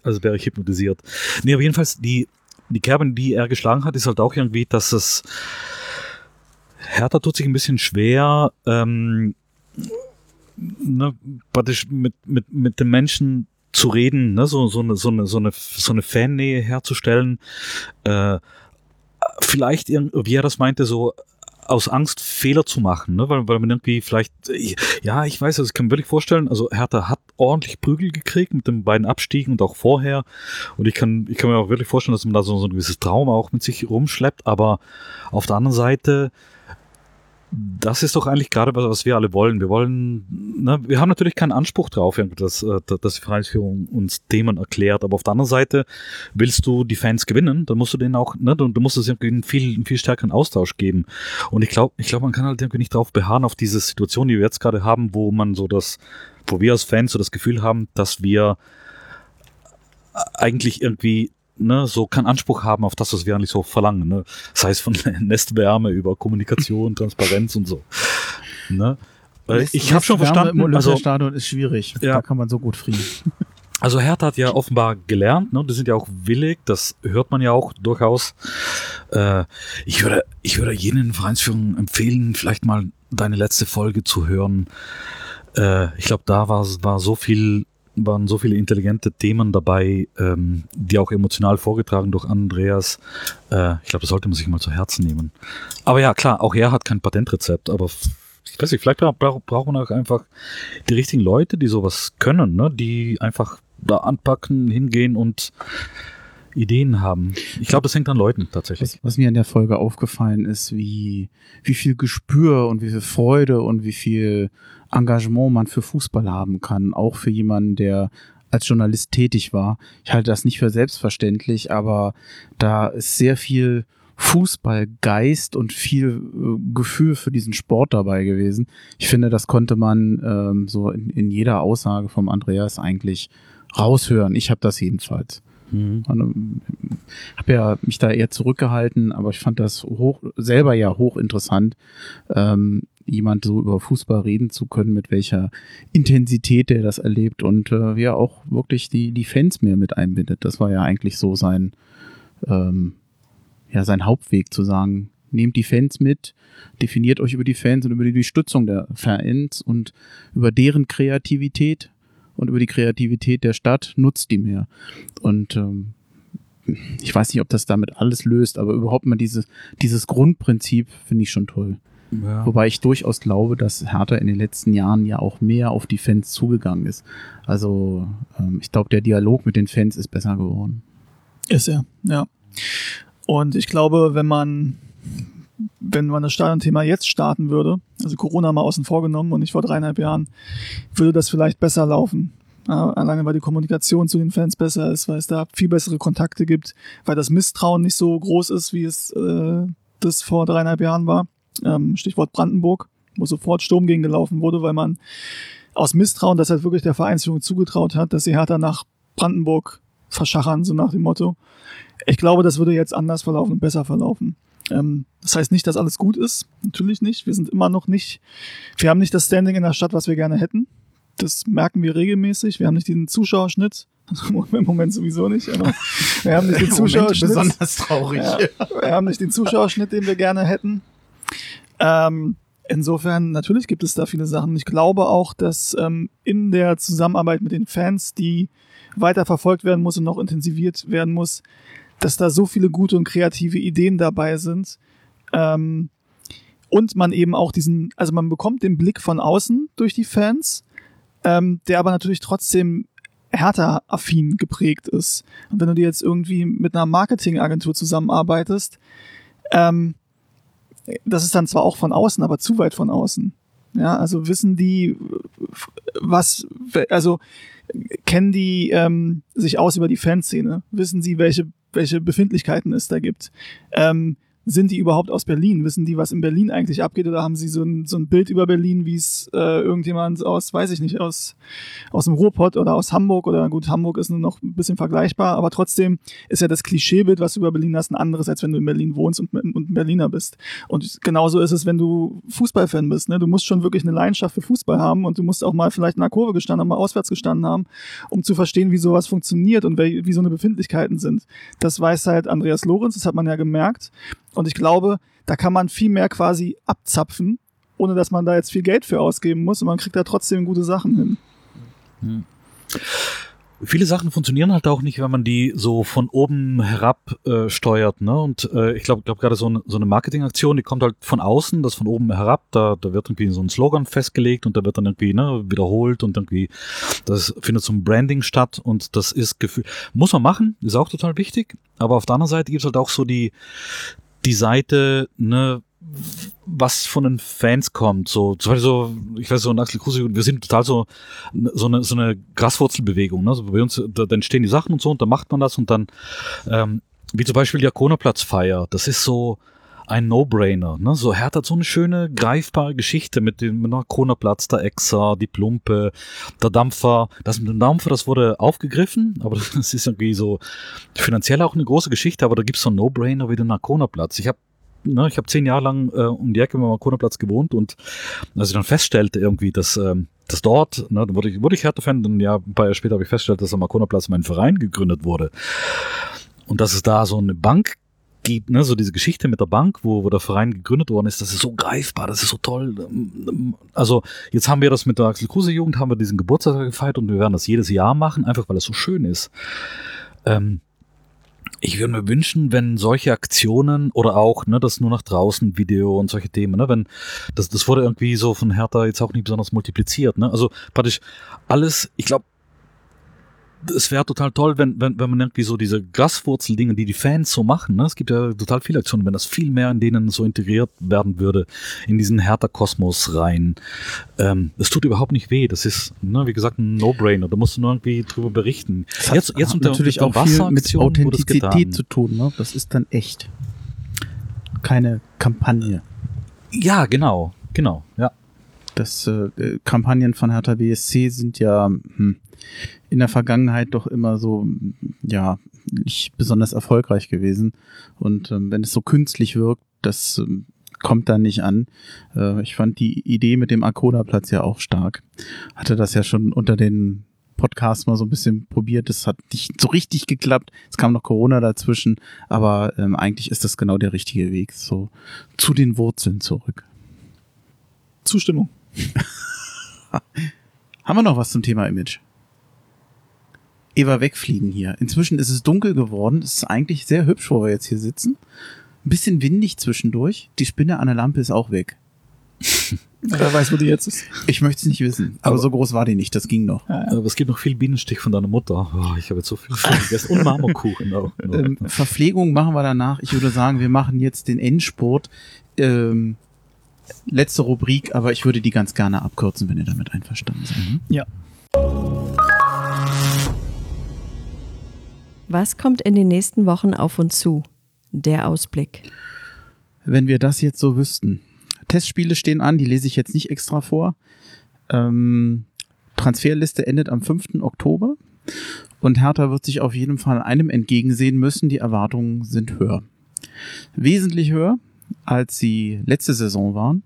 also wäre ich hypnotisiert. Nee, aber jedenfalls die, die Kerbe, die er geschlagen hat, ist halt auch irgendwie, dass es Hertha tut sich ein bisschen schwer, ähm, ne, praktisch mit, mit, mit den Menschen zu reden, ne? so, so, eine, so, eine, so, eine, so eine Fannähe herzustellen. Äh, vielleicht, wie er das meinte, so aus Angst, Fehler zu machen, ne? weil, weil man irgendwie vielleicht, ja, ich weiß, also ich kann mir wirklich vorstellen, also Hertha hat ordentlich Prügel gekriegt mit den beiden Abstiegen und auch vorher. Und ich kann, ich kann mir auch wirklich vorstellen, dass man da so, so ein gewisses Trauma auch mit sich rumschleppt, aber auf der anderen Seite, das ist doch eigentlich gerade was, was wir alle wollen. Wir wollen, ne, wir haben natürlich keinen Anspruch drauf, dass, äh, dass die Vereinsführung uns Themen erklärt, aber auf der anderen Seite willst du die Fans gewinnen, dann musst du denen auch, ne, du, musst es irgendwie einen viel, viel stärkeren Austausch geben. Und ich glaube, ich glaube, man kann halt irgendwie nicht darauf beharren, auf diese Situation, die wir jetzt gerade haben, wo man so das, wo wir als Fans so das Gefühl haben, dass wir eigentlich irgendwie ne, so keinen Anspruch haben auf das, was wir eigentlich so verlangen. Ne? Sei es von Nestwärme über Kommunikation, Transparenz und so. Ne? Nest, ich habe schon verstanden, im also Stadion ist schwierig. Ja. Da kann man so gut frieren. Also Hertha hat ja offenbar gelernt, ne? die sind ja auch willig, das hört man ja auch durchaus. Äh, ich würde, ich würde jenen Vereinsführungen empfehlen, vielleicht mal deine letzte Folge zu hören. Äh, ich glaube, da war, war so viel waren so viele intelligente Themen dabei, ähm, die auch emotional vorgetragen durch Andreas. Äh, ich glaube, das sollte man sich mal zu Herzen nehmen. Aber ja, klar, auch er hat kein Patentrezept, aber ich weiß nicht, vielleicht braucht braucht man auch einfach die richtigen Leute, die sowas können, ne? die einfach da anpacken, hingehen und Ideen haben. Ich glaube, das hängt an Leuten tatsächlich. Was, was, mir in der Folge aufgefallen ist, wie, wie viel Gespür und wie viel Freude und wie viel Engagement man für Fußball haben kann, auch für jemanden, der als Journalist tätig war. Ich halte das nicht für selbstverständlich, aber da ist sehr viel Fußballgeist und viel äh, Gefühl für diesen Sport dabei gewesen. Ich finde, das konnte man ähm, so in, in jeder Aussage vom Andreas eigentlich raushören. Ich habe das jedenfalls. Mhm. Ähm, habe ja mich da eher zurückgehalten, aber ich fand das hoch, selber ja hochinteressant, ähm, jemand so über Fußball reden zu können, mit welcher Intensität der das erlebt und äh, wie er auch wirklich die, die Fans mehr mit einbindet. Das war ja eigentlich so sein, ähm, ja, sein Hauptweg zu sagen, nehmt die Fans mit, definiert euch über die Fans und über die Stützung der Fans und über deren Kreativität und über die Kreativität der Stadt nutzt die mehr. Und ähm, ich weiß nicht, ob das damit alles löst, aber überhaupt mal dieses, dieses Grundprinzip finde ich schon toll. Ja. Wobei ich durchaus glaube, dass Hertha in den letzten Jahren ja auch mehr auf die Fans zugegangen ist. Also ähm, ich glaube, der Dialog mit den Fans ist besser geworden. Ist er, ja. Und ich glaube, wenn man wenn man das Stadionthema jetzt starten würde, also Corona mal außen vor genommen und nicht vor dreieinhalb Jahren, würde das vielleicht besser laufen. Alleine weil die Kommunikation zu den Fans besser ist, weil es da viel bessere Kontakte gibt, weil das Misstrauen nicht so groß ist, wie es äh, das vor dreieinhalb Jahren war. Ähm, Stichwort Brandenburg, wo sofort Sturm gegen gelaufen wurde, weil man aus Misstrauen das halt wirklich der Vereinsführung zugetraut hat, dass sie härter nach Brandenburg verschachern, so nach dem Motto. Ich glaube, das würde jetzt anders verlaufen und besser verlaufen. Ähm, das heißt nicht, dass alles gut ist. Natürlich nicht. Wir sind immer noch nicht, wir haben nicht das Standing in der Stadt, was wir gerne hätten. Das merken wir regelmäßig. Wir haben nicht den Zuschauerschnitt. Im Moment sowieso nicht, aber wir haben nicht den Zuschauerschnitt. besonders traurig. Ja, wir haben nicht den Zuschauerschnitt, den wir gerne hätten. Ähm, insofern, natürlich gibt es da viele Sachen. Ich glaube auch, dass ähm, in der Zusammenarbeit mit den Fans, die weiter verfolgt werden muss und noch intensiviert werden muss, dass da so viele gute und kreative Ideen dabei sind. Ähm, und man eben auch diesen, also man bekommt den Blick von außen durch die Fans, ähm, der aber natürlich trotzdem härter affin geprägt ist. Und wenn du dir jetzt irgendwie mit einer Marketingagentur zusammenarbeitest, ähm, das ist dann zwar auch von außen, aber zu weit von außen. Ja, also wissen die, was, also kennen die ähm, sich aus über die Fanszene? Wissen sie, welche welche Befindlichkeiten es da gibt. Ähm, sind die überhaupt aus Berlin? Wissen die, was in Berlin eigentlich abgeht? Oder haben sie so ein, so ein Bild über Berlin, wie es äh, irgendjemand aus, weiß ich nicht, aus, aus dem Ruhrpott oder aus Hamburg oder gut, Hamburg ist nur noch ein bisschen vergleichbar, aber trotzdem ist ja das Klischeebild, was du über Berlin hast, ein anderes, als wenn du in Berlin wohnst und, und Berliner bist. Und genauso ist es, wenn du Fußballfan bist. Ne? Du musst schon wirklich eine Leidenschaft für Fußball haben und du musst auch mal vielleicht in der Kurve gestanden haben, mal auswärts gestanden haben, um zu verstehen, wie sowas funktioniert und wie so eine Befindlichkeiten sind. Das weiß halt Andreas Lorenz, das hat man ja gemerkt. Und ich glaube, da kann man viel mehr quasi abzapfen, ohne dass man da jetzt viel Geld für ausgeben muss und man kriegt da trotzdem gute Sachen hin. Hm. viele Sachen funktionieren halt auch nicht, wenn man die so von oben herab äh, steuert. Ne? Und äh, ich glaube, glaub, gerade so, eine so eine Marketingaktion, die kommt halt von außen, das von oben herab. Da, da wird irgendwie so ein Slogan festgelegt und da wird dann irgendwie ne, wiederholt und irgendwie, das findet so ein Branding statt und das ist Gefühl, muss man machen, ist auch total wichtig. Aber auf der anderen Seite gibt es halt auch so die, die Seite, ne, was von den Fans kommt. So, zum Beispiel so, ich weiß so, ein Axel Kruse, wir sind total so, so eine, so eine Graswurzelbewegung. Ne? So bei uns, da, da entstehen die Sachen und so und dann macht man das und dann, ähm, wie zum Beispiel die Akonaplatzfeier, das ist so ein No-Brainer. Ne? So Hertha hat so eine schöne, greifbare Geschichte mit dem mit dem Akonaplatz, der Exa, die Plumpe, der Dampfer. Das mit dem Dampfer, das wurde aufgegriffen, aber das ist irgendwie so finanziell auch eine große Geschichte, aber da gibt es so einen No-Brainer wie den Akonaplatz. Ich habe ne, ich habe zehn Jahre lang äh, um die Ecke am Kronaplatz gewohnt und als ich dann feststellte irgendwie, dass ähm, dass dort, ne, dann wurde ich, wurde ich Hertha-Fan, dann ja, ein paar Jahre später habe ich festgestellt, dass am Markona-Platz mein Verein gegründet wurde. Und dass es da so eine Bank gibt, ne, so diese Geschichte mit der Bank, wo, wo der Verein gegründet worden ist, das ist so greifbar, das ist so toll. Also jetzt haben wir das mit der Axel Kruse Jugend, haben wir diesen Geburtstag gefeiert und wir werden das jedes Jahr machen, einfach weil es so schön ist. Ähm, ich würde mir wünschen, wenn solche Aktionen oder auch, ne, das nur nach draußen Video und solche Themen, ne, wenn das, das wurde irgendwie so von Hertha jetzt auch nicht besonders multipliziert, ne? Also praktisch alles, ich glaube, es wäre total toll, wenn, wenn, wenn man irgendwie so diese Graswurzeldinge, die die Fans so machen, ne? es gibt ja total viele Aktionen, wenn das viel mehr in denen so integriert werden würde, in diesen härter Kosmos rein. Ähm, das tut überhaupt nicht weh. Das ist, ne, wie gesagt, ein No-Brainer. Da musst du nur irgendwie drüber berichten. Das jetzt, jetzt unter, natürlich auch viel mit Authentizität zu tun. Ne? Das ist dann echt. Keine Kampagne. Ja, genau, genau, ja. Das äh, Kampagnen von Hertha BSC sind ja hm, in der Vergangenheit doch immer so, ja, nicht besonders erfolgreich gewesen. Und ähm, wenn es so künstlich wirkt, das ähm, kommt dann nicht an. Äh, ich fand die Idee mit dem Arcona-Platz ja auch stark. Hatte das ja schon unter den Podcasts mal so ein bisschen probiert. Das hat nicht so richtig geklappt. Es kam noch Corona dazwischen, aber ähm, eigentlich ist das genau der richtige Weg. So zu den Wurzeln zurück. Zustimmung. Haben wir noch was zum Thema Image? Eva wegfliegen hier. Inzwischen ist es dunkel geworden. Es ist eigentlich sehr hübsch, wo wir jetzt hier sitzen. Ein bisschen windig zwischendurch. Die Spinne an der Lampe ist auch weg. Wer weiß, wo die jetzt ist. Ich möchte es nicht wissen. Aber, aber, so groß war die nicht. Das ging noch. Ja, ja. Aber es gibt noch viel Bienenstich von deiner Mutter. Oh, ich habe jetzt so viel gegessen. Und Marmorkuchen auch. Ähm, Verpflegung machen wir danach. Ich würde sagen, wir machen jetzt den Endspurt. Ähm, letzte Rubrik, aber ich würde die ganz gerne abkürzen, wenn ihr damit einverstanden seid. Mhm. Ja. Was kommt in den nächsten Wochen auf uns zu? Der Ausblick. Wenn wir das jetzt so wüssten. Testspiele stehen an, die lese ich jetzt nicht extra vor. Ähm, Transferliste endet am 5. Oktober und Hertha wird sich auf jeden Fall einem entgegensehen müssen. Die Erwartungen sind höher. Wesentlich höher, als sie letzte Saison waren.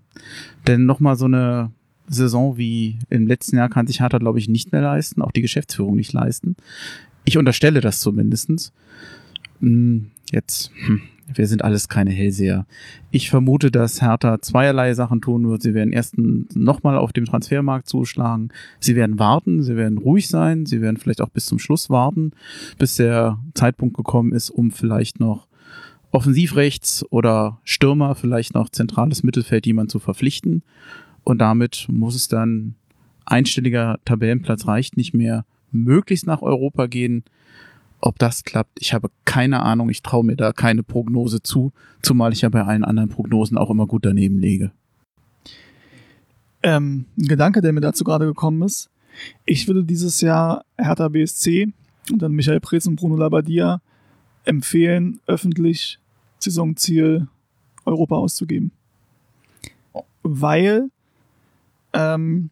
Denn nochmal so eine Saison wie im letzten Jahr kann sich Hertha, glaube ich, nicht mehr leisten, auch die Geschäftsführung nicht leisten. Ich unterstelle das zumindestens. Hm, jetzt, hm, wir sind alles keine Hellseher. Ich vermute, dass Hertha zweierlei Sachen tun wird. Sie werden erstens nochmal auf dem Transfermarkt zuschlagen. Sie werden warten, sie werden ruhig sein, sie werden vielleicht auch bis zum Schluss warten, bis der Zeitpunkt gekommen ist, um vielleicht noch Offensivrechts oder Stürmer, vielleicht noch zentrales Mittelfeld jemand zu verpflichten. Und damit muss es dann einstelliger Tabellenplatz reicht nicht mehr möglichst nach Europa gehen. Ob das klappt, ich habe keine Ahnung. Ich traue mir da keine Prognose zu, zumal ich ja bei allen anderen Prognosen auch immer gut daneben lege. Ähm, ein Gedanke, der mir dazu gerade gekommen ist. Ich würde dieses Jahr Hertha BSC und dann Michael Preetz und Bruno Labbadia empfehlen, öffentlich Saisonziel Europa auszugeben. Weil ähm,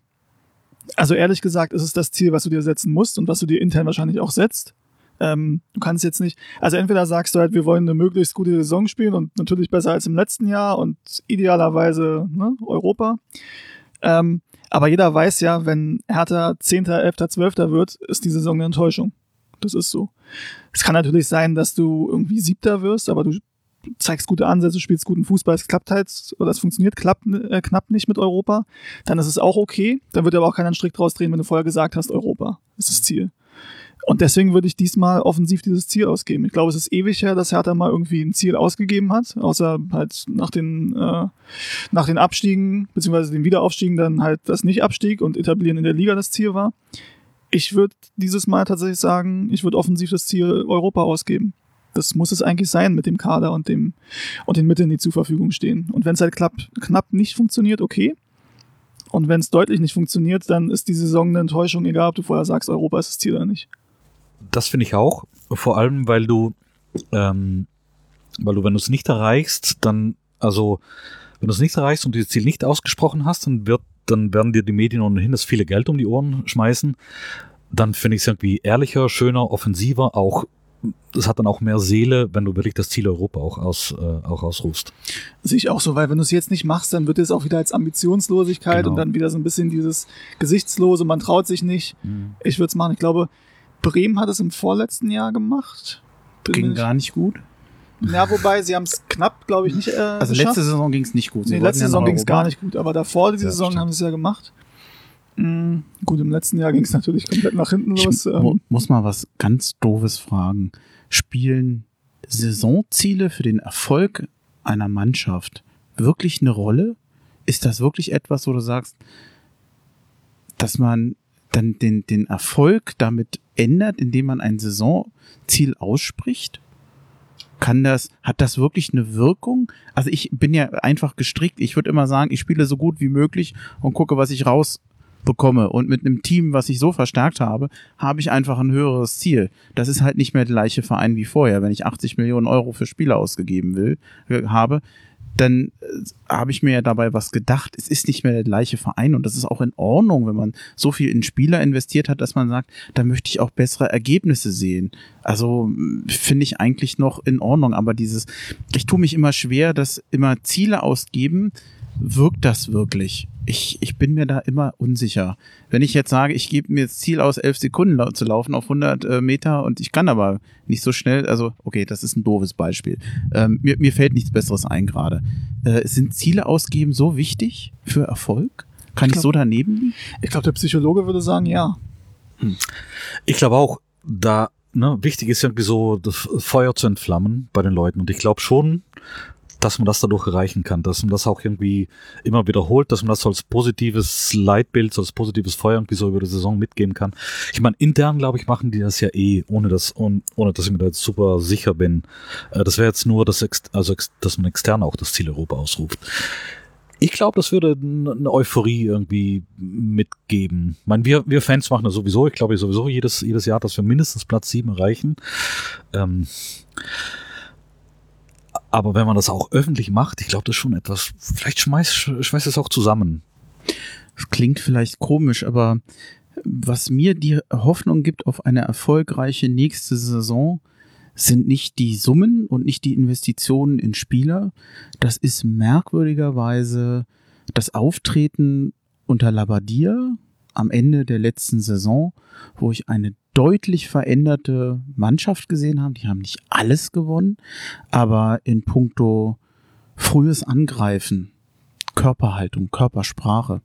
also ehrlich gesagt ist es das Ziel, was du dir setzen musst und was du dir intern wahrscheinlich auch setzt. Ähm, du kannst jetzt nicht, also entweder sagst du halt, wir wollen eine möglichst gute Saison spielen und natürlich besser als im letzten Jahr und idealerweise ne, Europa. Ähm, aber jeder weiß ja, wenn Hertha 10., 11., 12. wird, ist die Saison eine Enttäuschung. Das ist so. Es kann natürlich sein, dass du irgendwie Siebter wirst, aber du zeigst gute Ansätze, spielst guten Fußball, es klappt halt oder es funktioniert klappt, äh, knapp nicht mit Europa, dann ist es auch okay. Dann wird aber auch keiner einen Strick draus drehen, wenn du vorher gesagt hast, Europa ist das Ziel. Und deswegen würde ich diesmal offensiv dieses Ziel ausgeben. Ich glaube, es ist ewig her, dass Hertha mal irgendwie ein Ziel ausgegeben hat, außer halt nach den, äh, nach den Abstiegen, beziehungsweise den Wiederaufstiegen dann halt das Nicht-Abstieg und etablieren in der Liga das Ziel war. Ich würde dieses Mal tatsächlich sagen, ich würde offensiv das Ziel Europa ausgeben. Das muss es eigentlich sein mit dem Kader und dem und den Mitteln, die zur Verfügung stehen. Und wenn es halt knapp, knapp nicht funktioniert, okay. Und wenn es deutlich nicht funktioniert, dann ist die Saison eine Enttäuschung, egal ob du vorher sagst, Europa ist das Ziel oder nicht. Das finde ich auch. Vor allem, weil du, ähm, weil du, wenn du es nicht erreichst, dann, also, wenn du es nicht erreichst und dieses Ziel nicht ausgesprochen hast, dann wird, dann werden dir die Medien ohnehin das viele Geld um die Ohren schmeißen. Dann finde ich es irgendwie ehrlicher, schöner, offensiver, auch es hat dann auch mehr Seele, wenn du wirklich das Ziel Europa auch, aus, äh, auch ausrufst. Sehe ich auch so, weil wenn du es jetzt nicht machst, dann wird es auch wieder als Ambitionslosigkeit Genau. und dann wieder so ein bisschen dieses Gesichtslose, man traut sich nicht. Mhm. Ich würde es machen. Ich glaube, Bremen hat es im vorletzten Jahr gemacht. Bin Ging gar nicht gut. Ja, wobei, sie haben es knapp, glaube ich, nicht äh, Also geschafft. letzte Saison ging es nicht gut. Sie Nee, letzte ja Saison ging es gar nicht gut, aber davor die Ja, Saison stimmt. haben sie es ja gemacht. Mm, gut, im letzten Jahr ging es natürlich komplett nach hinten Ich los. mu Ähm, muss mal was ganz Doofes fragen. Spielen Saisonziele für den Erfolg einer Mannschaft wirklich eine Rolle? Ist das wirklich etwas, wo du sagst, dass man dann den, den Erfolg damit ändert, indem man ein Saisonziel ausspricht? Kann das, hat das wirklich eine Wirkung? Also ich bin ja einfach gestrickt. Ich würde immer sagen, ich spiele so gut wie möglich und gucke, was ich rausbekomme. Und mit einem Team, was ich so verstärkt habe, habe ich einfach ein höheres Ziel. Das ist halt nicht mehr der gleiche Verein wie vorher. Wenn ich 80 Millionen Euro für Spieler ausgegeben will, äh, habe, dann äh, habe ich mir ja dabei was gedacht. Es ist nicht mehr der gleiche Verein und das ist auch in Ordnung, wenn man so viel in Spieler investiert hat, dass man sagt, da möchte ich auch bessere Ergebnisse sehen. Also mh, finde ich eigentlich noch in Ordnung, aber dieses, ich tue mich immer schwer, dass immer Ziele ausgeben, wirkt das wirklich? Ich, ich bin mir da immer unsicher. Wenn ich jetzt sage, ich gebe mir das Ziel aus, elf Sekunden lau zu laufen auf 100 äh, Meter und ich kann aber nicht so schnell, also okay, das ist ein doofes Beispiel. Ähm, mir, mir fällt nichts Besseres ein gerade. Äh, sind Ziele ausgeben so wichtig für Erfolg? Kann ich, glaub- so daneben liegen? ich glaube, der Psychologe würde sagen, ja. Ich glaube auch, da ne, wichtig ist irgendwie so, das Feuer zu entflammen bei den Leuten. Und ich glaube schon, dass man das dadurch erreichen kann, dass man das auch irgendwie immer wiederholt, dass man das als positives Leitbild, als positives Feuer irgendwie so über die Saison mitgeben kann. Ich meine, intern, glaube ich, machen die das ja eh, ohne dass, ohne, dass ich mir da jetzt super sicher bin. Äh, das wäre jetzt nur, das ex also dass man extern auch das Ziel Europa ausruft. Ich glaube, das würde eine Euphorie irgendwie mitgeben. Ich meine, wir, wir Fans machen das sowieso. Ich glaube sowieso jedes, jedes Jahr, dass wir mindestens Platz sieben erreichen. Ähm, aber wenn man das auch öffentlich macht, ich glaube, das ist schon etwas, vielleicht schmeißt, schmeißt es auch zusammen. Das klingt vielleicht komisch, aber was mir die Hoffnung gibt auf eine erfolgreiche nächste Saison, sind nicht die Summen und nicht die Investitionen in Spieler. Das ist merkwürdigerweise das Auftreten unter Labadia am Ende der letzten Saison, wo ich eine deutlich veränderte Mannschaft gesehen habe. Die haben nicht alles gewonnen, aber in puncto frühes Angreifen, Körperhaltung, Körpersprache,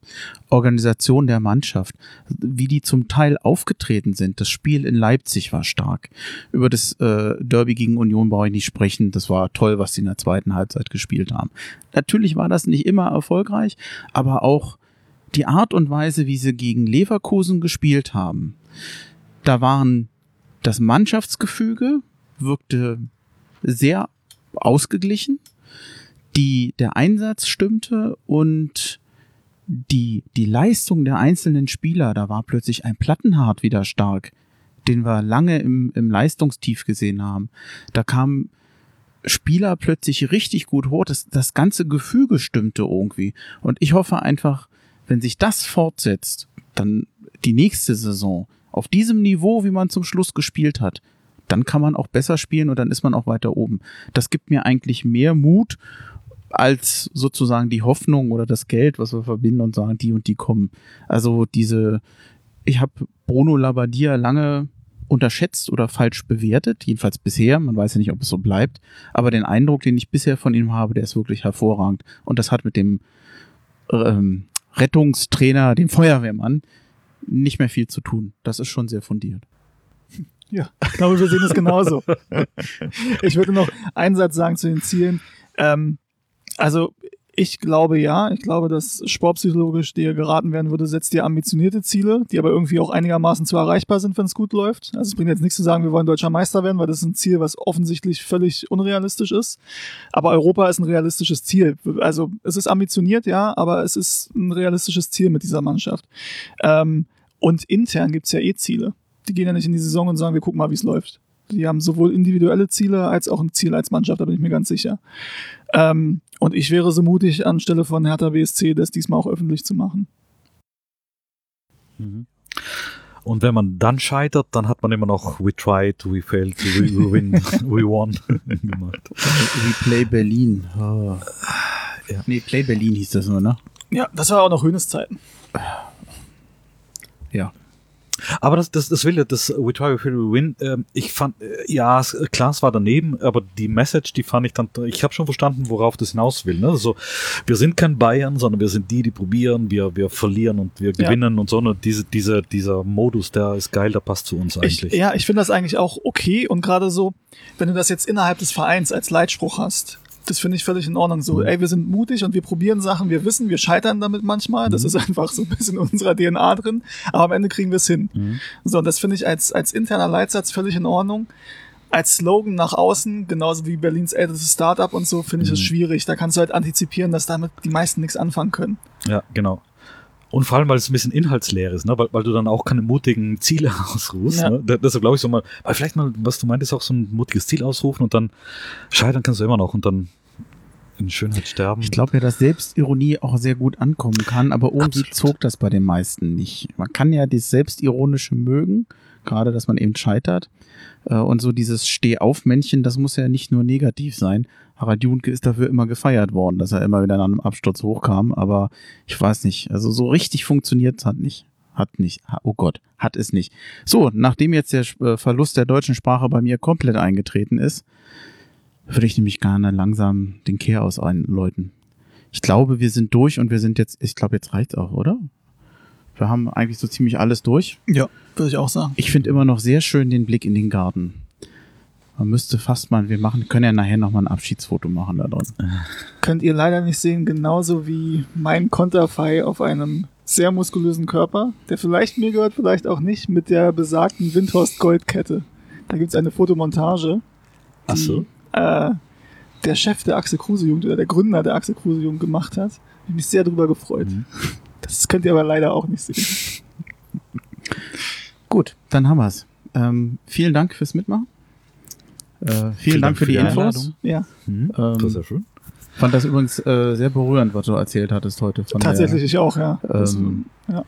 Organisation der Mannschaft, wie die zum Teil aufgetreten sind. Das Spiel in Leipzig war stark. Über das äh, Derby gegen Union brauche ich nicht sprechen. Das war toll, was sie in der zweiten Halbzeit gespielt haben. Natürlich war das nicht immer erfolgreich, aber auch die Art und Weise, wie sie gegen Leverkusen gespielt haben, da waren das Mannschaftsgefüge wirkte sehr ausgeglichen die, der Einsatz stimmte und die, die Leistung der einzelnen Spieler, da war plötzlich ein Plattenhart wieder stark, den wir lange im, im Leistungstief gesehen haben. Da kamen Spieler plötzlich richtig gut hoch, das, das ganze Gefüge stimmte irgendwie. Und ich hoffe einfach, wenn sich das fortsetzt, dann die nächste Saison auf diesem Niveau, wie man zum Schluss gespielt hat, dann kann man auch besser spielen und dann ist man auch weiter oben. Das gibt mir eigentlich mehr Mut als sozusagen die Hoffnung oder das Geld, was wir verbinden und sagen, die und die kommen. Also diese, ich habe Bruno Labbadia lange unterschätzt oder falsch bewertet, jedenfalls bisher, man weiß ja nicht, ob es so bleibt, aber den Eindruck, den ich bisher von ihm habe, der ist wirklich hervorragend und das hat mit dem ähm, Rettungstrainer, dem Feuerwehrmann, nicht mehr viel zu tun. Das ist schon sehr fundiert. Ja, ich glaube, wir sehen es genauso. ich würde noch einen Satz sagen zu den Zielen. Ähm, also ich glaube ja, ich glaube, dass sportpsychologisch dir geraten werden würde, setzt dir ambitionierte Ziele, die aber irgendwie auch einigermaßen zu erreichbar sind, wenn es gut läuft. Also es bringt jetzt nichts zu sagen, wir wollen deutscher Meister werden, weil das ist ein Ziel, was offensichtlich völlig unrealistisch ist. Aber Europa ist ein realistisches Ziel. Also es ist ambitioniert, ja, aber es ist ein realistisches Ziel mit dieser Mannschaft. Ähm, und intern gibt's ja eh Ziele. Die gehen ja nicht in die Saison und sagen, wir gucken mal, wie es läuft. Die haben sowohl individuelle Ziele als auch ein Ziel als Mannschaft, da bin ich mir ganz sicher. Ähm, und ich wäre so mutig, anstelle von Hertha BSC das diesmal auch öffentlich zu machen. Mhm. Und wenn man dann scheitert, dann hat man immer noch We tried, we failed, we, we win, we won gemacht. Replay Berlin. Oh. Ja. Nee, Play Berlin hieß das nur, ne? Ja, das war auch noch Hönes Zeiten. Ja. Aber das, das, das will ja, das We Try, We Fail, We Win, ähm, ich fand, äh, ja, klar, es war daneben, aber die Message, die fand ich dann, ich habe schon verstanden, worauf das hinaus will. Ne? Also, wir sind kein Bayern, sondern wir sind die, die probieren, wir, wir verlieren und wir gewinnen ja. und so. Und diese, diese, dieser Modus, der ist geil, der passt zu uns eigentlich. Ich, ja, ich finde das eigentlich auch okay und gerade so, wenn du das jetzt innerhalb des Vereins als Leitspruch hast, das finde ich völlig in Ordnung. So, mhm. ey, wir sind mutig und wir probieren Sachen, wir wissen, wir scheitern damit manchmal. Das mhm. ist einfach so ein bisschen in unserer DNA drin. Aber am Ende kriegen wir es hin. Mhm. So, und das finde ich als, als interner Leitsatz völlig in Ordnung. Als Slogan nach außen, genauso wie Berlins ältestes Startup und so, finde ich es mhm. schwierig. Da kannst du halt antizipieren, dass damit die meisten nichts anfangen können. Ja, genau. Und vor allem, weil es ein bisschen inhaltsleer ist, ne? weil, weil du dann auch keine mutigen Ziele ausrufst. Ja. Ne? Deshalb glaube ich so mal, weil vielleicht mal, was du meintest, auch so ein mutiges Ziel ausrufen und dann scheitern kannst du immer noch und dann in Schönheit sterben. Ich glaube ja, dass Selbstironie auch sehr gut ankommen kann, aber irgendwie Absolut. zog das bei den meisten nicht. Man kann ja das Selbstironische mögen, gerade dass man eben scheitert. Äh, und so dieses Stehaufmännchen, das muss ja nicht nur negativ sein. Harald Junke ist dafür immer gefeiert worden, dass er immer wieder nach einem Absturz hochkam, aber ich weiß nicht, also so richtig funktioniert hat nicht. Hat nicht. Oh Gott, hat es nicht. So, nachdem jetzt der äh, Verlust der deutschen Sprache bei mir komplett eingetreten ist, würde ich nämlich gerne langsam den Kehr einläuten. Ich glaube, wir sind durch und wir sind jetzt, ich glaube, jetzt reicht's auch, oder? Wir haben eigentlich so ziemlich alles durch. Ja, würde ich auch sagen. Ich finde immer noch sehr schön den Blick in den Garten. Man müsste fast mal, wir machen, können ja nachher noch mal ein Abschiedsfoto machen da drin. Könnt ihr leider nicht sehen, genauso wie mein Konterfei auf einem sehr muskulösen Körper, der vielleicht mir gehört, vielleicht auch nicht, mit der besagten Windhorst Goldkette. Da gibt's eine Fotomontage. Ach so. Äh, der Chef der Axel Kruse Jugend oder der Gründer der Axel Kruse Jugend gemacht hat. Ich habe mich sehr darüber gefreut. Mhm. Das könnt ihr aber leider auch nicht sehen. Gut, dann haben wir's. Ähm, vielen Dank fürs Mitmachen. Äh, vielen, vielen, Dank für die, die Infos. Ja. Mhm, ähm, das ist ja schön. Fand das übrigens äh, sehr berührend, was du erzählt hattest heute. Tatsächlich, der, ich auch, ja. Ähm, ja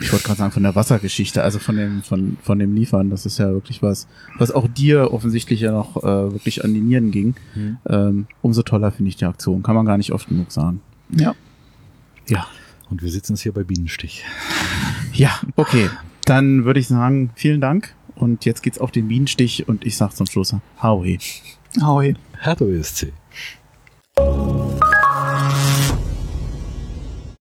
ich wollte gerade sagen, von der Wassergeschichte, also von dem, von, von dem Liefern, das ist ja wirklich was, was auch dir offensichtlich ja noch äh, wirklich an die Nieren ging. Mhm. Ähm, umso toller finde ich die Aktion. Kann man gar nicht oft genug sagen. Ja. Ja. Und wir sitzen jetzt hier bei Bienenstich. Ja, okay. Dann würde ich sagen, vielen Dank. Und jetzt geht's auf den Bienenstich und ich sag zum Schluss, hau he. Hau he. Hertha BSC.